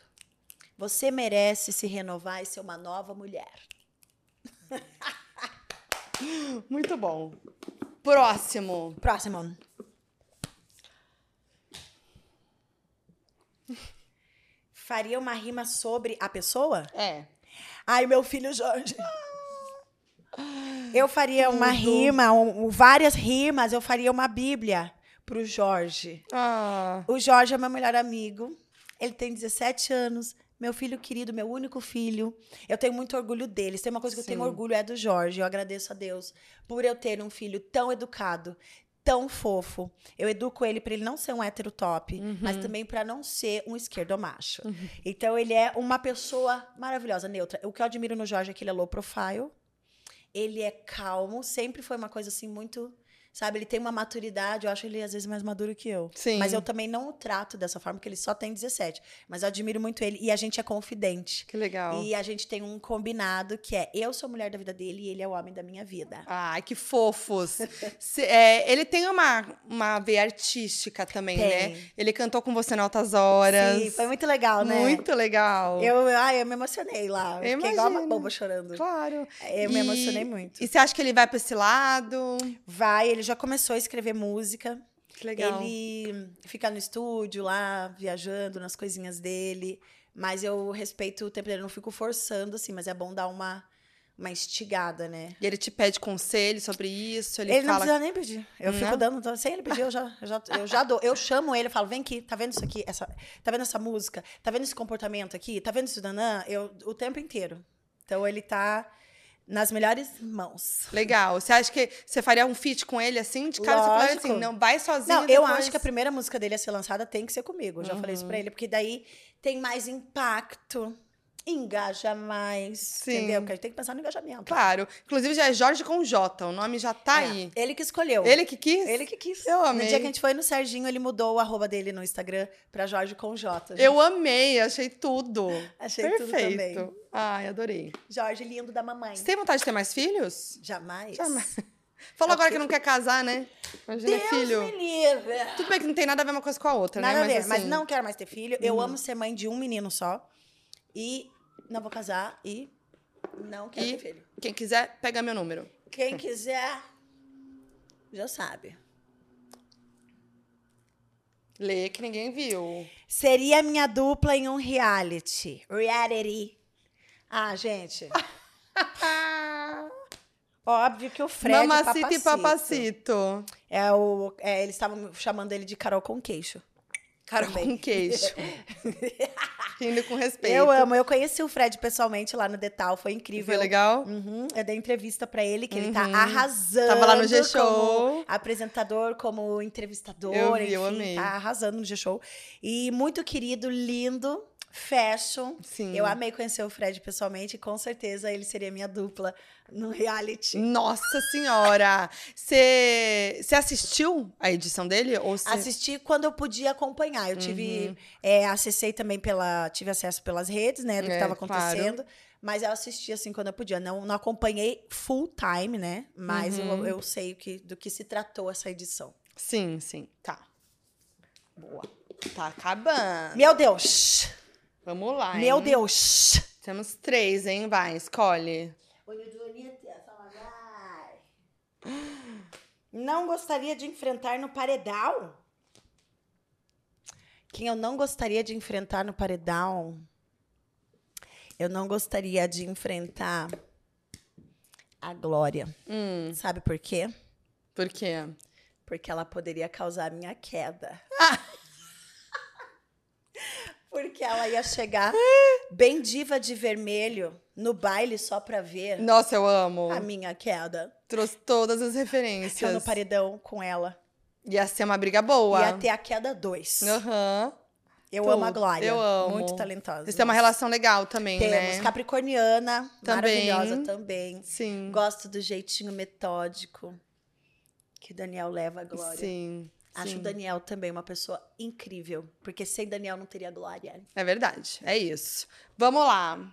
Você merece se renovar e ser uma nova mulher. Muito bom. Próximo. Próximo. Faria uma rima sobre a pessoa? É. Ai, meu filho Jorge. Eu faria uma rima, um- várias rimas, eu faria uma bíblia pro Jorge. Ah. O Jorge é meu melhor amigo. Ele tem 17 anos. Meu filho querido, meu único filho. Eu tenho muito orgulho dele. Se tem uma coisa que eu tenho Sim. orgulho é do Jorge. Eu agradeço a Deus por eu ter um filho tão educado, tão fofo. Eu educo ele para ele não ser um hétero top, mas também para não ser um esquerdomacho. Então ele é uma pessoa maravilhosa, neutra. O que eu admiro no Jorge é que ele é low profile. Ele é calmo, sempre foi uma coisa assim muito, sabe, ele tem uma maturidade, eu acho ele às vezes mais maduro que eu. Sim. Mas eu também não o trato dessa forma, porque ele só tem 17. Mas eu admiro muito ele e a gente é confidente. Que legal. E a gente tem um combinado que é eu sou a mulher da vida dele e ele é o homem da minha vida. Ai, que fofos. Se- é, ele tem uma, uma veia artística também, Tem. né? Ele cantou com você em altas horas. Sim, foi muito legal, né? Muito legal. Eu, ai, eu me emocionei lá. Eu Eu fiquei igual uma boba chorando. Claro. Eu me E- emocionei muito. E você acha que ele vai pra esse lado? Vai, ele já começou a escrever música. Que legal. Ele fica no estúdio lá, viajando nas coisinhas dele. Mas eu respeito o tempo dele, não fico forçando, assim, mas é bom dar uma, uma instigada, né? E ele te pede conselho sobre isso, ele, Ele, não fala... precisa nem pedir. Eu Não? fico dando, sem ele pedir, eu já, eu já, eu já dou. Eu chamo ele, falo, vem aqui, tá vendo isso aqui? Essa, tá vendo essa música? Tá vendo esse comportamento aqui? Tá vendo isso, Danã? Eu, o tempo inteiro. Então ele tá nas melhores mãos. Legal. Você acha que você faria um feat com ele assim? De cara, você falaria Lógico. assim, não, vai sozinho Não, eu depois. acho que a primeira música dele a ser lançada tem que ser comigo. Eu já falei Uhum. isso pra ele, porque daí tem mais impacto, engaja mais. Sim. Entendeu? Porque a gente tem que pensar no engajamento. Claro. Inclusive já é Jorge com J, o nome já tá É, aí. Ele que escolheu. Ele que quis? Ele que quis. Eu amei. No dia que a gente foi no Serginho, ele mudou o arroba dele no Instagram pra Jorge com J. Eu amei, achei tudo. Achei tudo Perfeito. também. Ai, adorei. Jorge lindo da mamãe. Você tem vontade de ter mais filhos? Jamais. Jamais. Falou agora que não quer casar, né? Imagina Deus filho. me livre. Tudo bem que não tem nada a ver uma coisa com a outra, Nada né? a ver, mas assim, não quero mais ter filho. Eu amo ser mãe de um menino só. E não vou casar e não quero E ter filho. quem quiser, pega meu número. Quem quiser, já sabe. Lê que ninguém viu. Seria minha dupla em um reality. Reality. Ah, gente. Óbvio que o Fred Mamacita e Papacito. É o, é, eles estavam chamando ele de Carol com queixo. Carol Também. com queixo. Rindo com respeito. Eu amo. Eu conheci o Fred pessoalmente lá no Detal. Foi incrível. Foi legal? Uhum, eu dei entrevista pra ele, que ele tá arrasando. Tava lá no como G-Show. apresentador, como entrevistador. Eu vi, enfim, eu amei. Tá arrasando no G-Show. E muito querido, lindo, fashion. Sim. Eu amei conhecer o Fred pessoalmente e com certeza ele seria minha dupla no reality. Nossa senhora! Você assistiu a edição dele? Ou cê... Assisti quando eu podia acompanhar. Eu Uhum. tive. é, acessei também pela. Tive acesso pelas redes, né? Do que É, estava claro. acontecendo. Mas eu assisti assim quando eu podia. Não, não acompanhei full time, né? Mas Uhum. eu, eu sei que, do que se tratou essa edição. Sim, sim. Tá. Boa. Tá acabando. Meu Deus! Vamos lá, Meu hein? Deus! Temos três, hein? Vai, escolhe. Não gostaria de enfrentar no paredão? Quem eu não gostaria de enfrentar no paredão? Eu não gostaria de enfrentar a Glória. Hum, Sabe por quê? por quê? Porque ela poderia causar minha queda. Porque ela ia chegar bem diva de vermelho no baile só pra ver Nossa, eu amo. a minha queda. Trouxe todas as Eu referências. no paredão com ela. Ia ser uma briga boa. Ia ter a queda 2. Aham. Eu amo a Glória. Eu amo. Muito talentosa. Vocês têm uma relação legal também, Temos. né? Capricorniana, Também. maravilhosa também. Sim. Gosto do jeitinho metódico que Daniel leva a Glória. Sim. Acho sim. o Daniel também uma pessoa incrível. Porque sem Daniel não teria Glória. É verdade. É isso. Vamos lá.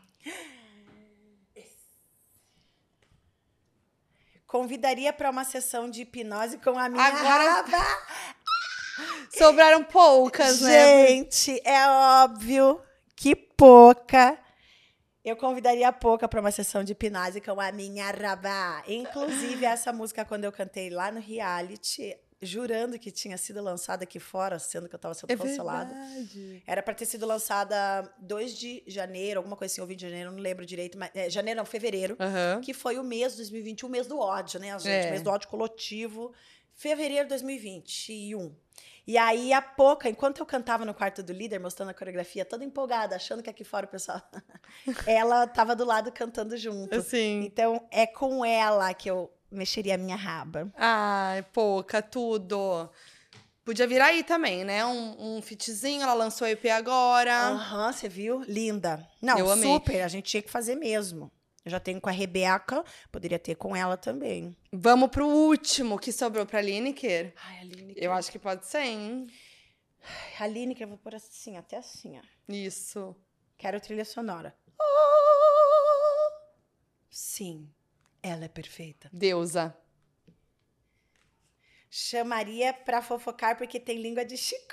Convidaria para uma sessão de hipnose com a minha Agora- raba. Sobraram poucas, né? Gente, é óbvio que pouca. Eu convidaria a pouca para uma sessão de hipnose com a minha rabá. Inclusive, essa música, quando eu cantei lá no reality, jurando que tinha sido lançada aqui fora, sendo que eu estava sendo É cancelada. verdade. Era para ter sido lançada 2 de janeiro, alguma coisa assim, ou 20 de janeiro, não lembro direito, mas é, janeiro não, fevereiro, Aham. que foi o mês 2021, o mês do ódio, né, gente? É. O mês do ódio coletivo, fevereiro de 2021. E aí, a pouca, enquanto eu cantava no quarto do líder, mostrando a coreografia, toda empolgada, achando que aqui fora o pessoal. ela tava do lado cantando junto. Assim. Então, é com ela que eu mexeria a minha raba. Ai, pouca, tudo. Podia vir aí também, né? Um, um fitzinho, ela lançou EP agora. Aham, você viu? Linda. Não, Eu amei. super, a gente tinha que fazer mesmo. Eu já tenho com a Rebeca, poderia ter com ela também. Vamos pro último que sobrou pra Lineker. Ai, a Lineker. Eu acho que pode ser, hein? A Lineker, eu vou pôr assim, até assim, ó. Isso. Quero trilha sonora. Sim, ela é perfeita. Deusa. Chamaria pra fofocar porque tem língua de chicote.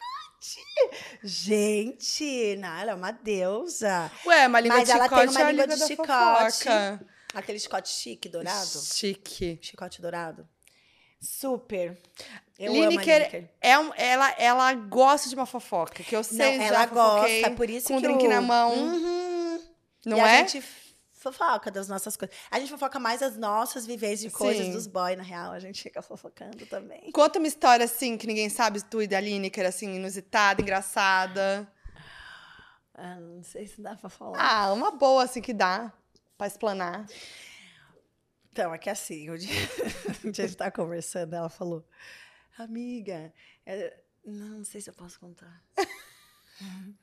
Gente, não, ela é uma deusa. Ué, uma língua Mas de ela chicote tem uma é língua língua de chicote. fofoca. Aquele chicote chique, dourado. Chique. Chicote dourado. Super. Eu Lineker, Lineker. é um, ela, ela gosta de uma fofoca, que eu sei, Não, já ela gosta, por isso com que um drink o- na mão, Uhum. não e é? gente fofoca das nossas coisas. A gente fofoca mais as nossas vivências de coisas Sim. dos boys, na real. A gente fica fofocando também. Conta uma história, assim, que ninguém sabe, tu e da Lineker, assim, inusitada, engraçada. Ah, não sei se dá pra falar. Ah, uma boa, assim, que dá pra explanar. Então, é que assim, o dia, dia a gente tava conversando, ela falou, amiga, é- não sei se eu posso contar.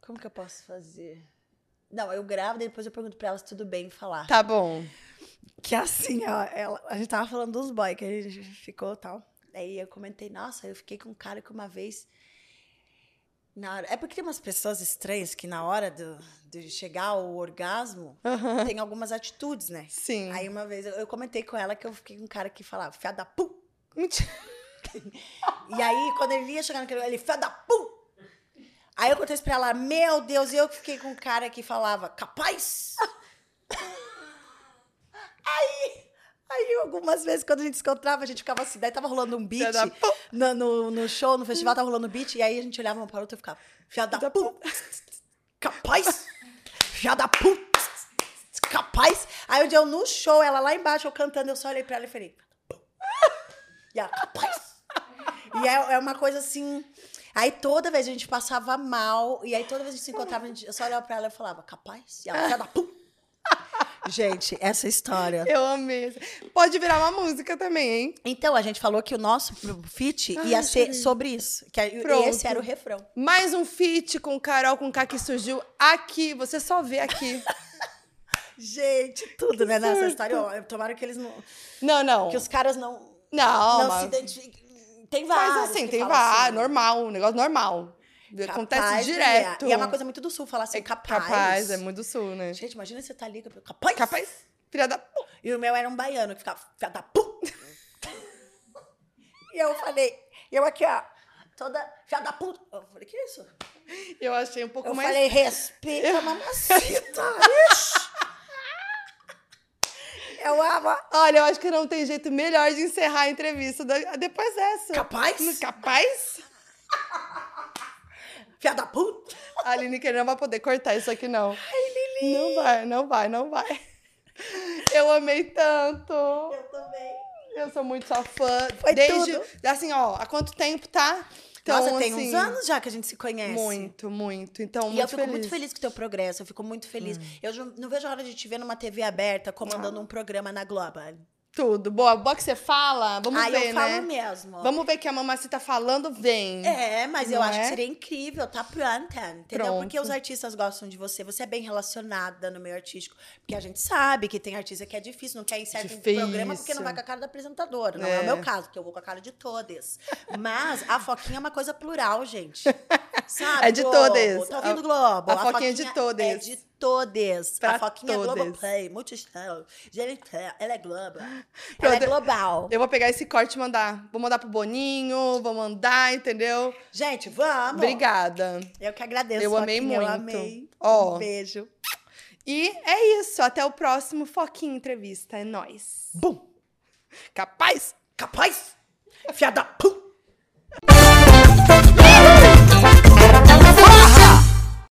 Como que eu posso fazer? Não, eu gravo, daí depois eu pergunto pra ela se tudo bem falar. Tá bom. Que assim, ó, ela, a gente tava falando dos boys, que a gente ficou tal. Aí eu comentei, nossa, eu fiquei com um cara que uma vez. Na hora, é porque tem umas pessoas estranhas que na hora do, de chegar ao orgasmo tem algumas atitudes, né? Sim. Aí uma vez eu, eu comentei com ela que eu fiquei com um cara que falava, fia da pu. E aí, quando ele ia chegar naquele ele, fia da pu. Aí eu contei isso pra ela, meu Deus, e eu que fiquei com um cara que falava, capaz? aí, aí algumas vezes, quando a gente se encontrava, a gente ficava assim, daí tava rolando um beat no, no, no show, no festival, tava rolando um beat, e aí a gente olhava uma para outra e ficava, fia da pu. Capaz? Fia da pu. Capaz? Aí um dia eu no show, ela lá embaixo, eu cantando, eu só olhei pra ela e falei, e ela, capaz? E é, é uma coisa assim. Aí toda vez a gente passava mal, e aí toda vez que a gente se encontrava, gente, eu só olhava pra ela e falava, capaz? E ela, da pu. Gente, essa história. Eu amei. Pode virar uma música também, hein? Então, a gente falou que o nosso feat ia ser sobre isso. Que Pronto. esse era o refrão. Mais um feat com Carol com K que surgiu aqui. Você só vê aqui. Gente, tudo, né, nessa história. Ó, Tomara que eles não. Não, não. Que os caras não, Não, não mas... se identifiquem. Tem vários. Mas assim, tem vários. assim, Normal, um negócio normal. Acontece capaz, direto. E é uma coisa muito do sul falar assim, É capaz. Capaz, é muito do sul, né? Gente, imagina você tá ali, capaz. Capaz. Filha da... pu- E o meu era um baiano que ficava, filha da pu. e eu falei, eu aqui, ó, toda, filha da puta. Eu falei, que isso? Eu achei um pouco Eu mais... falei, respeita a mamacita. Ixi. Eu amo. Olha, eu acho que não tem jeito melhor de encerrar a entrevista da- depois dessa. Capaz? Capaz? Filha da puta. A Aline que não vai poder cortar isso aqui, não. Ai, Lili. Não vai, não vai, não vai. Eu amei tanto. Eu também. Eu sou muito sua fã. Foi Desde, tudo. assim, ó, há quanto tempo, tá? Nossa, tem assim, uns anos já que a gente se conhece. Muito, muito. Então, E muito eu fico feliz. Hum. muito feliz com o teu progresso, eu fico muito feliz. Eu ju- não vejo a hora de te ver numa TV aberta, comandando um programa na Globo. Tudo. Boa, boa que você fala. Vamos Aí ver, eu né? falo mesmo. Vamos ver que a mamacita falando, vem. É, mas eu Não acho é? que seria incrível, tá pronta, entendeu? Pronto. Porque os artistas gostam de você, você é bem relacionada no meio artístico. Porque a gente sabe que tem artista que é difícil, não quer ir certo Difícil. programa porque não vai com a cara da apresentadora. Não é. É. o meu caso, porque eu vou com a cara de todas. Mas a Foquinha é uma coisa plural, gente. Sabe? É de Globo? todas. Tá ouvindo A- Globo? a Foquinha é de todas. É de todas. Pra a Foquinha todas. Globoplay, Multishow, ela é Globo. Ela é global. Eu vou pegar esse corte e mandar. Vou mandar pro Boninho, vou mandar, entendeu? Gente, vamos! Obrigada. Eu que agradeço. Eu amei Foquinha, Eu muito. amei. Ó. Um beijo. E é isso. Até o próximo Foquinha Entrevista. É nóis. Bum! Capaz? Capaz? Fiada! Pum!